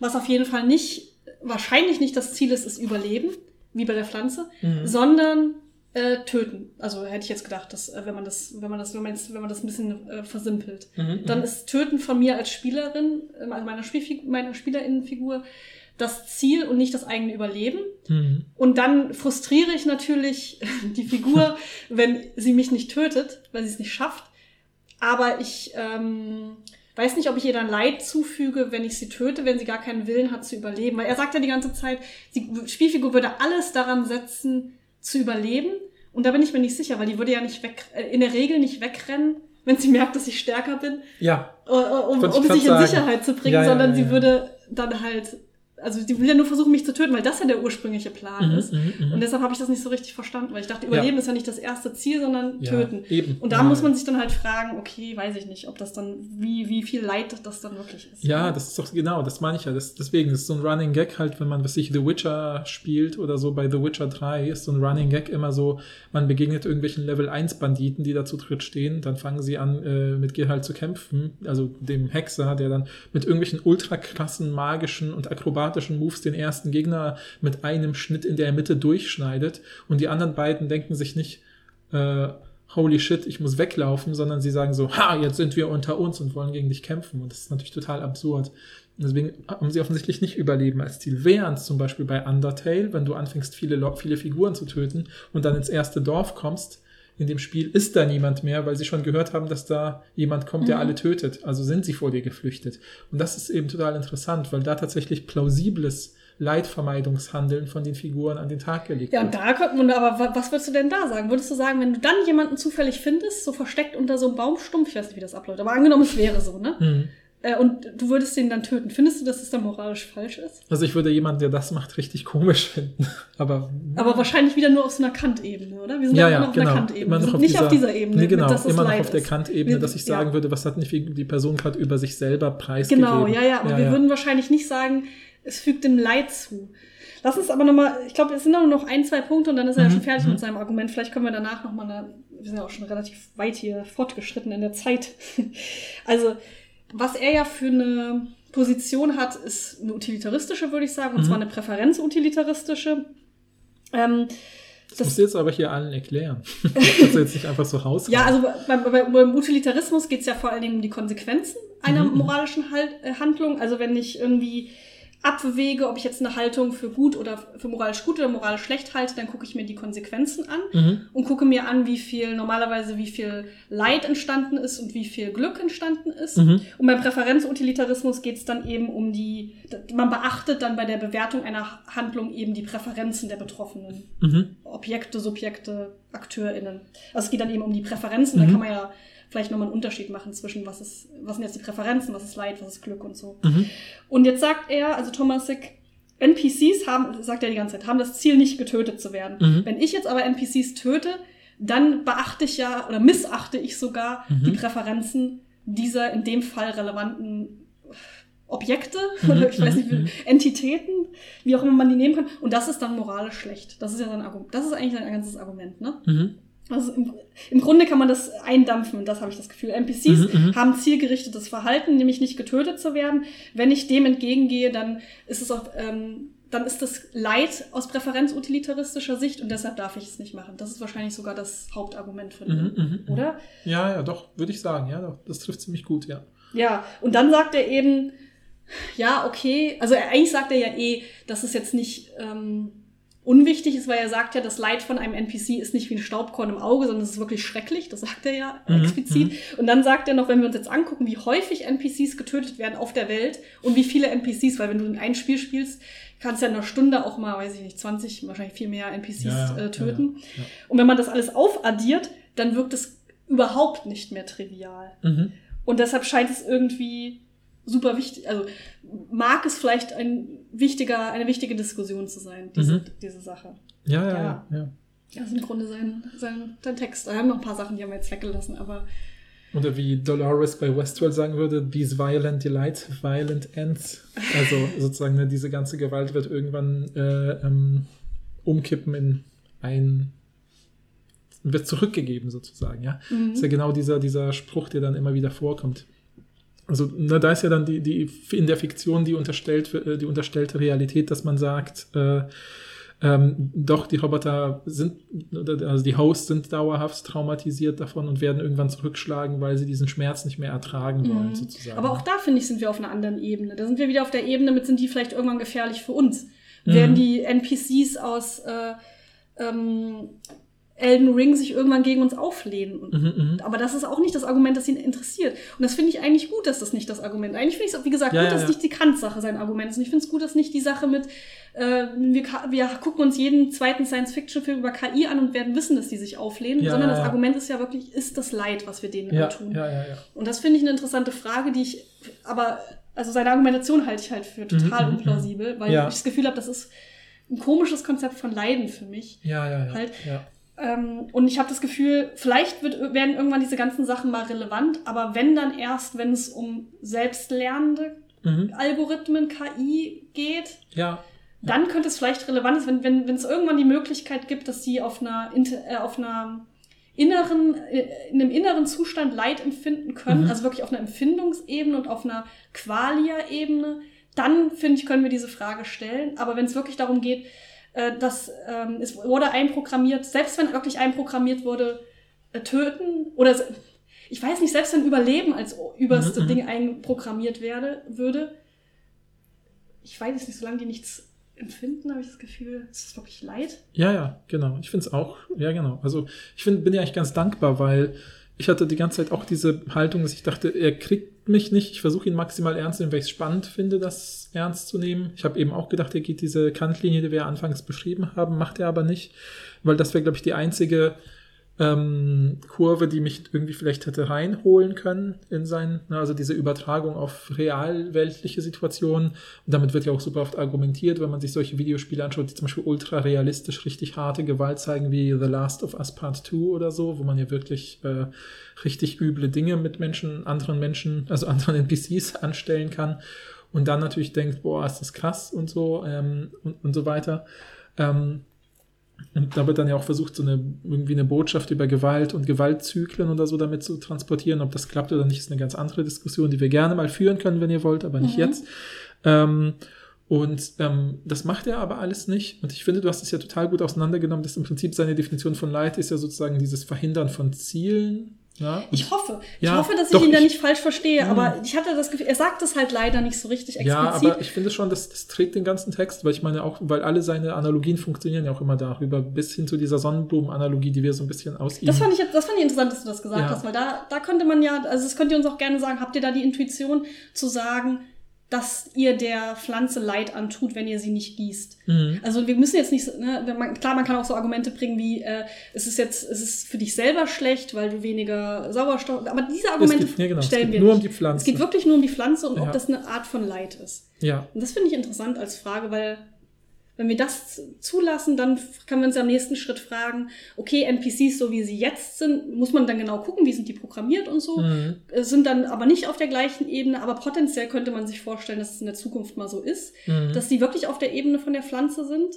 was auf jeden Fall nicht, wahrscheinlich nicht das Ziel ist, ist Überleben wie bei der Pflanze, mhm. sondern äh, töten. Also hätte ich jetzt gedacht, dass äh, wenn man das, wenn man das, wenn man jetzt, wenn man das ein bisschen äh, versimpelt, mhm, mhm. dann ist Töten von mir als Spielerin, äh, also meiner, Spielfigur, meiner Spielerinnenfigur, das Ziel und nicht das eigene Überleben. Mhm. Und dann frustriere ich natürlich die Figur, wenn sie mich nicht tötet, weil sie es nicht schafft. Aber ich ähm, weiß nicht, ob ich ihr dann Leid zufüge, wenn ich sie töte, wenn sie gar keinen Willen hat zu überleben. Weil er sagt ja die ganze Zeit, die Spielfigur würde alles daran setzen, zu überleben. Und da bin ich mir nicht sicher, weil die würde ja nicht weg, äh, in der Regel nicht wegrennen, wenn sie merkt, dass ich stärker bin. Ja. Äh, um, um sich in Sicherheit zu bringen, ja, ja, sondern ja, sie würde dann halt also die will ja nur versuchen, mich zu töten, weil das ja der ursprüngliche Plan mhm, ist. Mhm, mhm. und deshalb habe ich das nicht so richtig verstanden, weil ich dachte, Überleben ja. ist ja nicht das erste Ziel, sondern ja, töten. Eben. Und da muss man sich dann halt fragen, okay, weiß ich nicht, ob das dann, wie, wie viel Leid das dann wirklich ist. Ja, das ist doch genau, das meine ich ja. Das, deswegen, das ist so ein Running Gag halt, wenn man, was sich The Witcher spielt oder so bei The Witcher 3, ist so ein Running Gag immer so, man begegnet irgendwelchen Level 1 Banditen, die da zu dritt stehen, dann fangen sie an, äh, mit Geralt zu kämpfen, also dem Hexer, der dann mit irgendwelchen ultra krassen, magischen und akrobatischen Moves den ersten ersten Gegner mit einem Schnitt in der Mitte durchschneidet und die anderen beiden denken sich nicht, äh, holy shit, ich muss weglaufen, sondern sie sagen so, ha, jetzt sind wir unter uns und wollen gegen dich kämpfen. Und das ist natürlich total absurd. deswegen haben sie offensichtlich nicht Überleben als Ziel. Während zum Beispiel bei Undertale, wenn du anfängst, viele, viele Figuren zu töten und dann ins erste Dorf kommst, in dem Spiel ist da niemand mehr, weil sie schon gehört haben, dass da jemand kommt, der mhm. alle tötet. Also sind sie vor dir geflüchtet. Und das ist eben total interessant, weil da tatsächlich plausibles Leidvermeidungshandeln von den Figuren an den Tag gelegt Ja, und da kommt man, aber was würdest du denn da sagen? Würdest du sagen, wenn du dann jemanden zufällig findest, so versteckt unter so einem Baumstumpf, ich weiß nicht, wie das abläuft, aber angenommen, es wäre so, ne? Mhm. Äh, und du würdest den dann töten. Findest du, dass es dann moralisch falsch ist? Also ich würde jemanden, der das macht, richtig komisch finden. Aber, aber wahrscheinlich wieder nur auf so einer Kantebene, oder? Wir sind ja, ja, immer auf genau. einer Kantebene. Immer noch auf nicht dieser, auf dieser Ebene. Nee, genau, mit, immer noch auf der Kantebene, dass ich sagen ja. würde, was hat nicht die Person gerade über sich selber preisgegeben. Genau, ja, ja. Aber ja, wir würden wahrscheinlich nicht sagen, es fügt dem Leid zu. Lass uns aber nochmal, ich glaube, es sind nur noch ein, zwei Punkte und dann ist er mhm. ja schon fertig mhm. mit seinem Argument. Vielleicht können wir danach nochmal, wir sind ja auch schon relativ weit hier fortgeschritten in der Zeit. also, was er ja für eine Position hat, ist eine utilitaristische, würde ich sagen, und mhm. zwar eine präferenzutilitaristische. Ähm, das, das musst du jetzt aber hier allen erklären. das du jetzt nicht einfach so raus. Ja, also beim, beim Utilitarismus geht es ja vor allen Dingen um die Konsequenzen einer mhm. moralischen halt, äh, Handlung. Also wenn ich irgendwie abwäge, ob ich jetzt eine Haltung für gut oder für moralisch gut oder moralisch schlecht halte, dann gucke ich mir die Konsequenzen an mhm. und gucke mir an, wie viel normalerweise wie viel Leid entstanden ist und wie viel Glück entstanden ist. Mhm. Und beim Präferenzutilitarismus geht es dann eben um die, man beachtet dann bei der Bewertung einer Handlung eben die Präferenzen der betroffenen mhm. Objekte, Subjekte, AkteurInnen. Also es geht dann eben um die Präferenzen, da mhm. kann man ja vielleicht nochmal einen Unterschied machen zwischen was ist, was sind jetzt die Präferenzen, was ist Leid, was ist Glück und so. Mhm. Und jetzt sagt er, also Thomasik, NPCs haben, sagt er die ganze Zeit, haben das Ziel, nicht getötet zu werden. Mhm. Wenn ich jetzt aber NPCs töte, dann beachte ich ja oder missachte ich sogar mhm. die Präferenzen dieser in dem Fall relevanten Objekte mhm. oder ich weiß nicht, wie, mhm. Entitäten, wie auch immer man die nehmen kann. Und das ist dann moralisch schlecht. Das ist ja sein Argument. Das ist eigentlich sein ganzes Argument, ne? Mhm. Also im, im, Grunde kann man das eindampfen, und das habe ich das Gefühl. NPCs mhm, mhm, haben zielgerichtetes Verhalten, nämlich nicht getötet zu werden. Wenn ich dem entgegengehe, dann ist es auch, ähm, dann ist das Leid aus präferenzutilitaristischer Sicht und deshalb darf ich es nicht machen. Das ist wahrscheinlich sogar das Hauptargument von ihm, mhm, oder? Ja, ja, doch, würde ich sagen, ja, doch, das trifft ziemlich gut, ja. Ja, und dann sagt er eben, ja, okay, also eigentlich sagt er ja eh, dass es jetzt nicht ähm, unwichtig ist, weil er sagt ja, das Leid von einem NPC ist nicht wie ein Staubkorn im Auge, sondern es ist wirklich schrecklich. Das sagt er ja mhm, explizit. Mhm. Und dann sagt er noch, wenn wir uns jetzt angucken, wie häufig NPCs getötet werden auf der Welt und wie viele NPCs, weil wenn du in ein Spiel spielst, kannst du ja in einer Stunde auch mal, weiß ich nicht, 20, wahrscheinlich viel mehr NPCs ja, äh, töten. Ja, ja, und wenn man das alles aufaddiert, dann wirkt es überhaupt nicht mehr trivial. Mhm. Und deshalb scheint es irgendwie super wichtig, also mag es vielleicht ein wichtiger, eine wichtige Diskussion zu sein, diese, mhm. diese Sache. Ja, ja, ja. ja. Das ist im Grunde sein, sein, sein Text. Da haben noch ein paar Sachen, die haben wir jetzt weggelassen, aber. Oder wie Dolores bei Westworld sagen würde, these violent delight, violent ends. Also sozusagen ne, diese ganze Gewalt wird irgendwann äh, ähm, umkippen in ein wird zurückgegeben sozusagen, ja. Mhm. Das ist ja genau dieser, dieser Spruch, der dann immer wieder vorkommt. Also na, da ist ja dann die, die in der Fiktion die, unterstellt, äh, die unterstellte Realität, dass man sagt, äh, ähm, doch, die Roboter sind, also die Hosts sind dauerhaft traumatisiert davon und werden irgendwann zurückschlagen, weil sie diesen Schmerz nicht mehr ertragen wollen, mhm. sozusagen. Aber auch da, finde ich, sind wir auf einer anderen Ebene. Da sind wir wieder auf der Ebene mit, sind die vielleicht irgendwann gefährlich für uns? Mhm. Werden die NPCs aus äh, ähm, Elden Ring sich irgendwann gegen uns auflehnen. Mhm, mhm, Aber das ist auch nicht das Argument, das ihn interessiert. Und das finde ich eigentlich gut, dass das nicht das Argument. Eigentlich finde ich es, wie gesagt, ja, gut, ja, dass ja. nicht die Kant-Sache sein Argument ist. Und ich finde es gut, dass nicht die Sache mit, äh, wir, wir gucken uns jeden zweiten Science-Fiction-Film über KI an und werden wissen, dass die sich auflehnen, sondern das Argument ist ja wirklich, ist das Leid, was wir denen ja. Und das finde ich eine interessante Frage, die ich, aber, also seine Argumentation halte ich halt für total mhm, mhm unplausibel, weil ich das Gefühl habe, das ist ein komisches Konzept von Leiden für mich. Ja, ja, ja. Halt. ja. Ähm, und ich habe das Gefühl, vielleicht wird, werden irgendwann diese ganzen Sachen mal relevant, aber wenn dann erst, wenn es um selbstlernende mhm. Algorithmen, KI geht, ja. dann könnte es vielleicht relevant sein, wenn, wenn, wenn es irgendwann die Möglichkeit gibt, dass sie auf einer, äh, auf einer inneren, äh, in einem inneren Zustand Leid empfinden können, mhm. also wirklich auf einer Empfindungsebene und auf einer Qualia-Ebene, dann finde ich, können wir diese Frage stellen. Aber wenn es wirklich darum geht, äh, das ähm, es wurde einprogrammiert, selbst wenn wirklich einprogrammiert wurde, äh, töten oder ich weiß nicht, selbst wenn Überleben als überste mhm, mhm. Ding einprogrammiert werde, würde, ich weiß es nicht, solange die nichts empfinden, habe ich das Gefühl, es ist wirklich leid. Ja, ja, genau. Ich finde es auch, ja, genau. Also ich find, bin ja eigentlich ganz dankbar, weil ich hatte die ganze Zeit auch diese Haltung, dass ich dachte, er kriegt mich nicht. Ich versuche ihn maximal ernst zu nehmen, weil ich es spannend finde, das ernst zu nehmen. Ich habe eben auch gedacht, er geht diese Kantlinie, die wir anfangs beschrieben haben, macht er aber nicht, weil das wäre, glaube ich, die einzige ähm, Kurve, die mich irgendwie vielleicht hätte reinholen können in sein, also diese Übertragung auf realweltliche Situationen. Und damit wird ja auch super oft argumentiert, wenn man sich solche Videospiele anschaut, die zum Beispiel ultra realistisch richtig harte Gewalt zeigen, wie The Last of Us Part 2 oder so, wo man ja wirklich äh, richtig üble Dinge mit Menschen, anderen Menschen, also anderen NPCs anstellen kann. Und dann natürlich denkt, boah, ist das krass und so ähm, und, und so weiter. Ähm, und da wird dann ja auch versucht, so eine, irgendwie eine Botschaft über Gewalt und Gewaltzyklen oder so damit zu transportieren. Ob das klappt oder nicht, ist eine ganz andere Diskussion, die wir gerne mal führen können, wenn ihr wollt, aber nicht mhm. jetzt. Ähm, und ähm, das macht er aber alles nicht. Und ich finde, du hast es ja total gut auseinandergenommen, dass im Prinzip seine Definition von Leid ist ja sozusagen dieses Verhindern von Zielen ja, ich hoffe. Ich ja, hoffe, dass ich ihn da nicht falsch verstehe, mh. aber ich hatte das Gefühl, er sagt es halt leider nicht so richtig explizit. Ja, aber ich finde schon, das, das trägt den ganzen Text, weil ich meine auch, weil alle seine Analogien funktionieren ja auch immer darüber, bis hin zu dieser Sonnenblumen-Analogie, die wir so ein bisschen aus Das fand ich, das fand ich interessant, dass du das gesagt ja. hast, weil da, da könnte man ja, also das könnt ihr uns auch gerne sagen, habt ihr da die Intuition zu sagen, dass ihr der Pflanze Leid antut, wenn ihr sie nicht gießt. Mhm. Also wir müssen jetzt nicht, ne, man, klar, man kann auch so Argumente bringen wie, äh, es ist jetzt, es ist für dich selber schlecht, weil du weniger Sauerstoff, aber diese Argumente geht, ja, genau. stellen wir nur nicht. um die Pflanze. Es geht wirklich nur um die Pflanze und ja. ob das eine Art von Leid ist. Ja. Und das finde ich interessant als Frage, weil Wenn wir das zulassen, dann können wir uns am nächsten Schritt fragen, okay, NPCs, so wie sie jetzt sind, muss man dann genau gucken, wie sind die programmiert und so, Mhm. äh, sind dann aber nicht auf der gleichen Ebene, aber potenziell könnte man sich vorstellen, dass es in der Zukunft mal so ist, Mhm. dass die wirklich auf der Ebene von der Pflanze sind.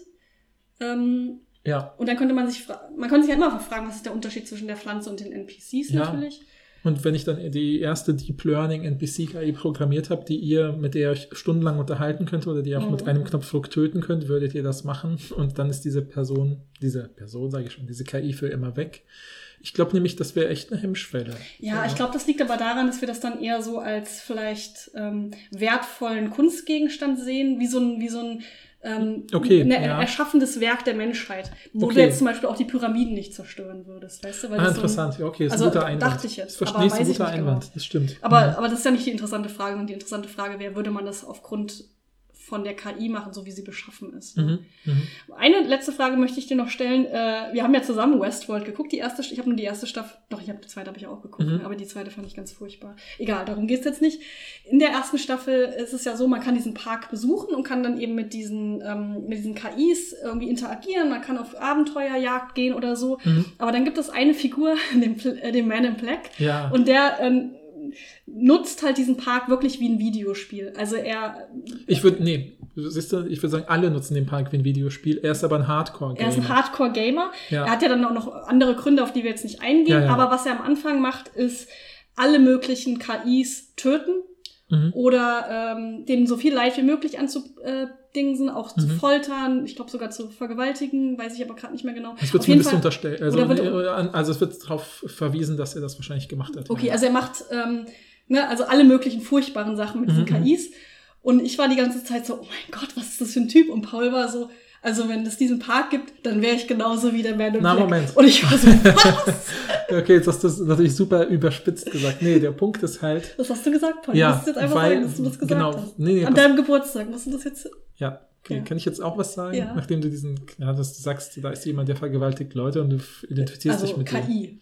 Ähm, ja. und dann könnte man sich, man könnte sich ja immer fragen, was ist der Unterschied zwischen der Pflanze und den NPCs Ja. natürlich. Und wenn ich dann die erste Deep Learning NPC-KI programmiert habe, die ihr, mit der ihr euch stundenlang unterhalten könnt oder die ihr auch Mhm. mit einem Knopfdruck töten könnt, würdet ihr das machen. Und dann ist diese Person, diese Person, sage ich schon, diese KI für immer weg. Ich glaube nämlich, das wäre echt eine Hemmschwelle. Ja, ich glaube, das liegt aber daran, dass wir das dann eher so als vielleicht ähm, wertvollen Kunstgegenstand sehen, wie so ein, wie so ein ähm, Okay, ein ja. erschaffendes Werk der Menschheit, wo Okay. du jetzt zum Beispiel auch die Pyramiden nicht zerstören würdest, weißt du? Weil Ah, das so ein- interessant. Ja, okay, ist also, ein guter Einwand. dachte ich jetzt, Das verstehe aber ich, ist ein guter nicht Einwand. genau. Das stimmt. Aber, Mhm. aber das ist ja nicht die interessante Frage, sondern die interessante Frage wäre, würde man das aufgrund von der KI machen, so wie sie beschaffen ist. Mhm. Mhm. Eine letzte Frage möchte ich dir noch stellen. Äh, wir haben ja zusammen Westworld geguckt. Die erste, ich habe nur die erste Staffel, doch, ich habe die zweite habe ich auch geguckt, Mhm. aber die zweite fand ich ganz furchtbar. Egal, darum geht's jetzt nicht. In der ersten Staffel ist es ja so, man kann diesen Park besuchen und kann dann eben mit diesen, ähm, mit diesen KIs irgendwie interagieren. Man kann auf Abenteuerjagd gehen oder so. Mhm. Aber dann gibt es eine Figur, den, äh, den Man in Black, Ja. und der ähm, nutzt halt diesen Park wirklich wie ein Videospiel. Also er, Ich würde, nee, siehst du, ich würde sagen, alle nutzen den Park wie ein Videospiel. Er ist aber ein Hardcore-Gamer. er ist ein Hardcore-Gamer. Ja. Er hat ja dann auch noch andere Gründe, auf die wir jetzt nicht eingehen. Ja, ja. Aber was er am Anfang macht, ist alle möglichen KIs töten Mhm. oder ähm, denen so viel Leid wie möglich anzudingsen, auch zu Mhm. foltern, ich glaube sogar zu vergewaltigen, weiß ich aber gerade nicht mehr genau. Es wird zumindest unterstellt. Also, also es wird darauf verwiesen, dass er das wahrscheinlich gemacht hat. Okay, ja. also er macht ähm, ne, also alle möglichen furchtbaren Sachen mit diesen Mhm. KIs. Und ich war die ganze Zeit so, oh mein Gott, was ist das für ein Typ? Und Paul war so, also wenn es diesen Park gibt, dann wäre ich genauso wie der Man in Na, Black. Moment. Und ich war so, was? Okay, jetzt hast du das natürlich super überspitzt gesagt. Nee, der Punkt ist halt, Was hast du gesagt, Paul? Ja, du musst jetzt einfach weil- sagen, dass du das gesagt genau, hast. nee, nee, An deinem Geburtstag. Musst du das jetzt? ja, okay, Ja. kann ich jetzt auch was sagen? Ja. Nachdem du diesen, ja, dass du sagst, da ist jemand, der vergewaltigt Leute und du identifizierst Also dich mit dem. KI.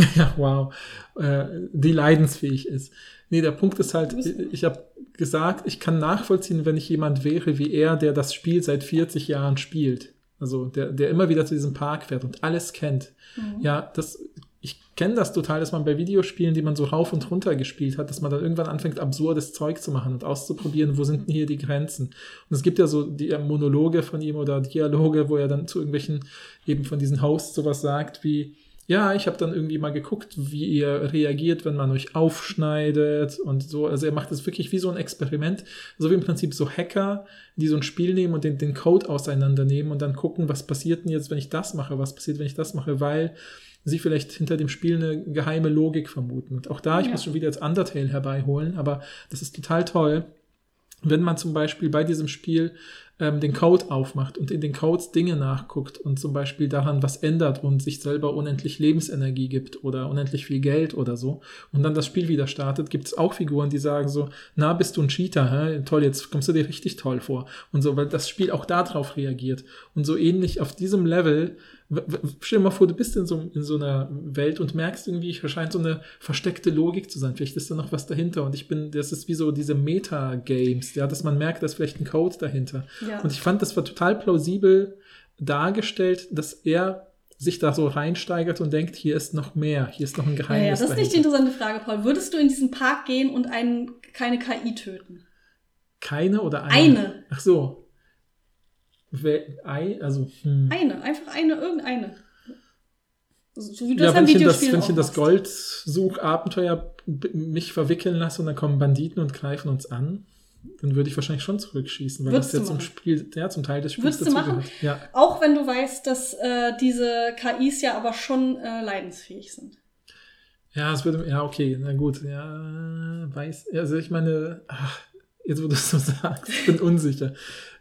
Ja, wow. Äh, die leidensfähig ist. Nee, der Punkt ist halt, ich, ich habe gesagt, ich kann nachvollziehen, wenn ich jemand wäre wie er, der das Spiel seit 40 Jahren spielt. Also der, der immer wieder zu diesem Park fährt und alles kennt. Mhm. Ja, das, ich kenne das total, dass man bei Videospielen, die man so rauf und runter gespielt hat, dass man dann irgendwann anfängt, absurdes Zeug zu machen und auszuprobieren, wo sind denn hier die Grenzen. Und es gibt ja so die Monologe von ihm oder Dialoge, wo er dann zu irgendwelchen, eben von diesen Hosts sowas sagt wie, ja, ich habe dann irgendwie mal geguckt, wie ihr reagiert, wenn man euch aufschneidet und so. Also er macht das wirklich wie so ein Experiment, so wie im Prinzip so Hacker, die so ein Spiel nehmen und den, den Code auseinandernehmen und dann gucken, was passiert denn jetzt, wenn ich das mache, was passiert, wenn ich das mache, weil sie vielleicht hinter dem Spiel eine geheime Logik vermuten. Und auch da, ich Ja. muss schon wieder jetzt Undertale herbeiholen, aber das ist total toll, wenn man zum Beispiel bei diesem Spiel ähm, den Code aufmacht und in den Codes Dinge nachguckt und zum Beispiel daran was ändert und sich selber unendlich Lebensenergie gibt oder unendlich viel Geld oder so und dann das Spiel wieder startet, gibt es auch Figuren, die sagen so, na, bist du ein Cheater, hä? toll, jetzt kommst du dir richtig toll vor und so, weil das Spiel auch darauf reagiert und so ähnlich auf diesem Level Stell dir mal vor, du bist in so, in so einer Welt und merkst irgendwie, hier scheint so eine versteckte Logik zu sein. Vielleicht ist da noch was dahinter. Und ich bin, das ist wie so diese Meta-Games, ja, dass man merkt, da ist vielleicht ein Code dahinter. Ja. Und ich fand, das war total plausibel dargestellt, dass er sich da so reinsteigert und denkt, hier ist noch mehr, hier ist noch ein ja, Geheimnis ja, das ist nicht die dahinter. interessante Frage, Paul. Würdest du in diesen Park gehen und einen, keine KI töten? Keine oder eine? Eine. Ach so. Also, hm. Eine, einfach eine, irgendeine. So wie du Ja, das wenn ich in das, wenn ich in das. Goldsuchabenteuer mich verwickeln lasse und dann kommen Banditen und greifen uns an, dann würde ich wahrscheinlich schon zurückschießen, weil Würdest das ja zum? Spiel, ja, zum Teil des Spiels Würdest du machen? dazugehört. Ja. Auch wenn du weißt, dass äh, diese KIs ja aber schon äh, leidensfähig sind. ja, es würde, ja, okay, na gut, ja, weiß, also ich meine, ach, jetzt wo du es so sagst, ich bin unsicher.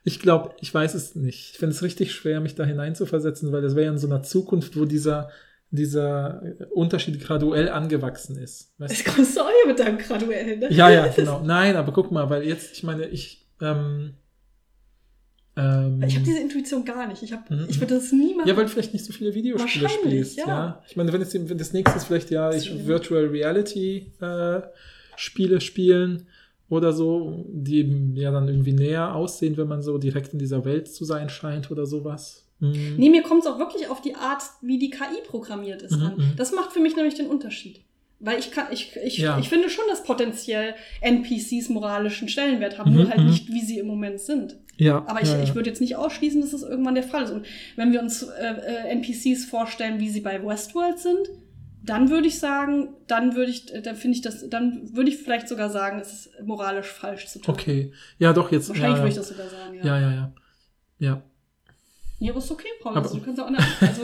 Ich glaube, ich weiß es nicht. Ich finde es richtig schwer, mich da hineinzuversetzen, weil das wäre ja in so einer Zukunft, wo dieser, dieser Unterschied graduell angewachsen ist. Weißt Jetzt kommst du auch hier mit deinem graduellen, ne? Ja, ja, genau. Nein, aber guck mal, weil jetzt, ich meine, ich, ähm, ähm, Ich habe diese Intuition gar nicht. Ich, hab, Mhm. ich würde das nie machen. ja, weil du vielleicht nicht so viele Videospiele spielst, ja. ja. Ich meine, wenn, jetzt, wenn das nächste ist vielleicht ja, ich. Virtual Reality äh, Spiele spielen oder so, die ja dann irgendwie näher aussehen, wenn man so direkt in dieser Welt zu sein scheint oder sowas. Mhm. Nee, mir kommt es auch wirklich auf die Art, wie die KI programmiert ist, mhm, an. Mhm. Das macht für mich nämlich den Unterschied. Weil ich kann, ich, ich, ja. ich finde schon, dass potenziell NPCs moralischen Stellenwert haben, mhm, nur halt mhm. nicht, wie sie im Moment sind. Ja. Aber ich, ja, ja. ich würde jetzt nicht ausschließen, dass es das irgendwann der Fall ist. Und wenn wir uns äh, äh NPCs vorstellen, wie sie bei Westworld sind, dann würde ich sagen, dann würde ich, dann finde ich das, dann würde ich vielleicht sogar sagen, es ist moralisch falsch zu tun. Okay. Ja, doch, jetzt. Wahrscheinlich ja, würde ich das sogar sagen, ja. Ja, ja, ja. Ja. Ja, aber ist okay, Paul. Also, du kannst auch eine, also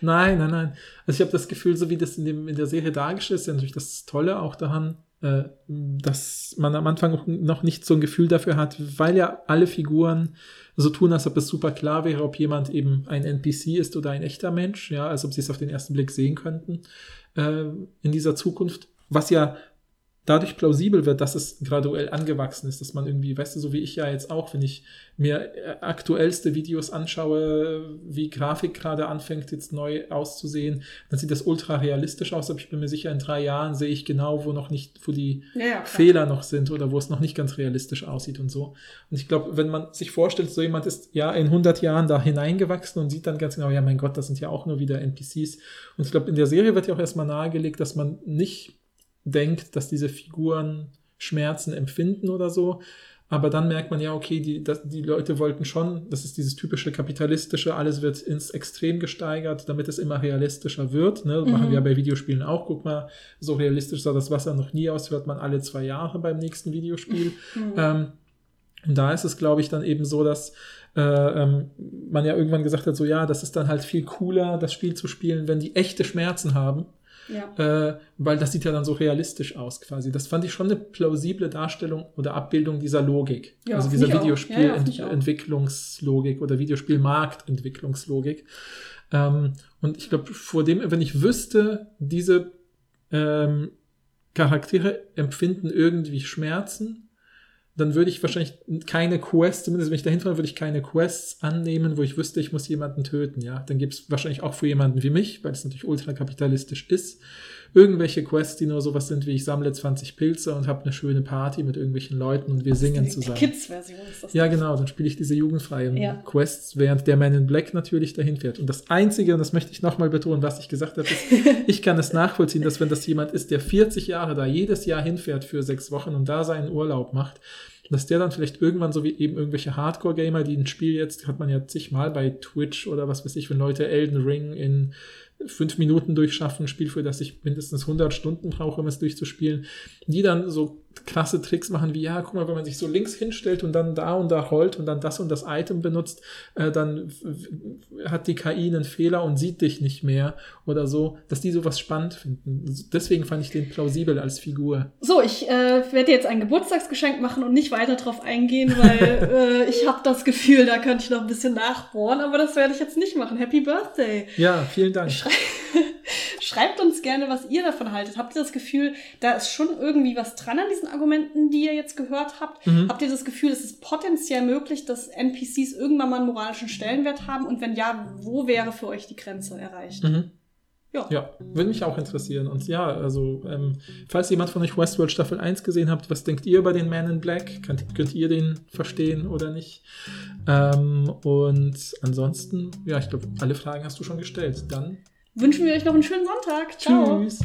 Nein, nein, nein. Also ich habe das Gefühl, so wie das in, dem, in der Serie dargestellt ist, ist ja natürlich das Tolle auch daran, äh, dass man am Anfang noch nicht so ein Gefühl dafür hat, weil ja alle Figuren so tun, als ob es super klar wäre, ob jemand eben ein NPC ist oder ein echter Mensch, ja, als ob sie es auf den ersten Blick sehen könnten äh, in dieser Zukunft. Was ja dadurch plausibel wird, dass es graduell angewachsen ist, dass man irgendwie, weißt du, so wie ich ja jetzt auch, wenn ich mir äh, aktuellste Videos anschaue, wie Grafik gerade anfängt jetzt neu auszusehen, dann sieht das ultra realistisch aus, aber ich bin mir sicher, in drei Jahren sehe ich genau, wo noch nicht, wo die ja, ja, Fehler noch sind oder wo es noch nicht ganz realistisch aussieht und so. Und ich glaube, wenn man sich vorstellt, so jemand ist ja in 100 Jahren da hineingewachsen und sieht dann ganz genau, ja mein Gott, das sind ja auch nur wieder NPCs. Und ich glaube, in der Serie wird ja auch erstmal nahegelegt, dass man nicht denkt, dass diese Figuren Schmerzen empfinden oder so. Aber dann merkt man ja, okay, die, das, die Leute wollten schon, das ist dieses typische kapitalistische, alles wird ins Extrem gesteigert, damit es immer realistischer wird. Ne? Mhm. Machen wir ja bei Videospielen auch. Guck mal, so realistisch sah das Wasser noch nie aus, hört man alle zwei Jahre beim nächsten Videospiel. Mhm. Ähm, und da ist es, glaube ich, dann eben so, dass äh, ähm, man ja irgendwann gesagt hat, so ja, das ist dann halt viel cooler, das Spiel zu spielen, wenn die echte Schmerzen haben ja. Äh, weil das sieht ja dann so realistisch aus quasi. Das fand ich schon eine plausible Darstellung oder Abbildung dieser Logik. Ja, also dieser Videospielentwicklungslogik ja, oder Videospielmarktentwicklungslogik. Ähm, und ich glaube, vor dem, wenn ich wüsste, diese ähm, Charaktere empfinden irgendwie Schmerzen, dann würde ich wahrscheinlich keine Quests, zumindest wenn ich dahin fahre, würde ich keine Quests annehmen, wo ich wüsste, ich muss jemanden töten, ja. Dann gibt es wahrscheinlich auch für jemanden wie mich, weil es natürlich ultrakapitalistisch ist, irgendwelche Quests, die nur sowas sind wie ich sammle 20 Pilze und habe eine schöne Party mit irgendwelchen Leuten und wir das singen zusammen. Die Kids-Version ist das. Ja, genau, dann spiele ich diese jugendfreien ja. Quests, während der Man in Black natürlich dahin fährt. Und das Einzige, und das möchte ich nochmal betonen, was ich gesagt habe, ist, ich kann es nachvollziehen, dass wenn das jemand ist, der 40 Jahre da jedes Jahr hinfährt für sechs Wochen und da seinen Urlaub macht, dass der dann vielleicht irgendwann so wie eben irgendwelche Hardcore-Gamer, die ein Spiel jetzt, hat man ja zigmal bei Twitch oder was weiß ich, wenn Leute Elden Ring in fünf Minuten durchschaffen, ein Spiel, für das ich mindestens 100 Stunden brauche, um es durchzuspielen, die dann so krasse Tricks machen wie, ja, guck mal, wenn man sich so links hinstellt und dann da und da rollt und dann das und das Item benutzt, äh, dann hat die KI einen Fehler und sieht dich nicht mehr oder so, dass die sowas spannend finden. Deswegen fand ich den plausibel als Figur. So, ich äh, werde jetzt ein Geburtstagsgeschenk machen und nicht weiter drauf eingehen, weil äh, ich habe das Gefühl, da könnte ich noch ein bisschen nachbohren, aber das werde ich jetzt nicht machen. Happy Birthday! Ja, vielen Dank. Schrei Schreibt uns gerne, was ihr davon haltet. Habt ihr das Gefühl, da ist schon irgendwie was dran an diesen Argumenten, die ihr jetzt gehört habt? Mhm. Habt ihr das Gefühl, es ist potenziell möglich, dass NPCs irgendwann mal einen moralischen Stellenwert haben? Und wenn ja, wo wäre für euch die Grenze erreicht? Mhm. Ja. ja, würde mich auch interessieren. Und ja, also, ähm, falls jemand von euch Westworld Staffel 1 gesehen habt, was denkt ihr über den Man in Black? Könnt, könnt ihr den verstehen oder nicht? Ähm, und ansonsten, ja, ich glaube, alle Fragen hast du schon gestellt. Dann wünschen wir euch noch einen schönen Sonntag. Ciao. Tschüss.